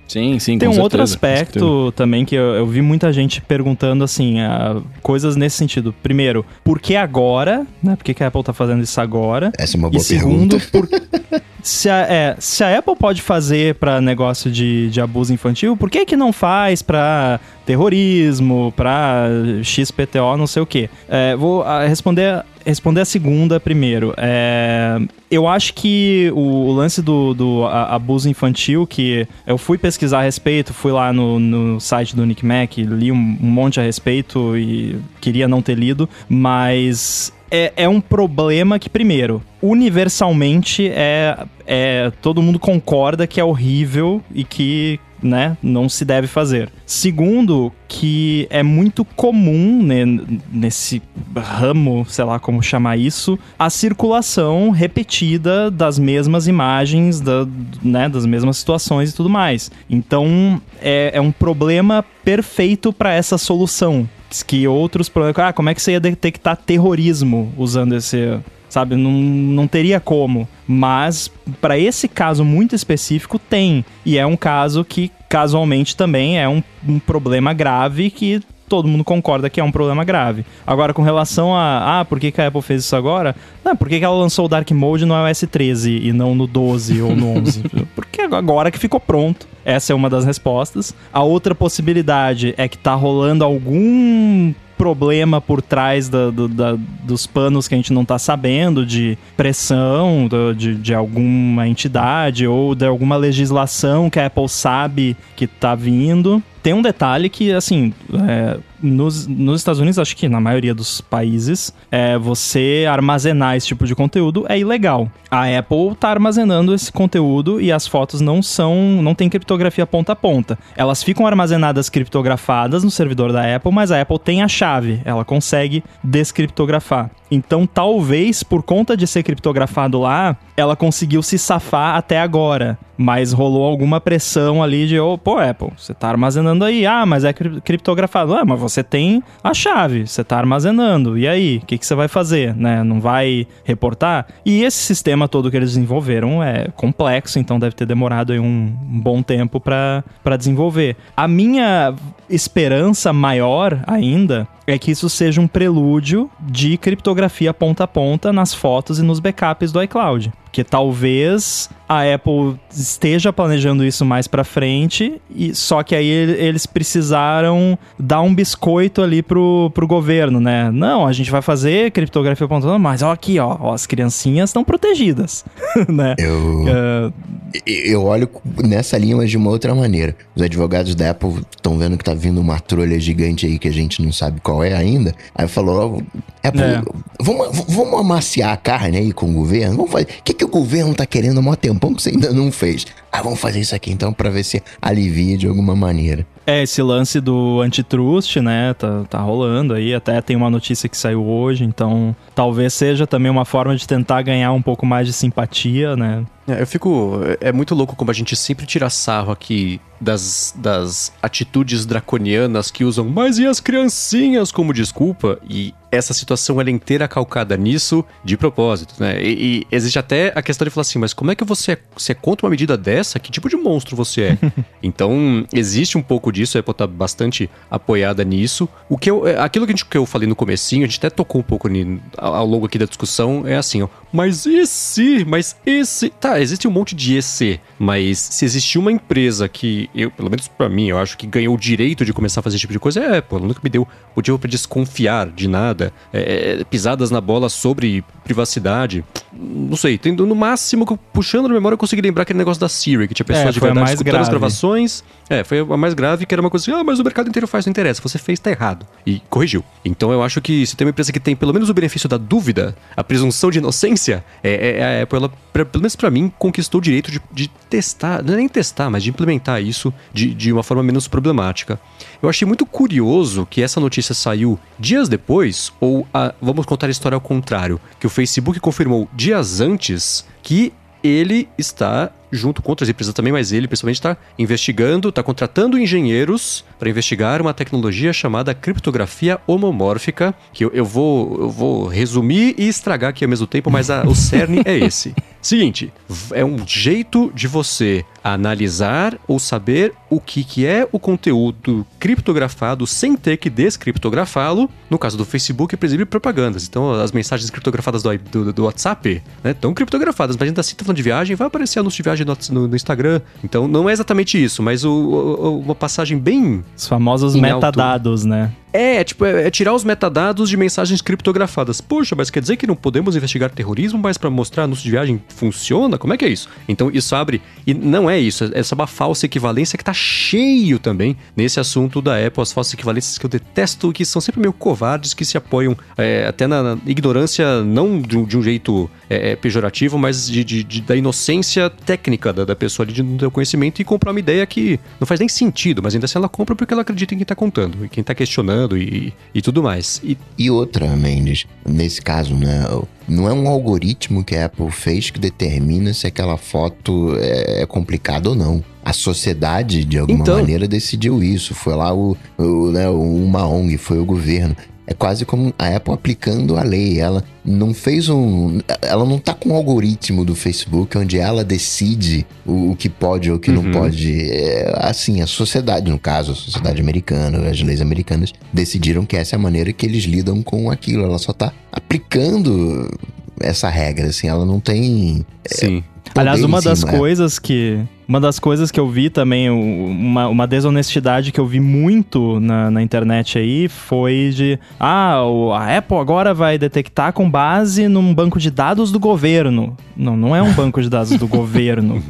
Sim, sim, Tem com um outro certeza, certeza. aspecto também que eu, eu vi muita gente perguntando assim, ah, coisas nesse sentido. Primeiro, por que agora? Né? Por que, que a Apple tá fazendo isso agora? Essa é uma E boa segundo, pergunta. por- se, a, é, se a Apple pode fazer pra negócio de, de abuso infantil, por que que não faz pra terrorismo, pra XPTO, não sei o quê? É, vou ah, responder, responder a segunda primeiro. É, eu acho que o, lance do, do a- abuso infantil, que eu fui pesquisar a respeito, fui lá no, no site do Nick Mac, li um, um monte a respeito e queria não ter lido, mas é, é um problema que, primeiro, universalmente é, é. Todo mundo concorda que é horrível e que. Né, não se deve fazer. Segundo, que é muito comum né, nesse ramo, sei lá como chamar isso, a circulação repetida das mesmas imagens, da, né, das mesmas situações e tudo mais. Então é, é um problema perfeito para essa solução que outros problemas. Ah, como é que você ia detectar terrorismo usando esse. Sabe? Não, não teria como. Mas, para esse caso muito específico, tem. E é um caso que, casualmente, também é um, um problema grave que todo mundo concorda que é um problema grave. Agora, com relação a, ah, por que, que a Apple fez isso agora? Não, por que, que ela lançou o Dark Mode no iOS 13 e não no 12 ou no 11? Porque agora que ficou pronto. Essa é uma das respostas. A outra possibilidade é que tá rolando algum problema por trás da- do- da- dos panos que a gente não tá sabendo, de pressão de, de alguma entidade ou de alguma legislação que a Apple sabe que tá vindo. Tem um detalhe que, assim, é, nos, nos Estados Unidos, acho que na maioria dos países, é, você armazenar esse tipo de conteúdo é ilegal. A Apple tá armazenando esse conteúdo e as fotos não são, não tem criptografia ponta a ponta. Elas ficam armazenadas criptografadas no servidor da Apple, mas a Apple tem a chave, ela consegue descriptografar. Então, talvez por conta de ser criptografado lá, ela conseguiu se safar até agora. Mas rolou alguma pressão ali de, oh, pô, Apple, você tá armazenando aí. Ah, mas é criptografado. Ah, mas você tem a chave, você tá armazenando. E aí, o que, que você vai fazer? Né? Não vai reportar? E esse sistema todo que eles desenvolveram é complexo, então deve ter demorado um bom tempo para desenvolver. A minha esperança maior ainda é que isso seja um prelúdio de criptografia ponta a ponta nas fotos e nos backups do iCloud. Porque talvez a Apple esteja planejando isso mais para frente, e só que aí eles precisaram dar um biscoito ali pro, pro governo, né? Não, a gente vai fazer criptografia ponta mas ó aqui, ó, ó as criancinhas estão protegidas, né? Eu, uh... eu olho nessa linha, mas de uma outra maneira. Os advogados da Apple estão vendo que tá vindo uma trolha gigante aí que a gente não sabe qual é ainda. Aí falou, Apple, é. vamos, vamos amaciar a carne aí com o governo? Vamos fazer. O que, que o governo tá querendo há mó tempão que você ainda não fez? Ah, vamos fazer isso aqui então para ver se alivia de alguma maneira. É, esse lance do antitrust, né, tá, tá rolando aí, até tem uma notícia que saiu hoje, então talvez seja também uma forma de tentar ganhar um pouco mais de simpatia, né. É, eu fico. É muito louco como a gente sempre tira sarro aqui das, das atitudes draconianas que usam mas e as criancinhas como desculpa e essa situação ela é inteira calcada nisso de propósito, né? E, e, existe até a questão de falar assim, mas como é que você é, você é contra uma medida dessa? Que tipo de monstro você é? então, existe um pouco disso, a Apple tá bastante apoiada nisso. O que eu, é, aquilo que, a gente, que eu falei no comecinho, a gente até tocou um pouco ao, ao longo aqui da discussão, é assim, ó, mas esse, mas esse, tá, existe um monte de esse, mas se existir uma empresa que eu, pelo menos para mim, eu acho que ganhou o direito de começar a fazer esse tipo de coisa, é a Apple, nunca me deu motivo para desconfiar de nada é, é, pisadas na bola sobre privacidade. Não sei, tendo no máximo, puxando na memória, eu consegui lembrar aquele negócio da Siri, que tinha pessoas é, de verdade escutando as gravações. É, foi a mais grave, que era uma coisa assim, ah, mas o mercado inteiro faz, não interessa, você fez, tá errado. E corrigiu. Então eu acho que se tem uma empresa que tem pelo menos o benefício da dúvida, a presunção de inocência, é, é, é a Apple, ela, pelo menos para mim, conquistou o direito de, de testar, não é nem testar, mas de implementar isso de, de uma forma menos problemática. Eu achei muito curioso que essa notícia saiu dias depois, ou a, vamos contar a história ao contrário, que o Facebook confirmou dias antes que ele está junto com outras empresas também, mas ele principalmente está investigando, está contratando engenheiros para investigar uma tecnologia chamada criptografia homomórfica, que eu, eu, vou, eu vou resumir e estragar aqui ao mesmo tempo, mas a, o cerne é esse. Seguinte, é um jeito de você analisar ou saber o que, que é o conteúdo criptografado sem ter que descriptografá-lo. No caso do Facebook, por exemplo, propagandas. Então, as mensagens criptografadas do, do, do WhatsApp né, estão criptografadas. Mas a gente está falando de viagem, vai aparecer anúncio de viagem no, no, no, Instagram. Então, não é exatamente isso, mas o, o, uma passagem bem. Os famosos metadados, alto. né? É, tipo, é, é, tirar os metadados de mensagens criptografadas. Poxa, mas quer dizer que não podemos investigar terrorismo, mas para mostrar anúncio de viagem funciona? Como é que é isso? Então isso abre. E não é isso, é só uma falsa equivalência que tá cheio também nesse assunto da Apple, as falsas equivalências que eu detesto, que são sempre meio covardes, que se apoiam é, até na, na, ignorância, não de um, de um jeito é, é, pejorativo, mas de, de, de, da inocência técnica da, da pessoa ali de não ter o conhecimento e comprar uma ideia que não faz nem sentido, mas ainda assim ela compra porque ela acredita em quem tá contando e quem tá questionando e, e tudo mais. E... e outra, Mendes, nesse caso, né? Não é um algoritmo que a Apple fez que determina se aquela foto é, é complicada ou não. A sociedade, de alguma então... maneira, decidiu isso. Foi lá o, o, né, uma ONG, foi o governo. É quase como a Apple aplicando a lei. Ela não fez um. Ela não tá com o um algoritmo do Facebook onde ela decide o, o que pode ou o que uhum. não pode. É, assim, a sociedade, no caso, a sociedade americana, as leis americanas, decidiram que essa é a maneira que eles lidam com aquilo. Ela só tá aplicando essa regra, assim, ela não tem. É, Sim. É, Aliás, uma das coisas que uma das coisas que eu vi também, uma, uma desonestidade que eu vi muito na, na internet aí foi de: ah, a Apple agora vai detectar com base num banco de dados do governo. Não, não é um banco de dados do governo.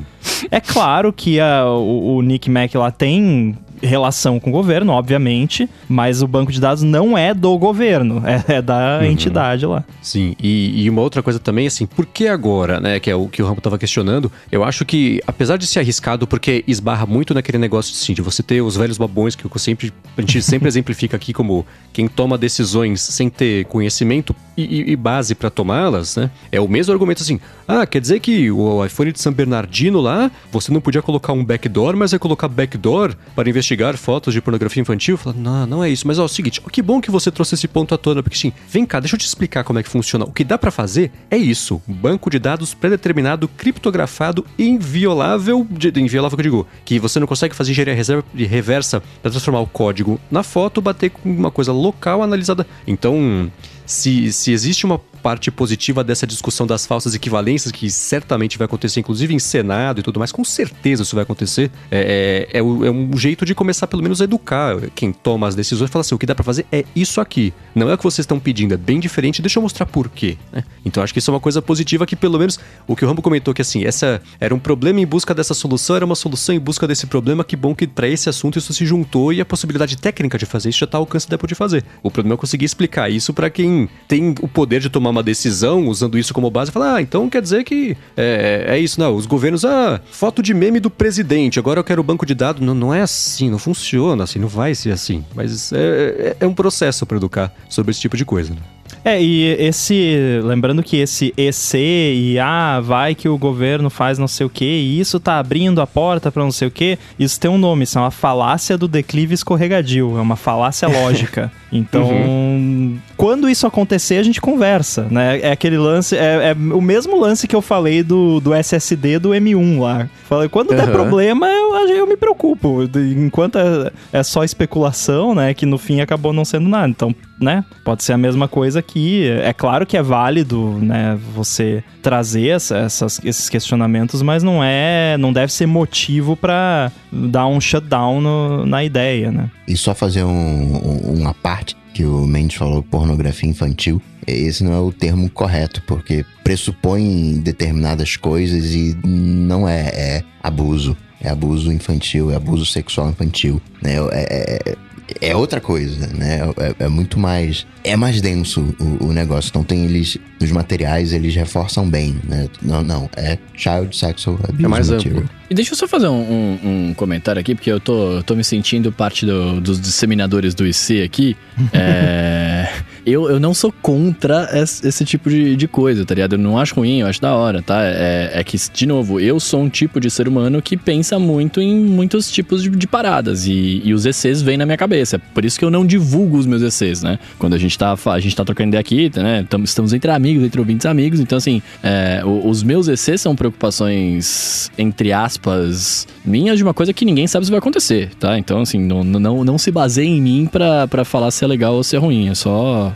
É claro que a, o, o Nick Mac lá tem relação com o governo, obviamente, mas o banco de dados não é do governo, é, é da uhum. entidade lá. Sim, e, e, uma outra coisa também, assim, por que agora, né, que é o que o Rambo estava questionando, eu acho que, apesar de ser arriscado, porque esbarra muito naquele negócio assim, de você ter os velhos babões que eu sempre, a gente sempre exemplifica aqui como quem toma decisões sem ter conhecimento e, e base para tomá-las, né, é o mesmo argumento assim, ah, quer dizer que o iPhone de São Bernardino lá, você não podia colocar um backdoor, mas é colocar backdoor para investigar fotos de pornografia infantil? Fala, não, não é isso. Mas ó, é o seguinte, que bom que você trouxe esse ponto à tona, porque sim, vem cá, deixa eu te explicar como é que funciona. O que dá para fazer é isso: banco de dados pré-determinado, criptografado, inviolável, de, inviolável que eu digo, que você não consegue fazer engenharia reversa para transformar o código na foto, bater com uma coisa local analisada. Então, se, se existe uma parte positiva dessa discussão das falsas equivalências, que certamente vai acontecer, inclusive em Senado e tudo mais, com certeza isso vai acontecer, é, é, é, é um jeito de começar pelo menos a educar quem toma as decisões e fala assim: o que dá para fazer é isso aqui. Não é o que vocês estão pedindo, é bem diferente, deixa eu mostrar por quê. Né? Então acho que isso é uma coisa positiva que, pelo menos, o que o Rambo comentou que assim, essa era um problema em busca dessa solução, era uma solução em busca desse problema. Que bom que para esse assunto isso se juntou e a possibilidade técnica de fazer isso já tá ao alcance da Apple de fazer. O problema é conseguir explicar isso para quem tem o poder de tomar uma decisão usando isso como base, falar, ah, então quer dizer que é, é isso, não. Os governos, ah, foto de meme do presidente, agora eu quero banco de dados. Não, não é assim, não funciona assim, não vai ser assim. Mas é, é, é um processo para educar sobre esse tipo de coisa. Né? É, e esse. Lembrando que esse EC e ah, vai que o governo faz não sei o que, e isso tá abrindo a porta para não sei o que, isso tem um nome, isso é uma falácia do declive escorregadio, é uma falácia lógica. Então, uhum. Quando isso acontecer, a gente conversa, né? É aquele lance, é, é, o mesmo lance que eu falei do, do SSD do M1 lá. Falei, quando uhum. der problema, eu, eu me preocupo. Enquanto é, é só especulação, né? Que no fim acabou não sendo nada. Então, né? Pode ser a mesma coisa aqui. É claro que é válido, né? Você trazer essa, essas, esses questionamentos, mas não é, não deve ser motivo para dar um shutdown no, na ideia, né? E só fazer um, um, uma parte que o Mendes falou, pornografia infantil. Esse não é o termo correto, porque pressupõe determinadas coisas e não é, é abuso. É abuso infantil, é abuso sexual infantil. Né? É, é, é outra coisa, né? É, é, muito mais. É mais denso o, o, negócio. Então tem eles. Os materiais eles reforçam bem, né? Não, não. É child sexual abuse. É mais material. amplo. E deixa eu só fazer um, um, um, comentário aqui, porque eu tô, tô me sentindo parte do, dos disseminadores do IC aqui. é, eu, eu não sou contra esse, esse tipo de, de, coisa, tá ligado? Eu não acho ruim, eu acho da hora, tá? É, é, que, de novo, eu sou um tipo de ser humano que pensa muito em muitos tipos de, de paradas. E, e os ECs vêm na minha cabeça. Por isso que eu não divulgo os meus ECs, né? Quando a gente tá, a gente tá trocando ideia aqui, né? Estamos entre amigos, entre ouvintes amigos. Então, assim, é, os meus ECs são preocupações, entre aspas, minhas de uma coisa que ninguém sabe se vai acontecer, tá? Então, assim, não, não, não se baseie em mim pra, pra falar se é legal ou se é ruim. É só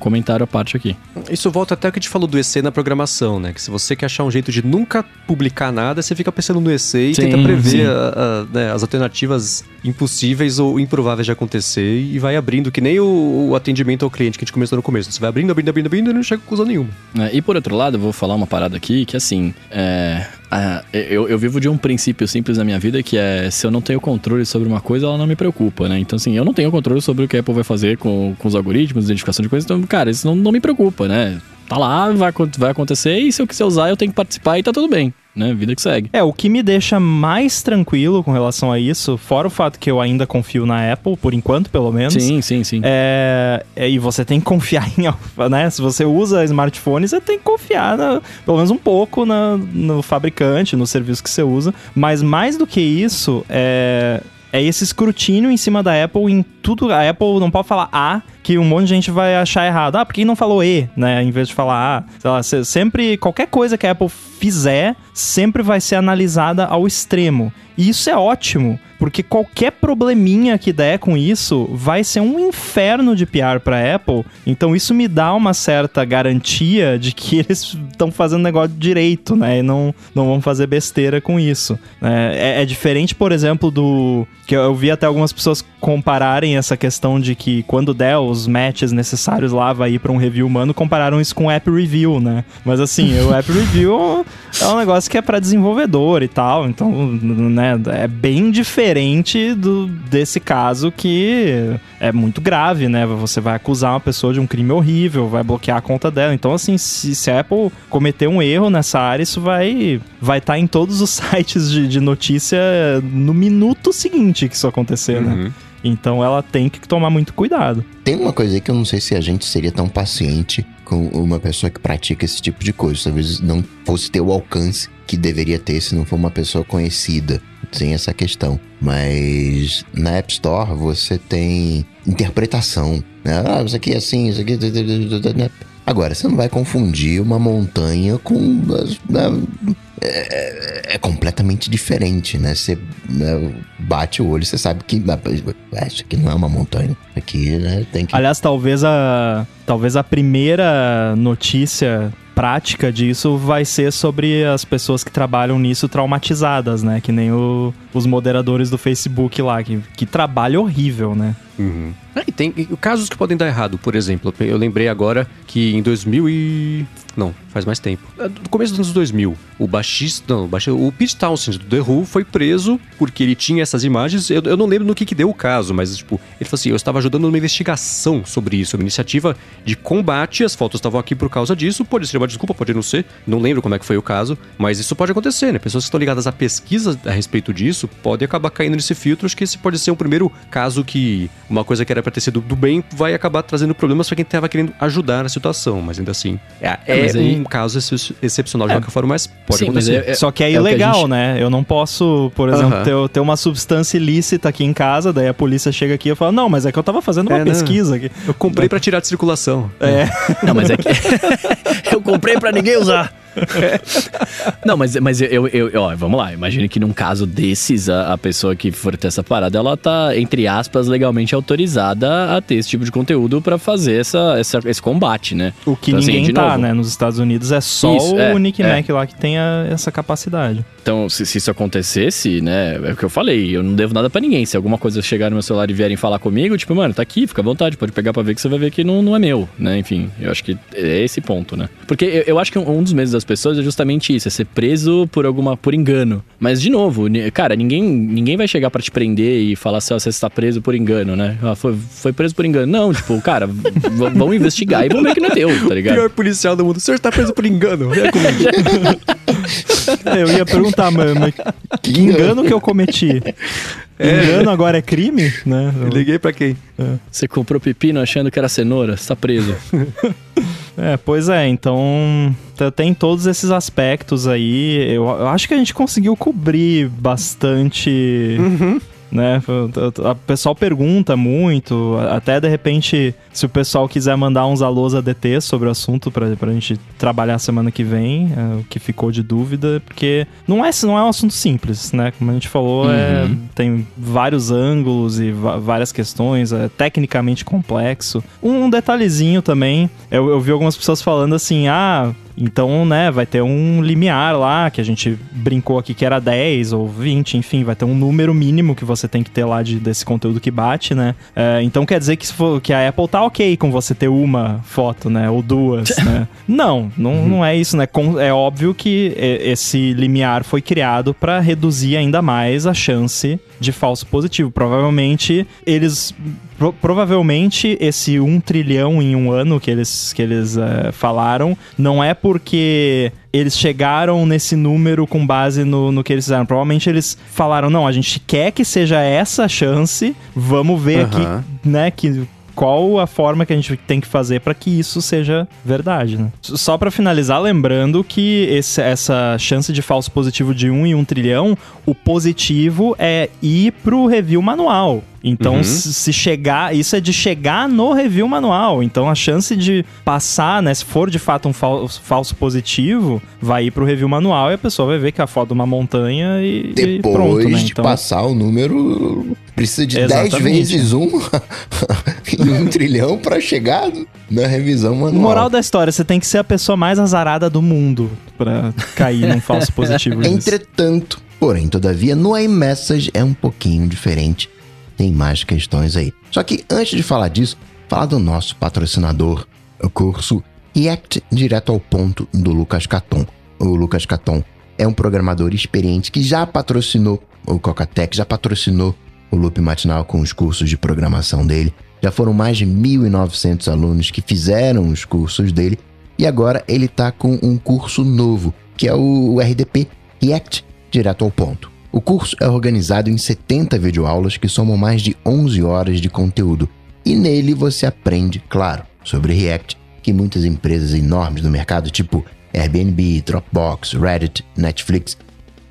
comentário à parte aqui. Isso volta até o que a gente falou do EC na programação, né? Que se você quer achar um jeito de nunca publicar nada, você fica pensando no EC e sim, tenta prever a, a, né, as alternativas impossíveis ou improváveis de acontecer e vai abrindo, que nem o, o, atendimento ao cliente que a gente começou no começo. Você vai abrindo, abrindo, abrindo, abrindo e não chega com coisa nenhuma. É, e por outro lado, eu vou falar uma parada aqui que assim, é, eu, eu, vivo de um princípio simples na minha vida que é se eu não tenho controle sobre uma coisa, ela não me preocupa, né? Então, assim, eu não tenho controle sobre o que a Apple vai fazer com, com os algoritmos, identificação de coisas, então cara, isso não, não me preocupa, né? Tá lá, vai, vai acontecer e se eu quiser usar, eu tenho que participar e tá tudo bem né? Vida que segue. É, o que me deixa mais tranquilo com relação a isso, fora o fato que eu ainda confio na Apple, por enquanto, pelo menos. Sim, sim, sim. É, é e você tem que confiar em, né? Se você usa smartphone, você tem que confiar, na, pelo menos um pouco na, no fabricante, no serviço que você usa. Mas mais do que isso, é é esse escrutínio em cima da Apple em tudo. A Apple não pode falar A, que um monte de gente vai achar errado. Ah, por que não falou E, né? Em vez de falar A. Sei lá, sempre, qualquer coisa que a Apple fizer, sempre vai ser analisada ao extremo. E isso é ótimo, porque qualquer probleminha que der com isso vai ser um inferno de PR para Apple. Então isso me dá uma certa garantia de que eles estão fazendo negócio direito, né? E não, não vão fazer besteira com isso. É, é, é diferente, por exemplo, do que eu vi até algumas pessoas compararem essa questão de que quando der os matches necessários lá, vai ir pra um review humano, compararam isso com o App Review, né? Mas assim, o App Review é um negócio que é para desenvolvedor e tal, então, né, é bem diferente do, desse caso que é muito grave, né? Você vai acusar uma pessoa de um crime horrível, vai bloquear a conta dela. Então, assim, se, se a Apple cometer um erro nessa área, isso vai vai estar tá em todos os sites de, de notícia no minuto seguinte que isso acontecer, né? uhum. né? Então ela tem que tomar muito cuidado. Tem uma coisa aí que eu não sei se a gente seria tão paciente com uma pessoa que pratica esse tipo de coisa. Talvez não fosse ter o alcance que deveria ter se não for uma pessoa conhecida. Tem essa questão. Mas na App Store você tem interpretação. Né? Ah, isso aqui é assim, isso aqui. Agora, você não vai confundir uma montanha com. Né, é, é, completamente diferente, né? Você né, bate o olho, você sabe que é, isso aqui não é uma montanha. Aqui, né, tem que. Aliás, talvez a talvez a primeira notícia prática disso vai ser sobre as pessoas que trabalham nisso traumatizadas, né? Que nem o, os moderadores do Facebook lá, que, que trabalho horrível, né? Uhum. Ah, e tem casos que podem dar errado, por exemplo. Eu lembrei agora que em 2000 e... Não, faz mais tempo. No começo dos anos 2000, o baixista... Não, o, baixista, o Pete Townsend do The Who foi preso porque ele tinha essas imagens. Eu, eu não lembro no que, que deu o caso, mas, tipo, ele falou assim, eu estava ajudando numa investigação sobre isso, uma iniciativa de combate. As fotos estavam aqui por causa disso. Pode ser uma desculpa, pode não ser. Não lembro como é que foi o caso, mas isso pode acontecer, né? Pessoas que estão ligadas à pesquisa a respeito disso podem acabar caindo nesse filtro. Acho que esse pode ser um primeiro caso que uma coisa que era para ter sido do bem vai acabar trazendo problemas para quem estava querendo ajudar na situação, mas ainda assim é, é, é um caso excepcional de é. qualquer forma, mas pode Sim, acontecer. Mas é, Só que é ilegal, que gente... né? Eu não posso, por exemplo, uh -huh. ter, ter uma substância ilícita aqui em casa, daí a polícia chega aqui e fala: Não, mas é que eu tava fazendo uma é, pesquisa aqui. Eu comprei para tirar de circulação. É. Não, mas é que eu comprei para ninguém usar. Não, mas, mas eu, eu, eu, ó, vamos lá. Imagine que num caso desses, a, a, pessoa que for ter essa parada, ela tá, entre aspas, legalmente autorizada a ter esse tipo de conteúdo para fazer essa, essa, esse combate, né? O que então, assim, ninguém assim, tá, novo, né? Nos Estados Unidos é só isso, o é, Nick é. Mac lá que tem a, essa capacidade. Então, se, se, isso acontecesse, né? É o que eu falei, eu não devo nada para ninguém. Se alguma coisa chegar no meu celular e vierem falar comigo, tipo, mano, tá aqui, fica à vontade, pode pegar pra ver que você vai ver que não, não é meu, né? Enfim, eu acho que é esse ponto, né? Porque eu, eu acho que um dos medos das pessoas é justamente isso, é ser preso por alguma por engano. Mas de novo, cara, ninguém ninguém vai chegar para te prender e falar assim, oh, você está preso por engano, né? Ah, foi, foi preso por engano. Não, tipo, cara, vão investigar e vão ver que não é teu, tá ligado? Pior policial do mundo, o senhor está preso por engano. É comigo. eu ia perguntar, mano, que engano que eu cometi? É. Engano agora é crime, né? Eu... Liguei para quem? É. Você comprou pepino achando que era cenoura, você tá preso. É, pois é, então tem todos esses aspectos aí. Eu, eu acho que a gente conseguiu cobrir bastante. Uhum né? O pessoal pergunta muito, até de repente, se o pessoal quiser mandar uns alôs ADT sobre o assunto pra, pra gente trabalhar semana que vem, é, o que ficou de dúvida, porque não é, não é um assunto simples, né? Como a gente falou, é, uhum. é, tem vários ângulos e várias questões, é tecnicamente complexo. Um, um detalhezinho também, eu, eu vi algumas pessoas falando assim, ah então, né, vai ter um limiar lá, que a gente brincou aqui que era 10 ou 20, enfim, vai ter um número mínimo que você tem que ter lá de, desse conteúdo que bate, né? É, então quer dizer que, for, que a Apple tá ok com você ter uma foto, né? Ou duas, né? Não, não, uhum. não é isso, né? é óbvio que esse limiar foi criado para reduzir ainda mais a chance de falso positivo. Provavelmente eles Pro, provavelmente esse um trilhão em um ano que eles, que eles uh, falaram não é porque eles chegaram nesse número com base no, no que eles fizeram. Provavelmente eles falaram, não, a gente quer que seja essa chance, vamos ver uhum. aqui, né, que qual a forma que a gente tem que fazer para que isso seja verdade, né? Só para finalizar, lembrando que esse, essa chance de falso positivo de 1 em 1 trilhão, o positivo é ir pro review manual. Então, uhum. se chegar, isso é de chegar no review manual. Então, a chance de passar, né, se for de fato um falso, falso positivo, vai ir pro review manual e a pessoa vai ver que é a foto de uma montanha e, Depois e pronto, né? de então... passar o número, precisa de 10 vezes um em um trilhão para chegar na revisão manual. Moral da história, você tem que ser a pessoa mais azarada do mundo para cair num falso positivo. Entretanto, porém, todavia, no iMessage é um pouquinho diferente tem mais questões aí. Só que antes de falar disso, falar do nosso patrocinador, o curso React Direto ao Ponto do Lucas Caton. O Lucas Caton é um programador experiente que já patrocinou o Cocatec, já patrocinou o Loop Matinal com os cursos de programação dele. Já foram mais de 1.900 alunos que fizeram os cursos dele e agora ele está com um curso novo, que é o RDP React Direto ao Ponto. O curso é organizado em 70 videoaulas que somam mais de 11 horas de conteúdo e nele você aprende, claro, sobre React, que muitas empresas enormes do mercado, tipo Airbnb, Dropbox, Reddit, Netflix,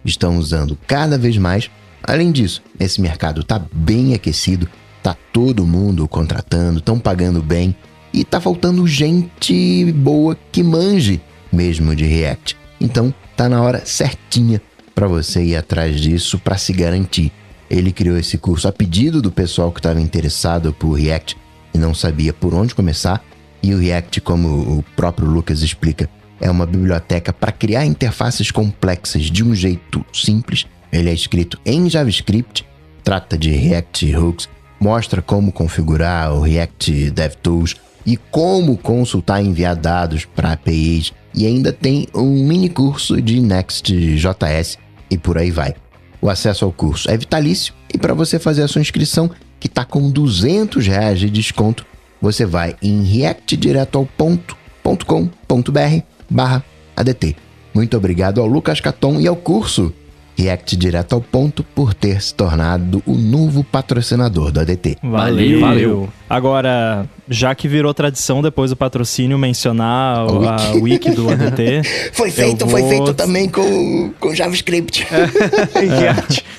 estão usando cada vez mais. Além disso, esse mercado está bem aquecido, tá todo mundo contratando, estão pagando bem e tá faltando gente boa que manje mesmo de React. Então, tá na hora certinha para você ir atrás disso para se garantir. Ele criou esse curso a pedido do pessoal que estava interessado por React e não sabia por onde começar. E o React, como o próprio Lucas explica, é uma biblioteca para criar interfaces complexas de um jeito simples. Ele é escrito em JavaScript, trata de React Hooks, mostra como configurar o React DevTools e como consultar e enviar dados para APIs. E ainda tem um mini curso de Next.js e por aí vai. O acesso ao curso é vitalício e para você fazer a sua inscrição, que está com 200 reais de desconto, você vai em reactdiretoalponto.com.br barra ADT. Muito obrigado ao Lucas Caton e ao curso React Direto ao Ponto por ter se tornado o novo patrocinador do ADT. Valeu. Valeu. Agora, já que virou tradição depois do patrocínio mencionar o a wiki do ADT. foi feito, vou... foi feito também com, com JavaScript.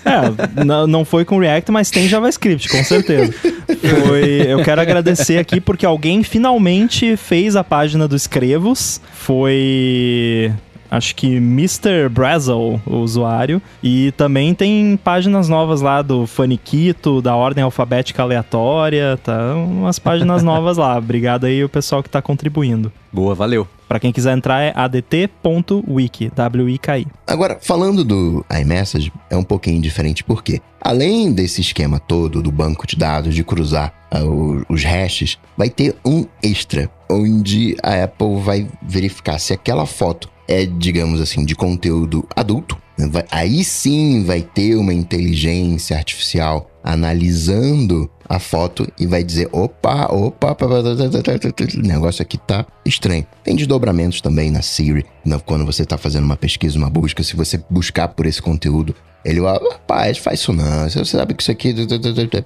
É, é não, não foi com React, mas tem JavaScript, com certeza. Foi, eu quero agradecer aqui porque alguém finalmente fez a página do Escrevos. Foi acho que Mr. Brazzle, o usuário. E também tem páginas novas lá do Faniquito, da Ordem Alfabética Aleatória, tá? Umas páginas novas lá. Obrigado aí o pessoal que tá contribuindo. Boa, valeu. Para quem quiser entrar é adt.wiki, W-I-K-I. Agora, falando do iMessage, é um pouquinho diferente porque, além desse esquema todo do banco de dados, de cruzar uh, os hashes, vai ter um extra, onde a Apple vai verificar se aquela foto é, digamos assim, de conteúdo adulto, vai, aí sim vai ter uma inteligência artificial analisando a foto e vai dizer: opa, opa, o negócio aqui tá estranho. Tem desdobramentos também na Siri, quando você tá fazendo uma pesquisa, uma busca, se você buscar por esse conteúdo. Ele, rapaz, faz isso não. Você sabe que isso aqui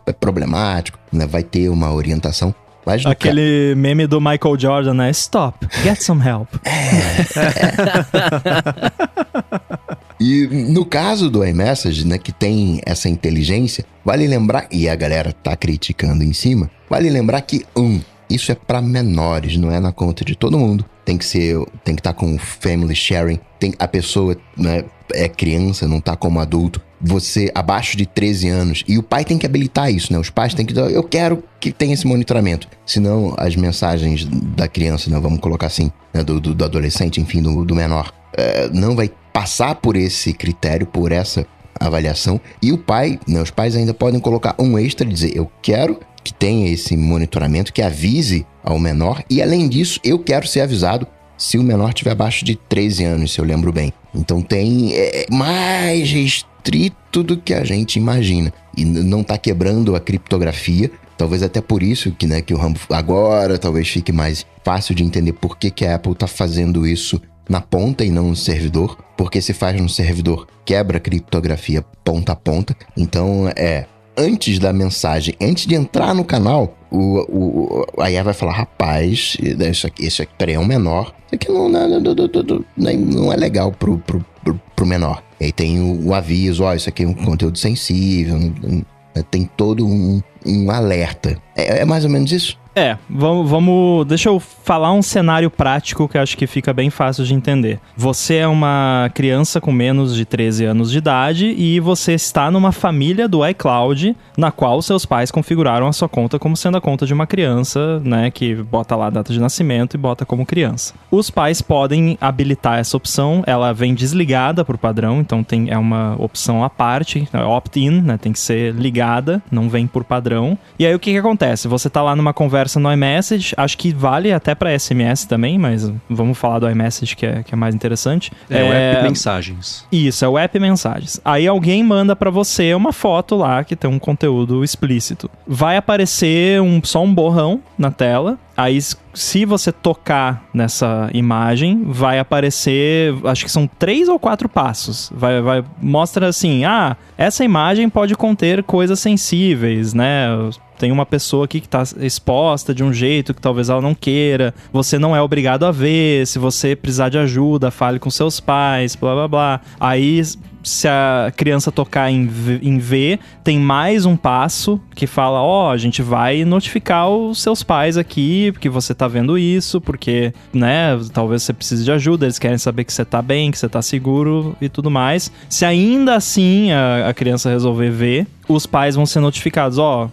é problemático, né? Vai ter uma orientação. Aquele ca... meme do Michael Jordan, né? Stop, get some help. e no caso do iMessage, né, que tem essa inteligência, vale lembrar, e a galera tá criticando em cima, vale lembrar que, um, isso é para menores, não é na conta de todo mundo. Tem que ser, tem que estar tá com family sharing, tem a pessoa né, é criança, não tá como adulto você abaixo de 13 anos. E o pai tem que habilitar isso, né? Os pais têm que eu quero que tenha esse monitoramento. Senão as mensagens da criança, né? Vamos colocar assim, né? do, do, do, adolescente, enfim, do, do menor, é, não vai passar por esse critério, por essa avaliação. E o pai, né? Os pais ainda podem colocar um extra e dizer, eu quero que tenha esse monitoramento, que avise ao menor. E além disso, eu quero ser avisado se o menor tiver abaixo de 13 anos, se eu lembro bem. Então tem é, mais restrito do que a gente imagina. E não está quebrando a criptografia. Talvez até por isso que, né, que o Rambo agora talvez fique mais fácil de entender por que, que a Apple está fazendo isso na ponta e não no servidor. Porque se faz no servidor, quebra a criptografia ponta a ponta. Então é antes da mensagem, antes de entrar no canal, o, o, a IA vai falar: rapaz, isso aqui, isso aqui peraí, é um menor. Isso aqui não, não, não, não é legal pro, pro, pro, pro menor. E aí tem o, o aviso: ó, oh, isso aqui é um conteúdo sensível. Tem todo um, um alerta. É, é mais ou menos isso? É, vamos, vamos. Deixa eu falar um cenário prático que acho que fica bem fácil de entender. Você é uma criança com menos de 13 anos de idade e você está numa família do iCloud na qual seus pais configuraram a sua conta como sendo a conta de uma criança, né? Que bota lá a data de nascimento e bota como criança. Os pais podem habilitar essa opção, ela vem desligada por padrão, então tem, é uma opção à parte, é opt-in, né? Tem que ser ligada, não vem por padrão. E aí o que, que acontece? Você está lá numa conversa conversa no iMessage. Acho que vale até para SMS também, mas vamos falar do iMessage que é, que é mais interessante. É, o app mensagens. Isso, é o app mensagens. Aí alguém manda para você uma foto lá que tem um conteúdo explícito. Vai aparecer um, só um borrão na tela. Aí, se você tocar nessa imagem, vai aparecer, acho que são três ou quatro passos. Vai, vai mostra assim, ah, essa imagem pode conter coisas sensíveis, né? Tem uma pessoa aqui que está exposta de um jeito que talvez ela não queira. Você não é obrigado a ver. Se você precisar de ajuda, fale com seus pais, blá blá blá. Aí se a criança tocar em em v tem mais um passo que fala: Ó, oh, a gente vai notificar os seus pais aqui, porque você tá vendo isso, porque, né, talvez você precise de ajuda, eles querem saber que você tá bem, que você tá seguro e tudo mais. Se ainda assim a, a criança resolver ver, os pais vão ser notificados. Ó,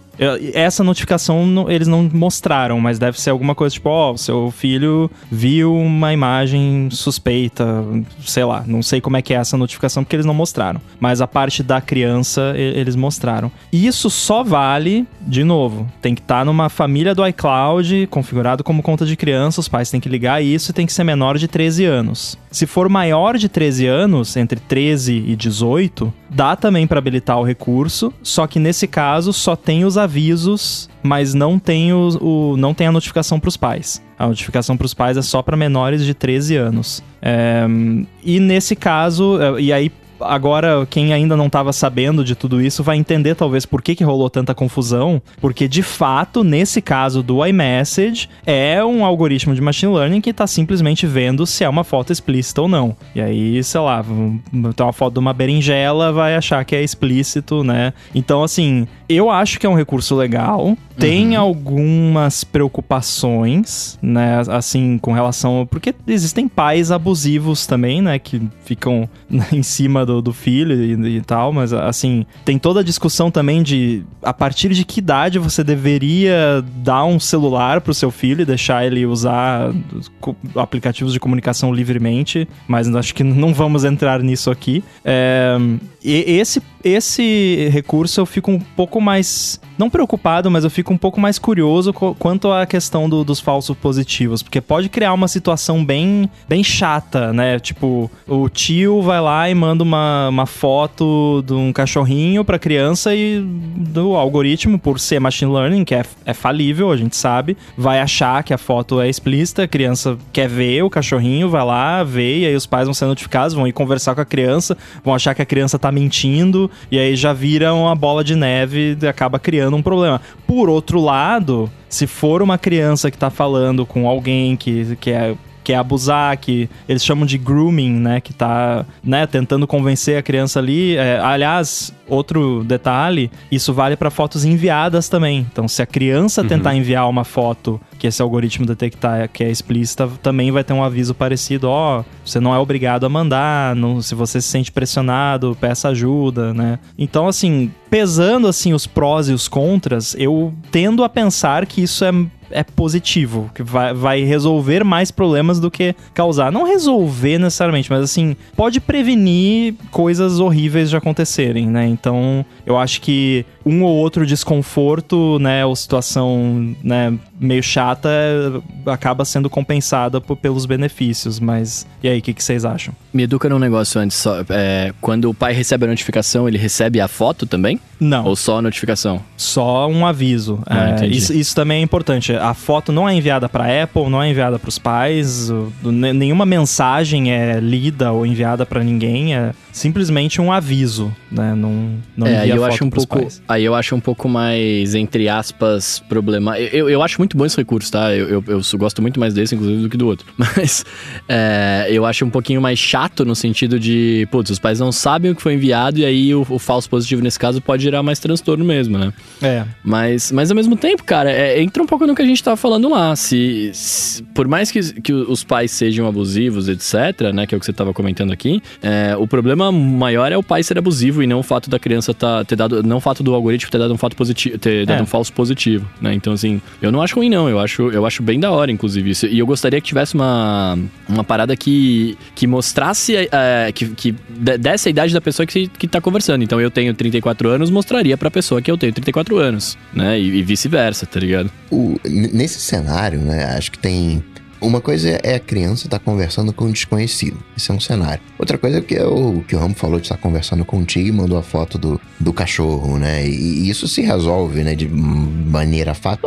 essa notificação eles não mostraram, mas deve ser alguma coisa tipo, ó, oh, seu filho viu uma imagem suspeita, sei lá, não sei como é que é essa notificação porque eles não mostraram. Mas a parte da criança eles mostraram. Isso só vale, de novo, tem que estar tá numa família do iCloud, configurado como conta de criança, os pais têm que ligar isso e tem que ser menor de 13 anos. Se for maior de 13 anos, entre 13 e 18, dá também para habilitar o recurso, só que nesse caso só tem os avisos, mas não tem, o, o não tem a notificação para os pais. A notificação para os pais é só para menores de 13 anos. É, e nesse caso, é, e aí agora quem ainda não estava sabendo de tudo isso vai entender talvez por que, que rolou tanta confusão, porque de fato, nesse caso do iMessage, é um algoritmo de machine learning que está simplesmente vendo se é uma foto explícita ou não. E aí, sei lá, tem uma foto de uma berinjela, vai achar que é explícito, né? Então, assim, eu acho que é um recurso legal. Tem uhum. algumas preocupações, né? Assim, com relação. Porque existem pais abusivos também, né? Que ficam em cima do, do filho e, e, tal, mas assim, tem toda a discussão também de a partir de que idade você deveria dar um celular pro seu filho e deixar ele usar aplicativos de comunicação livremente, mas acho que não vamos entrar nisso aqui. É, esse, esse recurso eu fico um pouco mais. Não preocupado, mas eu fico um pouco mais curioso quanto à questão do, dos falsos positivos. Porque pode criar uma situação bem, bem chata, né? Tipo, o tio vai lá e manda uma, uma foto de um cachorrinho pra criança e do algoritmo, por ser machine learning, que é, é falível, a gente sabe, vai achar que a foto é explícita, a criança quer ver o cachorrinho, vai lá, vê, e aí os pais vão ser notificados, vão ir conversar com a criança, vão achar que a criança tá mentindo, e aí já vira uma bola de neve e acaba criando um problema. Por outro lado, se for uma criança que tá falando com alguém que, que é quer abusar, que eles chamam de grooming, né? Que tá, né, tentando convencer a criança ali. É, aliás, outro detalhe, isso vale para fotos enviadas também. Então, se a criança uhum. tentar enviar uma foto que esse algoritmo detectar que é explícita, também vai ter um aviso parecido, ó, oh, você não é obrigado a mandar, não, se você se sente pressionado, peça ajuda, né? Então, assim, pesando assim os prós e os contras, eu tendo a pensar que isso é é positivo, que vai, vai resolver mais problemas do que causar. Não resolver necessariamente, mas assim, pode prevenir coisas horríveis de acontecerem, né? Então, eu acho que um ou outro desconforto, né, ou situação, né, meio chata acaba sendo compensada por, pelos benefícios, mas e aí, o que, que, vocês acham? Me educa num negócio antes, só, é, quando o pai recebe a notificação, ele recebe a foto também? Não. Ou só a notificação? Só um aviso. Ah, é, isso, isso, também é importante. A foto não é enviada para Apple, não é enviada para os pais, nenhuma mensagem é lida ou enviada para ninguém, é simplesmente um aviso, né? Não, não é, envia eu acho um pouco, pais. Aí eu acho um pouco mais, entre aspas, problema. Eu, eu acho muito bom esse recurso, tá? Eu, eu, eu gosto muito mais desse, inclusive, do que do outro. Mas é, eu acho um pouquinho mais chato no sentido de, putz, os pais não sabem o que foi enviado e aí o, o falso positivo nesse caso pode gerar mais transtorno mesmo, né? É. Mas, mas ao mesmo tempo, cara, é, entra um pouco no que a gente tava falando lá. Se, se, por mais que, que os pais sejam abusivos, etc., né? Que é o que você tava comentando aqui, é, o problema maior é o pai ser abusivo e não o fato da criança tá, ter dado. Não o fato do algoritmo ter dado um fato positivo, ter dado é. um falso positivo, né? Então, assim, eu não acho ruim, não. Eu acho, eu acho bem da hora, inclusive, isso. E eu gostaria que tivesse uma, uma parada que, que mostrasse, é, que, que desse a idade da pessoa que, que tá conversando. Então, eu tenho 34 anos, mostraria pra pessoa que eu tenho 34 anos, né? E, e vice-versa, tá ligado? O, nesse cenário, né, acho que tem. Uma coisa é a criança estar conversando com um desconhecido. Esse é um cenário. Outra coisa é que é o que o Ramo falou de estar conversando contigo e mandou a foto do, do cachorro, né? E, e isso se resolve, né? De maneira fácil.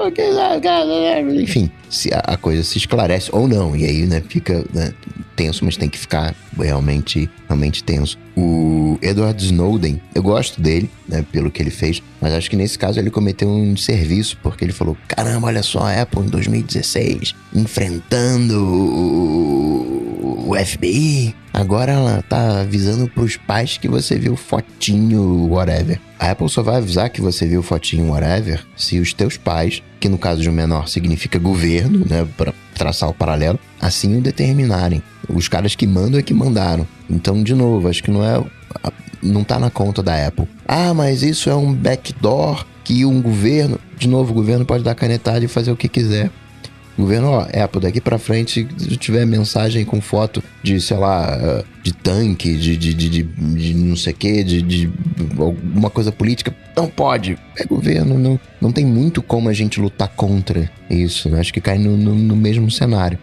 Enfim, se a, a coisa se esclarece ou não. E aí, né, fica né, tenso, mas tem que ficar realmente, realmente tenso. O Edward Snowden, eu gosto dele, né, pelo que ele fez, mas acho que nesse caso ele cometeu um desserviço, porque ele falou: caramba, olha só, a Apple em 2016 enfrentando o, FBI. Agora ela tá avisando pros pais que você viu fotinho, whatever. A Apple só vai avisar que você viu fotinho, whatever, se os teus pais, que no caso de um menor significa governo, né, pra traçar o paralelo, assim o determinarem. Os caras que mandam é que mandaram. Então, de novo, acho que não é. Não tá na conta da Apple. Ah, mas isso é um backdoor que um governo. De novo, o governo pode dar canetada e fazer o que quiser. O governo, ó, Apple, daqui pra frente, se tiver mensagem com foto de, sei lá, de tanque, de, de, de, de, não sei o que, de, de alguma coisa política, não pode. É governo, não, não tem muito como a gente lutar contra isso. Acho que cai no, no, no mesmo cenário.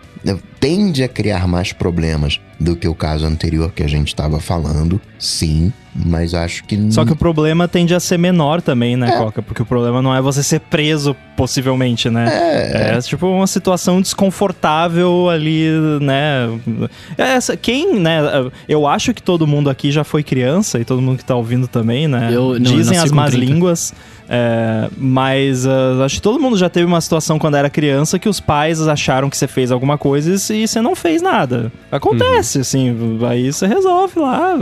Tende a criar mais problemas do que o caso anterior que a gente estava falando, sim, mas acho que. Só que o problema tende a ser menor também, né, É. Coca? Porque o problema não é você ser preso, possivelmente, né? É, É, tipo uma situação desconfortável ali, né? Essa, quem, né? Eu acho que todo mundo aqui já foi criança e todo mundo que tá ouvindo também, né? Eu- não, eu Dizem nasci as más 30. línguas. É, mas ah, acho que todo mundo já teve uma situação quando era criança que os pais acharam que você fez alguma coisa e você não fez nada. Acontece, assim, aí você resolve lá.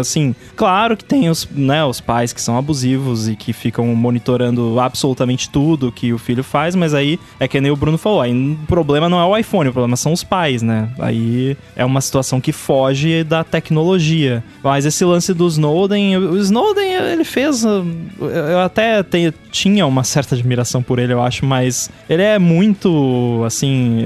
Assim, claro que tem os, né, os pais que são abusivos e que ficam monitorando absolutamente tudo que o filho faz, mas aí é que nem o Bruno falou, aí o problema não é o iPhone, o problema são os pais, né? Aí é uma situação que foge da tecnologia. Mas esse lance do Snowden, o Snowden, ele fez. uh, Eu até te- tinha uma certa admiração por ele, eu acho, mas ele é muito, assim.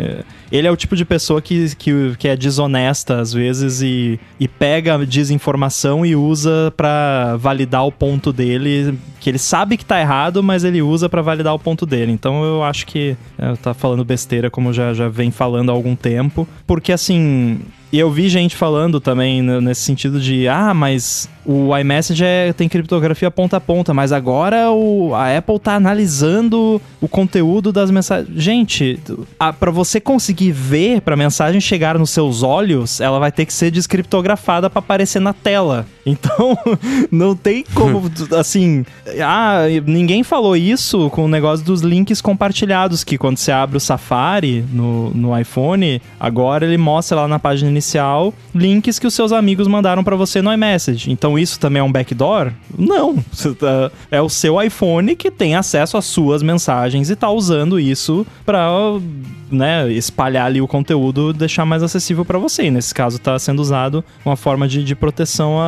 Ele é o tipo de pessoa que, que, que é desonesta às vezes e, e pega desinformação e usa pra validar o ponto dele, que ele sabe que tá errado, mas ele usa pra validar o ponto dele. Então eu acho que é, tá falando besteira, como já, já vem falando há algum tempo. Porque assim. E eu vi gente falando também nesse sentido de, ah, mas o iMessage é, tem criptografia ponta a ponta, mas agora o, a Apple tá analisando o conteúdo das mensagens. Gente, para você conseguir ver, pra mensagem chegar nos seus olhos, ela vai ter que ser descriptografada pra aparecer na tela. Então, não tem como, assim, ah, ninguém falou isso com o negócio dos links compartilhados, que quando você abre o Safari no, no iPhone, agora ele mostra lá na página inicial links que os seus amigos mandaram pra você no iMessage. Então isso também é um backdoor? Não. Tá- É o seu iPhone que tem acesso às suas mensagens e tá usando isso pra né, espalhar ali o conteúdo, deixar mais acessível pra você. E nesse caso tá sendo usado uma forma de, de proteção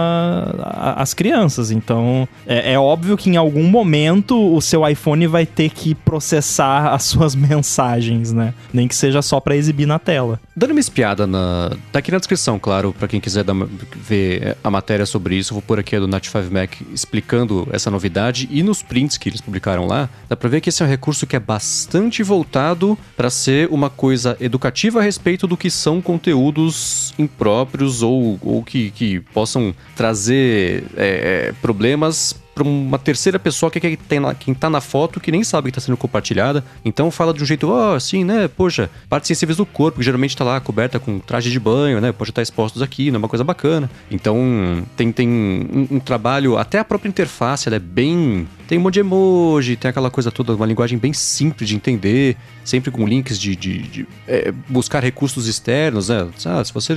às crianças. Então é, é óbvio que em algum momento o seu iPhone vai ter que processar as suas mensagens, né? Nem que seja só pra exibir na tela. Dando uma espiada na. Tá aqui na descrição, claro, pra quem quiser dar ver a matéria sobre isso. Vou pôr aqui a do Nat5Mac explicando essa novidade. E nos prints que eles publicaram lá, dá pra ver que esse é um recurso que é bastante voltado pra ser uma coisa educativa a respeito do que são conteúdos impróprios ou, ou que, que possam trazer é, é, problemas para uma terceira pessoa que é quem, tem na, foto que nem sabe que tá sendo compartilhada. Então fala de um jeito, ó, assim, né? Poxa, partes sensíveis do corpo, que geralmente tá lá coberta com traje de banho, né? Pode estar expostos aqui, não é uma coisa bacana. Então tem, tem um, um trabalho, até a própria interface, ela é bem. Tem um monte de emoji, tem aquela coisa toda, uma linguagem bem simples de entender, sempre com links de, de, de, é, buscar recursos externos, né? Ah, se você,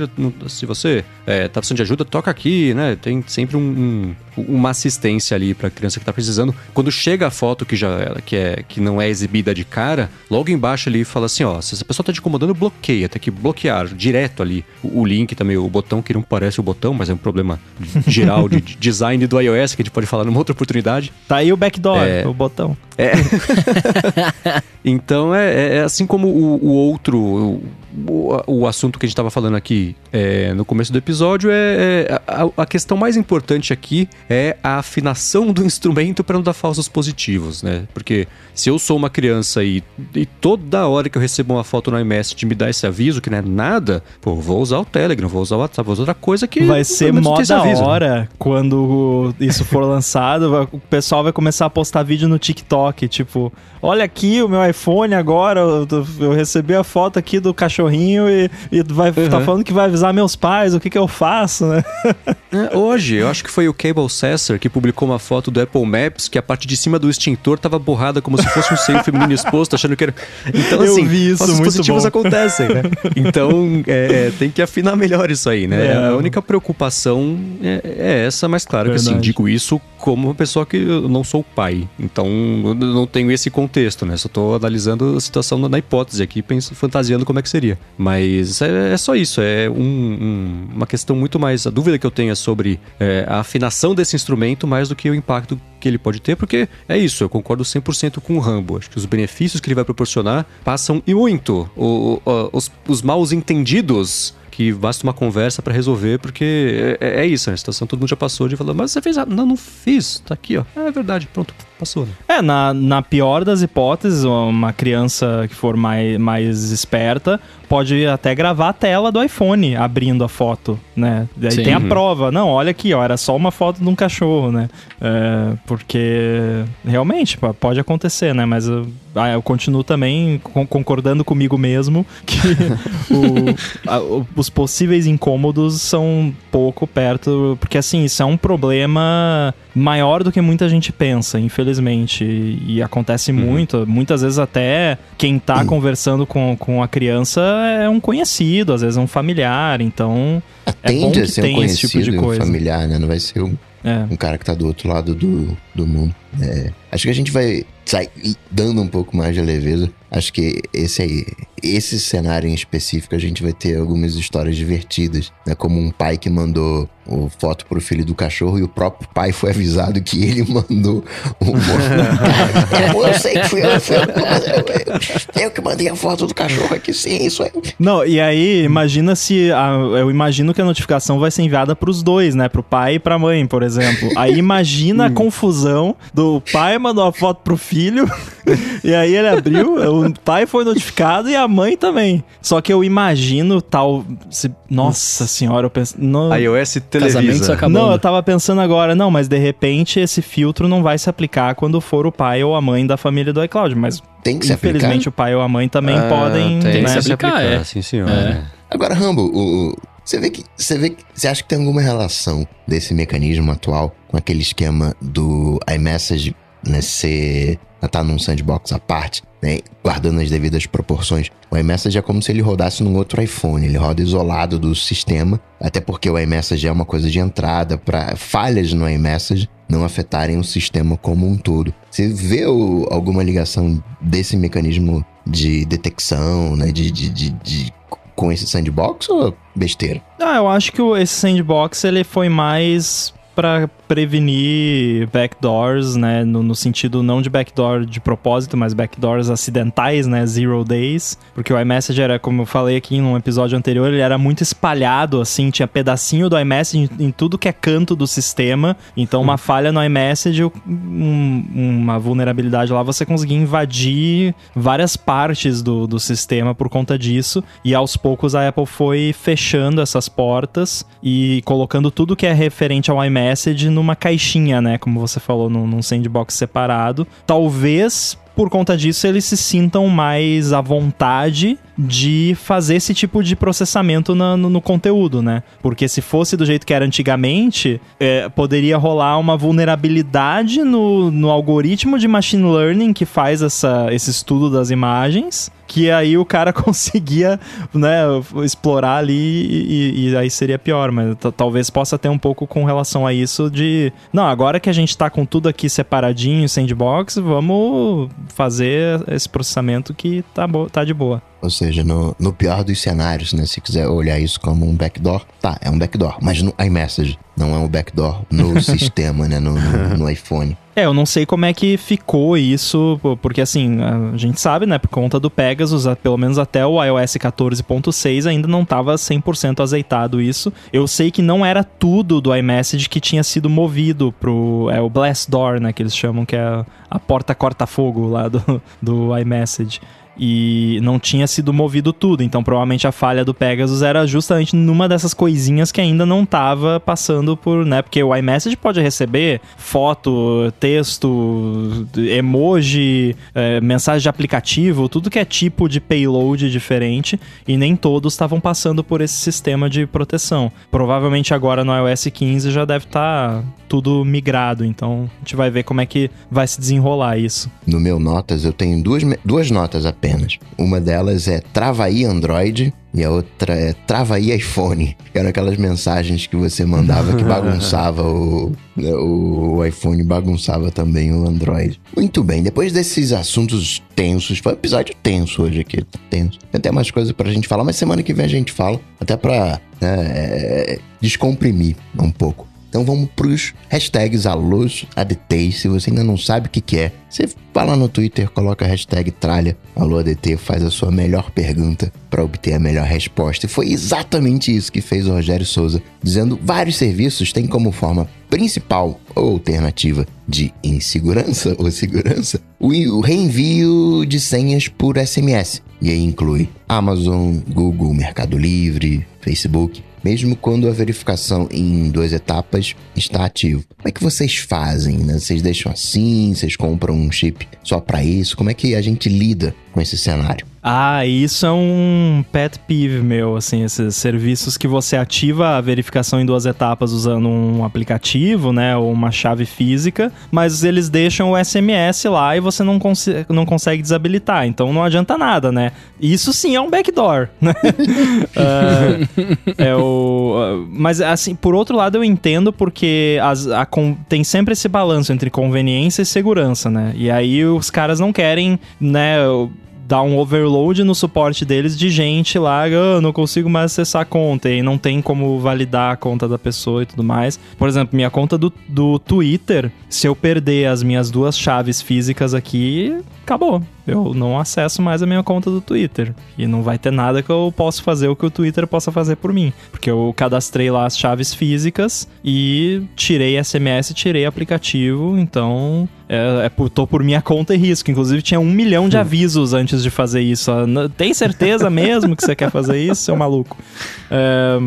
se você é, tá precisando de ajuda, toca aqui, né? Tem sempre um- um- uma assistência ali pra criança que tá precisando. Quando chega a foto que já que, é, que não é exibida de cara, logo embaixo ali fala assim, ó, se essa pessoa tá te incomodando, bloqueia, tem que bloquear direto ali o, o link também, o botão que não parece o botão, mas é um problema geral de de design do iOS que a gente pode falar numa outra oportunidade. Tá aí o backdoor, É. o botão. É. então é, é, assim como o, o outro, o, o, assunto que a gente estava falando aqui é, no começo do episódio é, é a, a, questão mais importante aqui é a afinação do instrumento para não dar falsos positivos, né? Porque se eu sou uma criança e, e toda hora que eu recebo uma foto no iMessage me dá esse aviso que não é nada, pô, vou usar o Telegram, vou usar o WhatsApp, vou usar outra coisa que vai ser mó da hora quando isso for lançado, o pessoal vai começar a postar vídeo no TikTok, tipo, olha aqui o meu iPhone agora, eu, eu recebi a foto aqui do cachorrinho e, e vai uhum. tá falando que vai avisar meus pais, o que que eu faço, né? É, hoje, eu acho que foi o Cable Sasser que publicou uma foto do Apple Maps que a parte de cima do extintor tava borrada como se fosse um seio feminino exposto, achando que era... Então, eu assim, vi isso, muito positivos bom. acontecem, né? Então, é, é, tem que afinar melhor isso aí, né? É. A única preocupação é, é essa, mas claro Verdade. que assim, digo isso como uma pessoa que eu não sou pai, então não tenho esse contexto, né? Só tô analisando a situação na hipótese aqui, penso, fantasiando como é que seria. Mas é, é só isso, é um, um, uma questão muito mais. A dúvida que eu tenho é sobre é, a afinação desse instrumento mais do que o impacto que ele pode ter, porque é isso, eu concordo 100% com o Rambo. Acho que os benefícios que ele vai proporcionar passam e muito. O, o, os, os maus entendidos que basta uma conversa para resolver, porque é, é, isso, a situação todo mundo já passou de falar, mas você fez. Não, não fiz, tá aqui, ó. É verdade, pronto, passou, né? É, na, na pior das hipóteses, uma criança que for mais, mais esperta pode até gravar a tela do iPhone abrindo a foto, né? Daí Sim. tem a prova. Não, olha aqui, ó, era só uma foto de um cachorro, né? É, porque realmente pode acontecer, né? Mas eu, ah, eu continuo também concordando comigo mesmo que o, a, os possíveis incômodos são pouco perto, porque assim, isso é um problema maior do que muita gente pensa, infelizmente. E, acontece uhum. muito. Muitas vezes até quem tá uhum. conversando com, com a criança é um conhecido, às vezes é um familiar, então. Tende é a ser um conhecido, tipo um familiar, né? Não vai ser um, é. um cara que tá do outro lado do, do mundo. É. Acho que a gente vai sair dando um pouco mais de leveza. Acho que esse aí, esse cenário em específico, a gente vai ter algumas histórias divertidas, né? Como um pai que mandou o foto pro filho do cachorro e o próprio pai foi avisado que ele mandou o eu sei que fui eu, fui eu, eu que mandei a foto do cachorro aqui, sim, isso aí. Não, e aí, imagina se. A, eu imagino que a notificação vai ser enviada pros dois, né? Pro pai e pra mãe, por exemplo. Aí imagina a confusão do pai mandou a foto pro filho, e aí ele abriu, o pai foi notificado e a mãe também. Só que eu imagino tal. Se, nossa senhora, eu penso. No... iOS Televisa. Não, eu tava pensando agora, não, mas de repente esse filtro não vai se aplicar quando for o pai ou a mãe da família do iCloud, mas tem que se infelizmente aplicar? o pai ou a mãe também ah, podem tem né, que se aplicar, é. sim senhor. É. Agora, Rambo, o, você vê que você vê que você acha que tem alguma relação desse mecanismo atual com aquele esquema do iMessage né, ser tá num sandbox à parte, né, guardando as devidas proporções. O iMessage é como se ele rodasse num outro iPhone, ele roda isolado do sistema, até porque o iMessage é uma coisa de entrada para falhas no iMessage não afetarem o sistema como um todo. Você vê o, alguma ligação desse mecanismo de detecção, né, de, de, de, de com esse sandbox ou besteira? Ah, eu acho que esse sandbox ele foi mais para prevenir backdoors, né? No, no, sentido não de backdoor de propósito, mas backdoors acidentais, né? Zero days. Porque o iMessage era, como eu falei aqui num episódio anterior, ele era muito espalhado, assim, tinha pedacinho do iMessage em, em tudo que é canto do sistema. Então, uma hum. falha no iMessage, um, uma vulnerabilidade lá, você conseguia invadir várias partes do, do sistema por conta disso. E aos poucos a Apple foi fechando essas portas e colocando tudo que é referente ao iMessage numa caixinha, né? Como você falou, num, num sandbox separado. Talvez por conta disso eles se sintam mais à vontade de fazer esse tipo de processamento no, no, conteúdo, né? Porque se fosse do jeito que era antigamente, é, poderia rolar uma vulnerabilidade no, no algoritmo de machine learning que faz essa, esse estudo das imagens que aí o cara conseguia, né, explorar ali e, e aí seria pior, mas talvez possa ter um pouco com relação a isso de, não, agora que a gente tá com tudo aqui separadinho, sandbox, vamos fazer esse processamento que tá, tá de boa. Ou seja, no, no pior dos cenários, né? Se quiser olhar isso como um backdoor, tá, é um backdoor. Mas no iMessage, Não é um backdoor no sistema, né? No, no, no iPhone. É, eu não sei como é que ficou isso, porque assim, a gente sabe, né, por conta do Pegasus, pelo menos até o iOS 14.6 ainda não estava 100% azeitado isso. Eu sei que não era tudo do iMessage que tinha sido movido pro é o Blast Door, né, que eles chamam que é a porta corta-fogo lá do, do iMessage e não tinha sido movido tudo. Então, provavelmente a falha do Pegasus era justamente numa dessas coisinhas que ainda não estava passando por, né? Porque o iMessage pode receber foto, texto, emoji, é, mensagem de aplicativo, tudo que é tipo de payload diferente e nem todos estavam passando por esse sistema de proteção. Provavelmente agora no iOS 15 já deve estar tá tudo migrado, então a gente vai ver como é que vai se desenrolar isso. No meu notas eu tenho duas, duas notas apenas apenas. Uma delas é Travaí Android e a outra é Travaí iPhone. Que eram aquelas mensagens que você mandava que bagunçava o, o, iPhone, bagunçava também o Android. Muito bem, depois desses assuntos tensos, foi um episódio tenso hoje aqui, tá tenso. Tem até mais coisas pra gente falar, mas semana que vem a gente fala, até pra né, é, descomprimir um pouco. Então vamos pros hashtags alôs ADT. Se você ainda não sabe o que, que é, você vai lá no Twitter, coloca a hashtag tralha ADT, faz a sua melhor pergunta para obter a melhor resposta. E foi exatamente isso que fez o Rogério Souza, dizendo vários serviços têm como forma principal ou alternativa de insegurança ou segurança o reenvio de senhas por SMS. E aí inclui Amazon, Google, Mercado Livre, Facebook mesmo quando a verificação em duas etapas está ativo. Como é que vocês fazem? Né? Vocês deixam assim? Vocês compram um chip só para isso? Como é que a gente lida com esse cenário? Ah, isso é um pet peeve meu, assim, esses serviços que você ativa a verificação em duas etapas usando um aplicativo, né, ou uma chave física, mas eles deixam o SMS lá e você não, cons não consegue desabilitar, então não adianta nada, né? Isso sim é um backdoor, né? uh, é o, uh, mas, assim, por outro lado eu entendo porque as, a, tem sempre esse balanço entre conveniência e segurança, né? E aí os caras não querem, né dá um overload no suporte deles de gente lá, ah, não consigo mais acessar a conta e não tem como validar a conta da pessoa e tudo mais. Por exemplo, minha conta do, do Twitter, se eu perder as minhas duas chaves físicas aqui, acabou. Eu não acesso mais a minha conta do Twitter. E não vai ter nada que eu possa fazer o que o Twitter possa fazer por mim. Porque eu cadastrei lá as chaves físicas e tirei SMS, tirei aplicativo. Então, é, é por, tô por minha conta e risco. Inclusive, tinha um milhão de hum. avisos antes de fazer isso. Tem certeza mesmo que você quer fazer isso, seu maluco? É,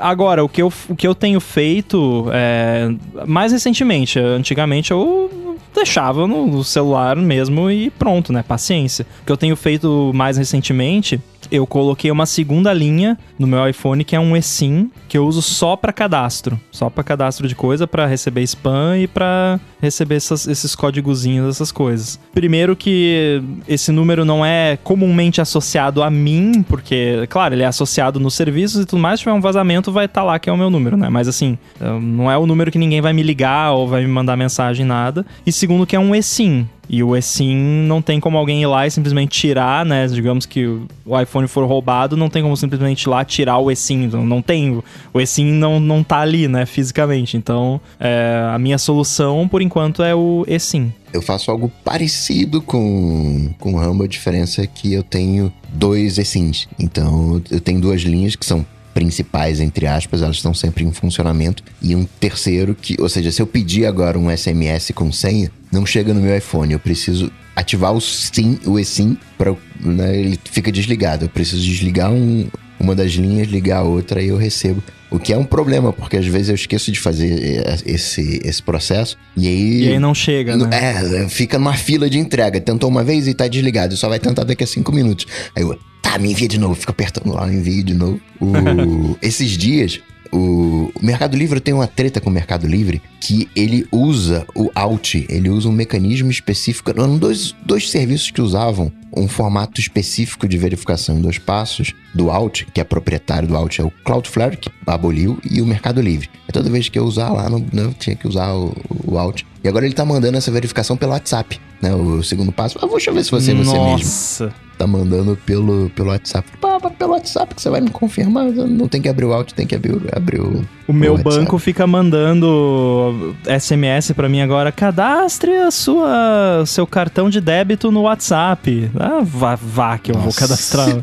agora, o que, eu, o que eu tenho feito é, mais recentemente, antigamente eu deixava no celular mesmo e pronto, né? Paciência. O que eu tenho feito mais recentemente eu coloquei uma segunda linha no meu iPhone que é um eSIM que eu uso só para cadastro, só para cadastro de coisa, para receber spam e para receber essas, esses códigozinhos, essas coisas. Primeiro que esse número não é comumente associado a mim, porque, claro, ele é associado nos serviços e tudo mais, se tiver um vazamento vai estar tá lá que é o meu número, né? Mas assim, não é o número que ninguém vai me ligar ou vai me mandar mensagem, nada. E segundo que é um eSIM, e o eSIM não tem como alguém ir lá e simplesmente tirar, né? Digamos que o iPhone for roubado, não tem como simplesmente ir lá tirar o eSIM. Não, tem. O eSIM não, não tá ali, né? Fisicamente. Então, é, a minha solução, por enquanto, é o eSIM. Eu faço algo parecido com, com o Rumble, a diferença é que eu tenho dois eSIMs. Então, eu tenho duas linhas que são principais, entre aspas, elas estão sempre em funcionamento. E um terceiro que, ou seja, se eu pedir agora um SMS com senha, não chega no meu iPhone. Eu preciso ativar o SIM, o eSIM, para né, ele fica desligado. Eu preciso desligar um, uma das linhas, ligar a outra e eu recebo. O que é um problema, porque às vezes eu esqueço de fazer esse, esse processo e aí. E aí não chega, né? É, fica numa fila de entrega. Tentou uma vez e tá desligado. Só vai tentar daqui a cinco minutos. Aí eu, tá, me envia de novo. Fica apertando lá, envio de novo. O... esses dias, o, Mercado Livre tem uma treta com o Mercado Livre que ele usa o Alt, ele usa um mecanismo específico. Eram dois, dois serviços que usavam um formato específico de verificação em dois passos do Alt, que é proprietário do Alt, é o Cloudflare, que aboliu, e o Mercado Livre. E toda vez que eu usar lá, não, não tinha que usar o, o Alt. E agora ele tá mandando essa verificação pelo WhatsApp, né? O segundo passo. Ah, deixa eu ver se você é você mesmo. Nossa! Tá mandando pelo, pelo WhatsApp. Pá, pelo WhatsApp que você vai me confirmar. Não tem que abrir o Alt, tem que abrir, abrir o, O meu WhatsApp. banco fica mandando SMS pra mim agora. Cadastre a sua seu cartão de débito no WhatsApp. Ah, vá, vá que eu vou Nossa. cadastrar.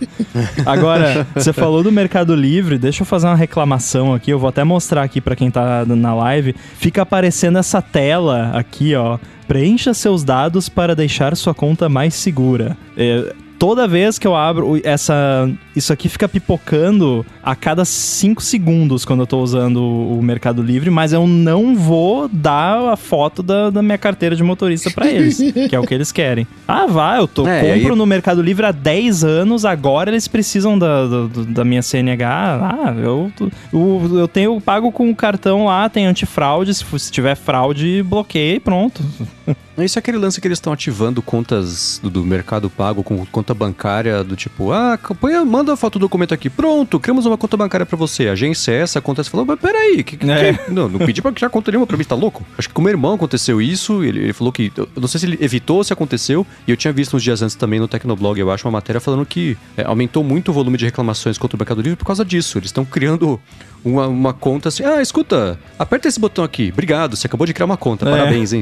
Agora, você falou do Mercado Livre, deixa eu fazer uma reclamação aqui. Eu vou até mostrar aqui pra quem tá na live. Fica aparecendo essa tela aqui, ó. Preencha seus dados para deixar sua conta mais segura. É, toda vez que eu abro essa. Isso aqui fica pipocando a cada 5 segundos quando eu tô usando o Mercado Livre, mas eu não vou dar a foto da, da minha carteira de motorista pra eles, que é o que eles querem. Ah, vai, eu tô, É, compro aí- no Mercado Livre há 10 anos, agora eles precisam da, da, da minha CNH. Ah, eu, eu, eu tenho, eu pago com o cartão lá, tem antifraude, se, se tiver fraude, bloqueia e pronto. Isso é aquele lance que eles estão ativando contas do, do Mercado Pago com conta bancária do tipo, ah, põe, manda a foto do documento aqui, pronto, criamos uma conta bancária pra você. A agência é essa, acontece, falou, mas peraí, que, que, É. que- não, não pedi pra criar conta nenhuma pra mim, tá louco? Acho que com o meu irmão aconteceu isso, ele, ele falou que, eu não sei se ele evitou ou se aconteceu, e eu tinha visto uns dias antes também no Tecnoblog, eu acho, uma matéria falando que é, aumentou muito o volume de reclamações contra o Mercado Livre por causa disso. Eles estão criando uma, uma conta assim, ah, escuta, aperta esse botão aqui, obrigado, você acabou de criar uma conta, É. parabéns, hein,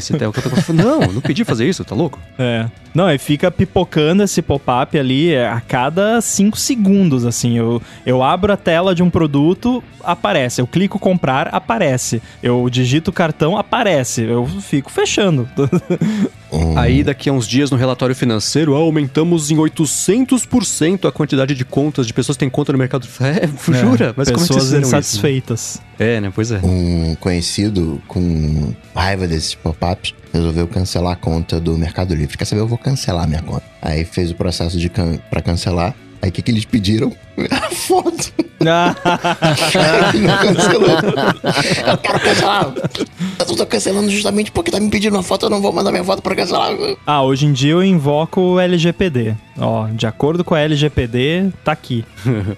conta. Não, não pedi fazer isso, tá louco? É. Não, e fica pipocando esse pop-up ali é, a cada 5 segundos, assim. Eu, eu abro a tela de um produto, aparece. Eu clico comprar, aparece. Eu digito o cartão, aparece. Eu fico fechando. Um- Aí, daqui a uns dias no relatório financeiro, ah, aumentamos em 800% a quantidade de contas de pessoas que têm conta no mercado. É, jura? Mas como é que vocês fizeram isso? insatisfeitas. É, né? Pois é. Um conhecido com raiva desses pop-ups resolveu cancelar a conta do Mercado Livre. Quer saber? Eu vou cancelar minha conta. Aí fez o processo de can para cancelar. Aí o que, que eles pediram? A foto. Ele não cancelou. Eu quero cancelar. Eu tô cancelando justamente porque tá me pedindo uma foto. Eu não vou mandar minha foto pra cancelar. ah, hoje em dia eu invoco o LGPD. Ó, de acordo com a LGPD, tá aqui.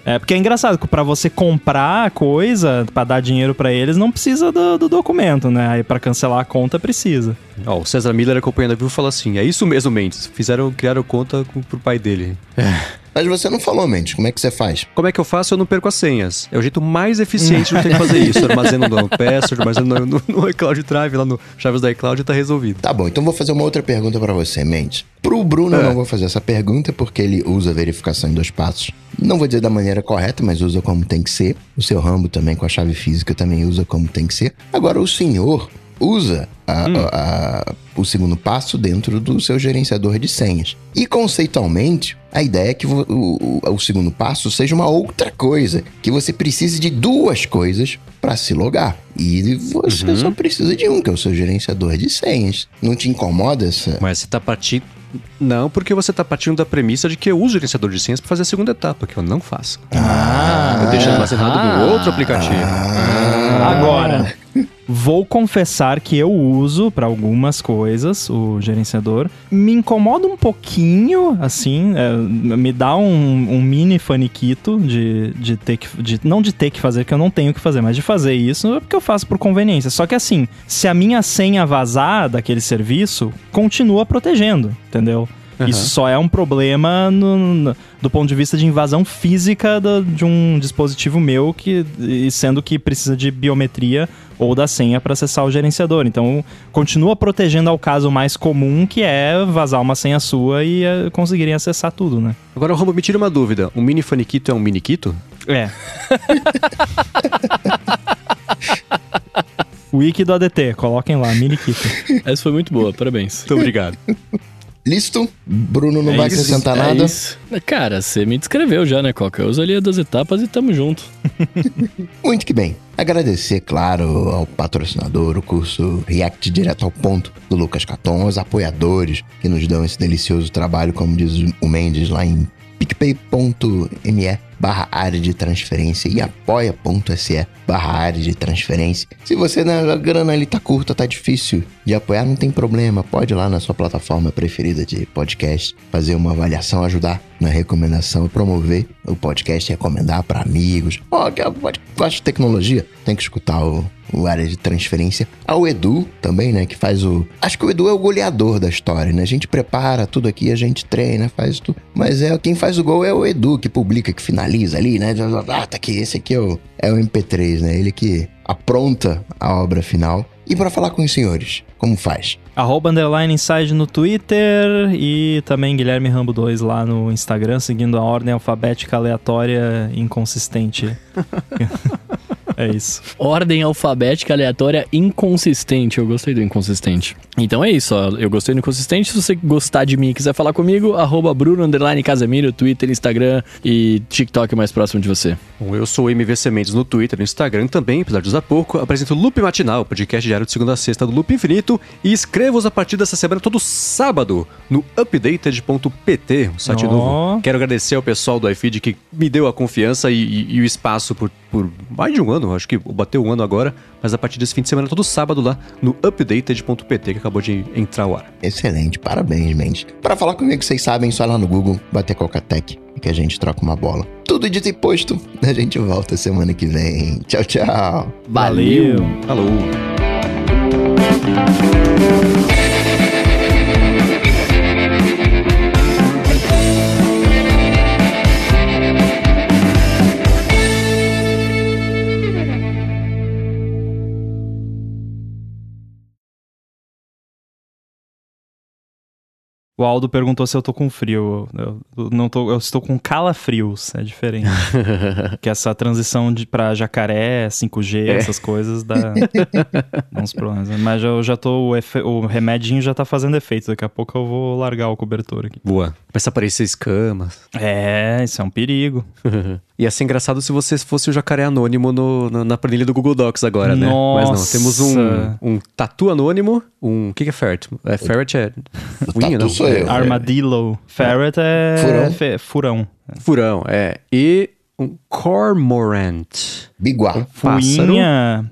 é porque é engraçado que pra você comprar a coisa, pra dar dinheiro pra eles, não precisa do, do documento, né? Aí pra cancelar a conta precisa. Ó, o César Miller acompanhando a Vivo fala assim: é isso mesmo, Mendes. Fizeram, criaram conta com, pro pai dele. Mas você não falou, Mendes. Como é que você faz? Como é que eu faço? Eu não perco as senhas. É o jeito mais eficiente de ter que fazer isso. Armazeno no password, armazeno no, no, iCloud Drive, lá no Chaves da iCloud tá resolvido. Tá bom, então vou fazer uma outra pergunta pra você, Mendes. Pro Bruno eu não vou fazer essa pergunta porque ele usa verificação em dois passos. Não vou dizer da maneira correta, mas usa como tem que ser. O seu Rambo também com a chave física também usa como tem que ser. Agora o senhor usa a- a- o segundo passo dentro do seu gerenciador de senhas. E conceitualmente, a ideia é que o, o- o segundo passo seja uma outra coisa, que você precise de duas coisas para se logar. E você só precisa de um, que é o seu gerenciador de senhas. Não te incomoda essa? Mas você tá partindo. Não, porque você tá partindo da premissa de que eu uso o gerenciador de senhas pra fazer a segunda etapa, que eu não faço. Ah, eu deixo armazenado no outro aplicativo. Agora, vou confessar que eu uso pra algumas coisas o gerenciador. Me incomoda um pouquinho, assim, é, me dá um, um mini faniquito de, de ter que. De, não de ter que fazer, que eu não tenho que fazer, mas de fazer isso é porque eu faço por conveniência. Só que assim, se a minha senha vazar daquele serviço, continua protegendo, entendeu? Aham. Isso só é um problema no- no- do ponto de vista de invasão física do- de um dispositivo meu, que, e sendo que precisa de biometria ou da senha para acessar o gerenciador. Então, continua protegendo ao caso mais comum, que é vazar uma senha sua e eh, conseguirem acessar tudo, né? Agora, Romo, me tira uma dúvida. Um mini faniquito é um miniquito? É. Wiki do ADT, coloquem lá, minikito. Essa foi muito boa, parabéns. Muito obrigado. Listo? Bruno não É vai isso, acrescentar é nada? isso. Cara, você me descreveu já, né, Coca? Eu ali as duas etapas e tamo junto. Muito que bem. Agradecer, claro, ao patrocinador, o curso React Direto ao Ponto do Lucas Caton, aos apoiadores que nos dão esse delicioso trabalho, como diz o Mendes lá em picpay.me barra área de transferência e apoia.se barra área de transferência. Se você, né, a grana ali tá curta, tá difícil de apoiar, não tem problema. Pode ir lá na sua plataforma preferida de podcast, fazer uma avaliação, ajudar na recomendação, promover o podcast, recomendar para amigos. Ó, que pode- gosta de tecnologia, tem que escutar o, o área de transferência. Ao Edu também, né, que faz o... Acho que o Edu é o goleador da história, né? A gente prepara tudo aqui, a gente treina, faz tudo. Mas é quem faz o gol é o Edu, que publica, que finaliza ali, né? Ah, tá aqui, esse aqui é o, é o MP3, né? Ele que apronta a obra final. E para falar com os senhores, como faz? Arroba Underline Inside no Twitter e também Guilherme Rambo 2 lá no Instagram, seguindo a ordem alfabética aleatória inconsistente. é isso. Ordem alfabética aleatória inconsistente. Eu gostei do inconsistente. Então é isso, ó. Eu gostei do inconsistente. Se você gostar de mim e quiser falar comigo, arroba Bruno Underline Casemiro, Twitter, Instagram e TikTok mais próximo de você. Bom, eu sou o MV Sementes no Twitter, no Instagram também, apesar de usar pouco. Apresento o Loop Matinal, podcast diário de segunda a sexta do Loop Infinito. E escrevo-os a partir dessa semana todo sábado no updated.pt, um site Ó. novo. Quero agradecer ao pessoal do iFeed que me deu a confiança e, e- e o espaço por, por mais de um ano, acho que bateu um ano agora, mas a partir desse fim de semana, todo sábado lá no updated.pt, que acabou de entrar ao ar. Excelente, parabéns, Mendes. Para falar comigo, vocês sabem, só lá no Google, bater Cocatec e que a gente troca uma bola. Tudo dito e posto, a gente volta semana que vem. Tchau, tchau. Valeu. Falou! O Aldo perguntou se eu tô com frio. Eu, não tô, eu estou com calafrios, é diferente. que essa transição de, pra jacaré, 5G, essas coisas, dá, dá uns problemas. Mas eu já tô. O, efe, o remedinho já tá fazendo efeito. Daqui a pouco eu vou largar o cobertor aqui. Boa. Começa a aparecer escamas. É, isso é um perigo. Ia ser engraçado se você fosse o jacaré anônimo no- no- na planilha do Google Docs agora, né? Nossa. Mas não, temos um, um tatu anônimo, um... O que, que é ferret? É, ferret é... unha, tatu não? sou É, eu. Armadillo. Ferret é. Furão. fe- furão. Furão, é. E um cormorant. Biguá. Fuinha.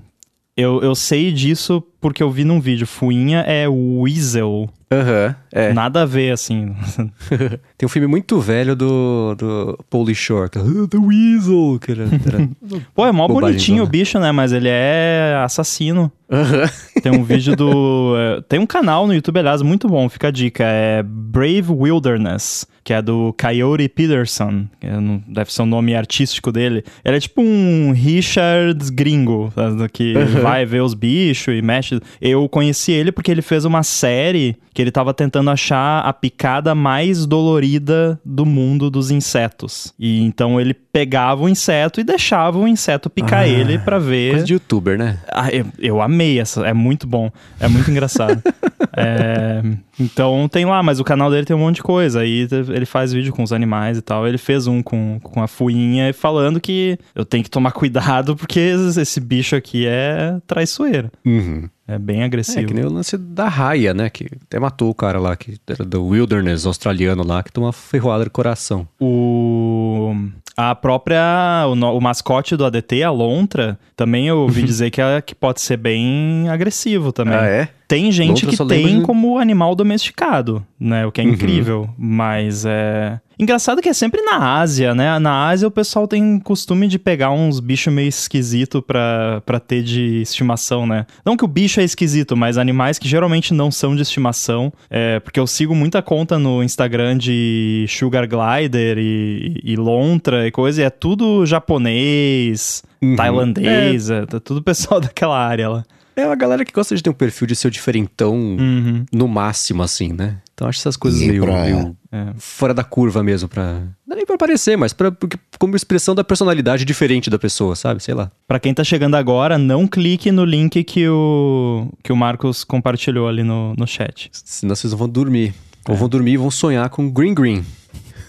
Eu, eu sei disso porque eu vi num vídeo. Fuinha é weasel. Aham, é. Nada a ver, assim. Tem um filme muito velho do, do Pauly Shore, que é "Ah, The Weasel, que era... era... Pô, é mó bonitinho o né? bicho, né? Mas ele é assassino. Aham. Tem um vídeo do. é, Tem um canal no YouTube, aliás, muito bom, fica a dica. É Brave Wilderness, que é do Coyote Peterson. não- deve ser o nome artístico dele. Ele é tipo um Richard gringo, sabe, que vai ver os bichos e mexe. Eu conheci ele porque ele fez uma série que ele tava tentando achar a picada mais dolorida do mundo dos insetos. E então ele pegava o inseto e deixava o inseto picar Ah, ele pra ver. Coisa de youtuber, né? Ah, eu, eu amei essa, é muito bom, é muito engraçado. É, então tem lá, mas o canal dele tem um monte de coisa. Aí ele faz vídeo com os animais e tal. Ele fez um com, com a fuinha falando que eu tenho que tomar cuidado porque esse bicho aqui é traiçoeiro. Uhum. É bem É, agressivo. que nem o lance da raia, né? Que até matou o cara lá, que era do Wilderness australiano lá, que tomou uma ferroada de coração. O a própria o, o mascote do ADT, a lontra, também eu ouvi dizer que, é, que pode ser bem agressivo também. é? Tem gente que tem de- como animal domesticado, né? O que é Uhum. incrível. Mas é. Engraçado que é sempre na Ásia, né? Na Ásia o pessoal tem costume de pegar uns bichos meio esquisito pra, pra ter de estimação, né? Não que o bicho é esquisito, mas animais que geralmente não são de estimação. É, porque eu sigo muita conta no Instagram de Sugar Glider e, e Lontra e coisa, e é tudo japonês, Uhum. tailandês, é, tá tudo pessoal daquela área lá. É uma galera que gosta de ter um perfil de ser o diferentão Uhum. no máximo, assim, né? Então acho essas coisas E meio, pra- meio É. fora da curva mesmo, pra. Não é nem pra aparecer, mas pra, porque- como expressão da personalidade diferente da pessoa, sabe? Sei lá. Pra quem tá chegando agora, não clique no link que o, que o Marcos compartilhou ali no, no chat. Senão vocês vão dormir. Ou vão dormir e vão sonhar com Green Green.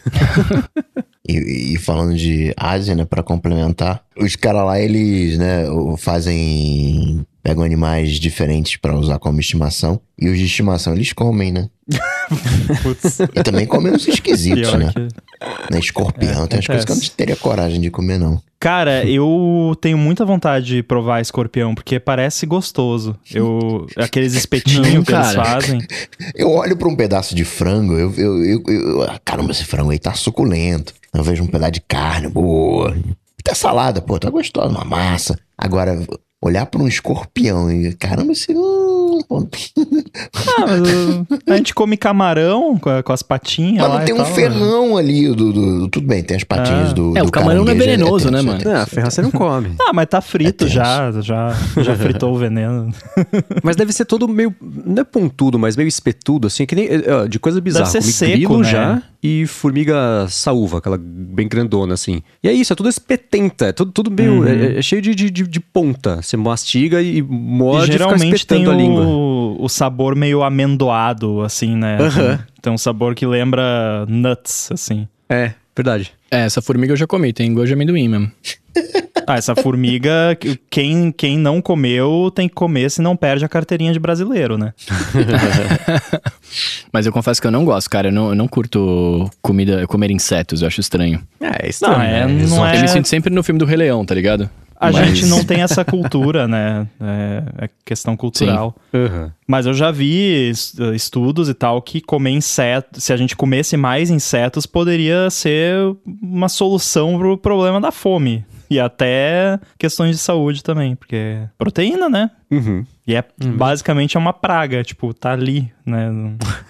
E, e falando de Ásia, né, pra complementar, os caras lá, eles, né, fazem. Pegam animais diferentes pra usar como estimação. E os de estimação eles comem, né? Putz, E também comem uns esquisitos, pior né? que... né? Escorpião, É, tem umas coisas que eu não teria coragem de comer, não. Cara, eu tenho muita vontade de provar escorpião, porque parece gostoso. Eu, aqueles espetinhos Não, que eles fazem. Eu olho pra um pedaço de frango, eu, eu, eu, eu- caramba, esse frango aí tá suculento. Eu vejo um pedaço de carne boa. Até salada, pô, tá gostosa, uma massa. Agora, olhar pra um escorpião e, caramba, esse. Ah, mas a gente come camarão com, a- com as patinhas Mas lá não e tem um tal, né? ferrão ali do, do- Tudo bem, tem as patinhas Ah. do. É, do o camarão não é venenoso, né, tenso, mano? é tenso. Ah, ferrar você não come. Ah, mas tá frito É já, já, já fritou o veneno. Mas deve ser todo meio. Não é pontudo, mas meio espetudo, assim, que nem. eh, De coisa bizarra. ser Comi seco, grilo né? já e formiga saúva, aquela bem grandona, assim. E é isso, é tudo espetenta, é tudo, tudo meio. Uhum. É, é cheio de, de, de- de ponta. Você mastiga e morde e e fica geralmente tem espetando a língua. o, o sabor meio amendoado, assim, né? Aham. Tem um sabor que lembra nuts, assim. É, verdade. É, essa formiga eu já comi, tem gosto de amendoim mesmo. Ah, essa formiga, quem, quem não comeu tem que comer, se não perde a carteirinha de brasileiro, né? Mas eu confesso que eu não gosto, cara. Eu não, eu não curto comida, comer insetos, eu acho estranho. É, é estranho. Não, é- né? não é- Eu me sinto sempre no filme do Rei Leão, tá ligado? A Mas- gente não tem essa cultura, né? É, é questão cultural. Aham. Mas eu já vi es- estudos e tal que comer insetos, se a gente comesse mais insetos, poderia ser uma solução pro problema da fome. E até questões de saúde também, porque é proteína, né? Uhum. E é basicamente é uma praga, tipo, tá ali, né?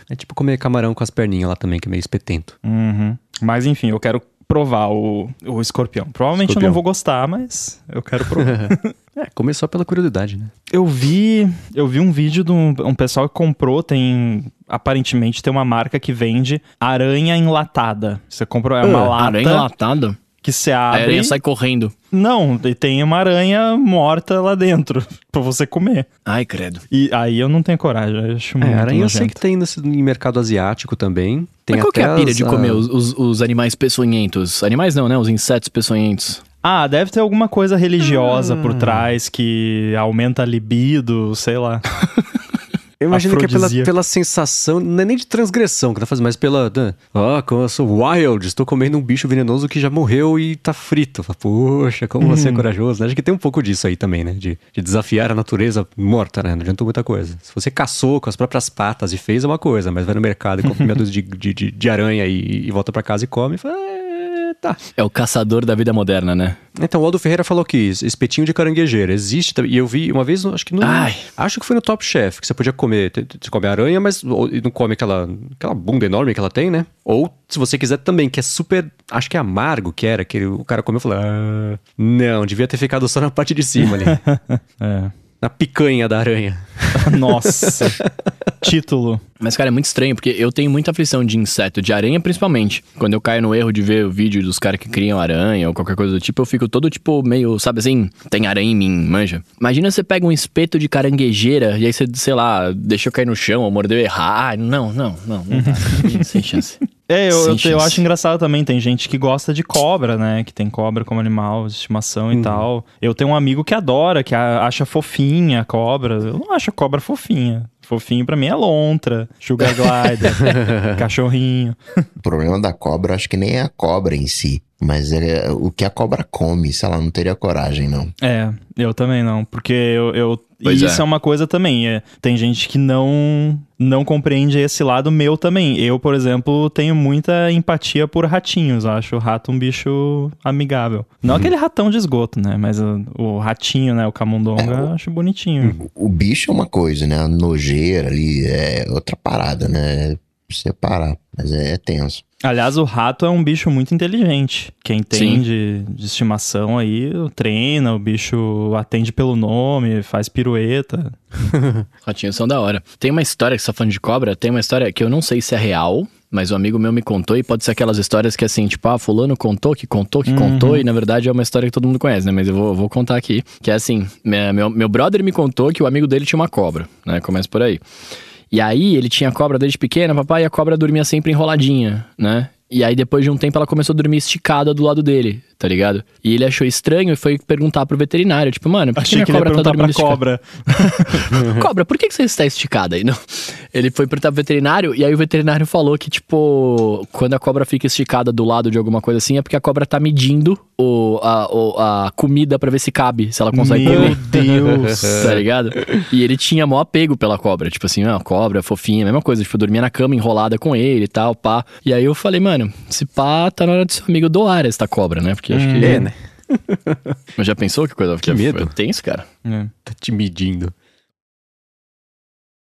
É tipo comer camarão com as perninhas lá também, que é meio espetento. Uhum. Mas enfim, eu quero provar o, o escorpião. Provavelmente eu Escorpião. não vou gostar, mas eu quero provar. É, comer só pela curiosidade, né? eu vi, eu vi um vídeo de um, um pessoal que comprou, tem aparentemente tem uma marca que vende aranha enlatada. Você comprou é uma lata Aranha latada? Que A abre. aranha sai correndo. Não, e tem uma aranha morta lá dentro pra você comer. Ai, credo. E aí eu não tenho coragem, eu acho muito É, aranha eu sei que tem nesse, em mercado asiático também. Tem Mas qual que é a pira as, de ah, comer os, os, os animais peçonhentos? Animais não, né? Os insetos peçonhentos. Ah, deve ter alguma coisa religiosa Ah. por trás que aumenta a libido, sei lá. Eu imagino que é pela, pela sensação, não é nem de transgressão que tá fazendo, mas pela. né, Ah, como eu sou wild, estou comendo um bicho venenoso que já morreu e tá frito. Poxa, como você é corajoso, né? Acho que tem um pouco disso aí também, né? De, de desafiar a natureza morta, né? Não adiantou muita coisa. Se você caçou com as próprias patas e fez é uma coisa, mas vai no mercado e compra meia dúzia de, de, de, aranha e, e volta pra casa e come e fala. "É, tá. É o caçador da vida moderna, né? Então, o Aldo Ferreira falou que espetinho de caranguejeira existe também. E eu vi uma vez, acho que no. Ai. Acho que foi no Top Chef, que você podia comer. Você come aranha, mas não come aquela, aquela bunda enorme que ela tem, né? Ou, se você quiser também, que é super. Acho que é amargo que era, que o cara comeu e falou: ah, não, devia ter ficado só na parte de cima ali. É. na picanha da aranha. Nossa. Título. Mas, cara, é muito estranho, porque eu tenho muita aflição de inseto, de aranha principalmente. Quando eu caio no erro de ver o vídeo dos caras que criam aranha ou qualquer coisa do tipo, eu fico todo, tipo, meio, sabe assim, tem aranha em mim, manja. Imagina você pega um espeto de caranguejeira e aí você, sei lá, deixou cair no chão ou mordeu errar. Ah, não, não, não, não dá. Sem chance. É, eu, eu, eu acho engraçado também. Tem gente que gosta de cobra, né? Que tem cobra como animal de estimação e tal. Eu tenho um amigo que adora, que a- acha fofinha a cobra. Eu não acho a cobra fofinha. Fofinho pra mim é lontra, sugar glider, cachorrinho. O problema da cobra, acho que nem é a cobra em si, mas é o que a cobra come, sei lá, não teria coragem, não. É, eu também não, porque eu. eu e Pois isso é. é. uma coisa também. É, tem gente que não não compreende esse lado meu também. Eu, por exemplo, tenho muita empatia por ratinhos. Eu acho o rato um bicho amigável. Não aquele ratão de esgoto, né? Mas o, o ratinho, né? O camundonga, eu acho bonitinho. O bicho é uma coisa, né? A nojeira ali é outra parada, né? Separar, mas é, é tenso. Aliás, o rato é um bicho muito inteligente. Quem tem de, de estimação aí, treina, o bicho atende pelo nome, faz pirueta. Ratinhos são da hora. Tem uma história que você tá falando de cobra, tem uma história que eu não sei se é real, mas um amigo meu me contou e pode ser aquelas histórias que assim, tipo, ah, fulano contou, que contou, que contou, e na verdade é uma história que todo mundo conhece, né? Mas eu vou, vou contar aqui. Que é assim, minha- meu, meu brother me contou que o amigo dele tinha uma cobra, né? Começa por aí. E aí ele tinha cobra desde pequena, papai, e a cobra dormia sempre enroladinha, né? E aí depois de um tempo ela começou a dormir esticada do lado dele, tá ligado? E ele achou estranho e foi perguntar pro veterinário, tipo, mano, por que Achei minha que ele ia cobra tá dormindo pra cobra. Cobra, por que, que você está esticada aí? Não. Ele foi perguntar pro veterinário e aí o veterinário falou que, tipo, quando a cobra fica esticada do lado de alguma coisa assim, é porque a cobra tá medindo o, a, o- a comida pra ver se cabe, se ela consegue Meu comer. Deus. Tá ligado? E ele tinha maior apego pela cobra. Tipo assim, ah, cobra, fofinha, mesma coisa. Tipo, eu dormia na cama enrolada com ele e tal, pá. E aí eu falei, mano, se pá, tá na hora do seu amigo doar esta cobra, né? Porque acho que. É, né? Mas já pensou que coisa? Que medo. É tenso, cara. É. Tá te medindo.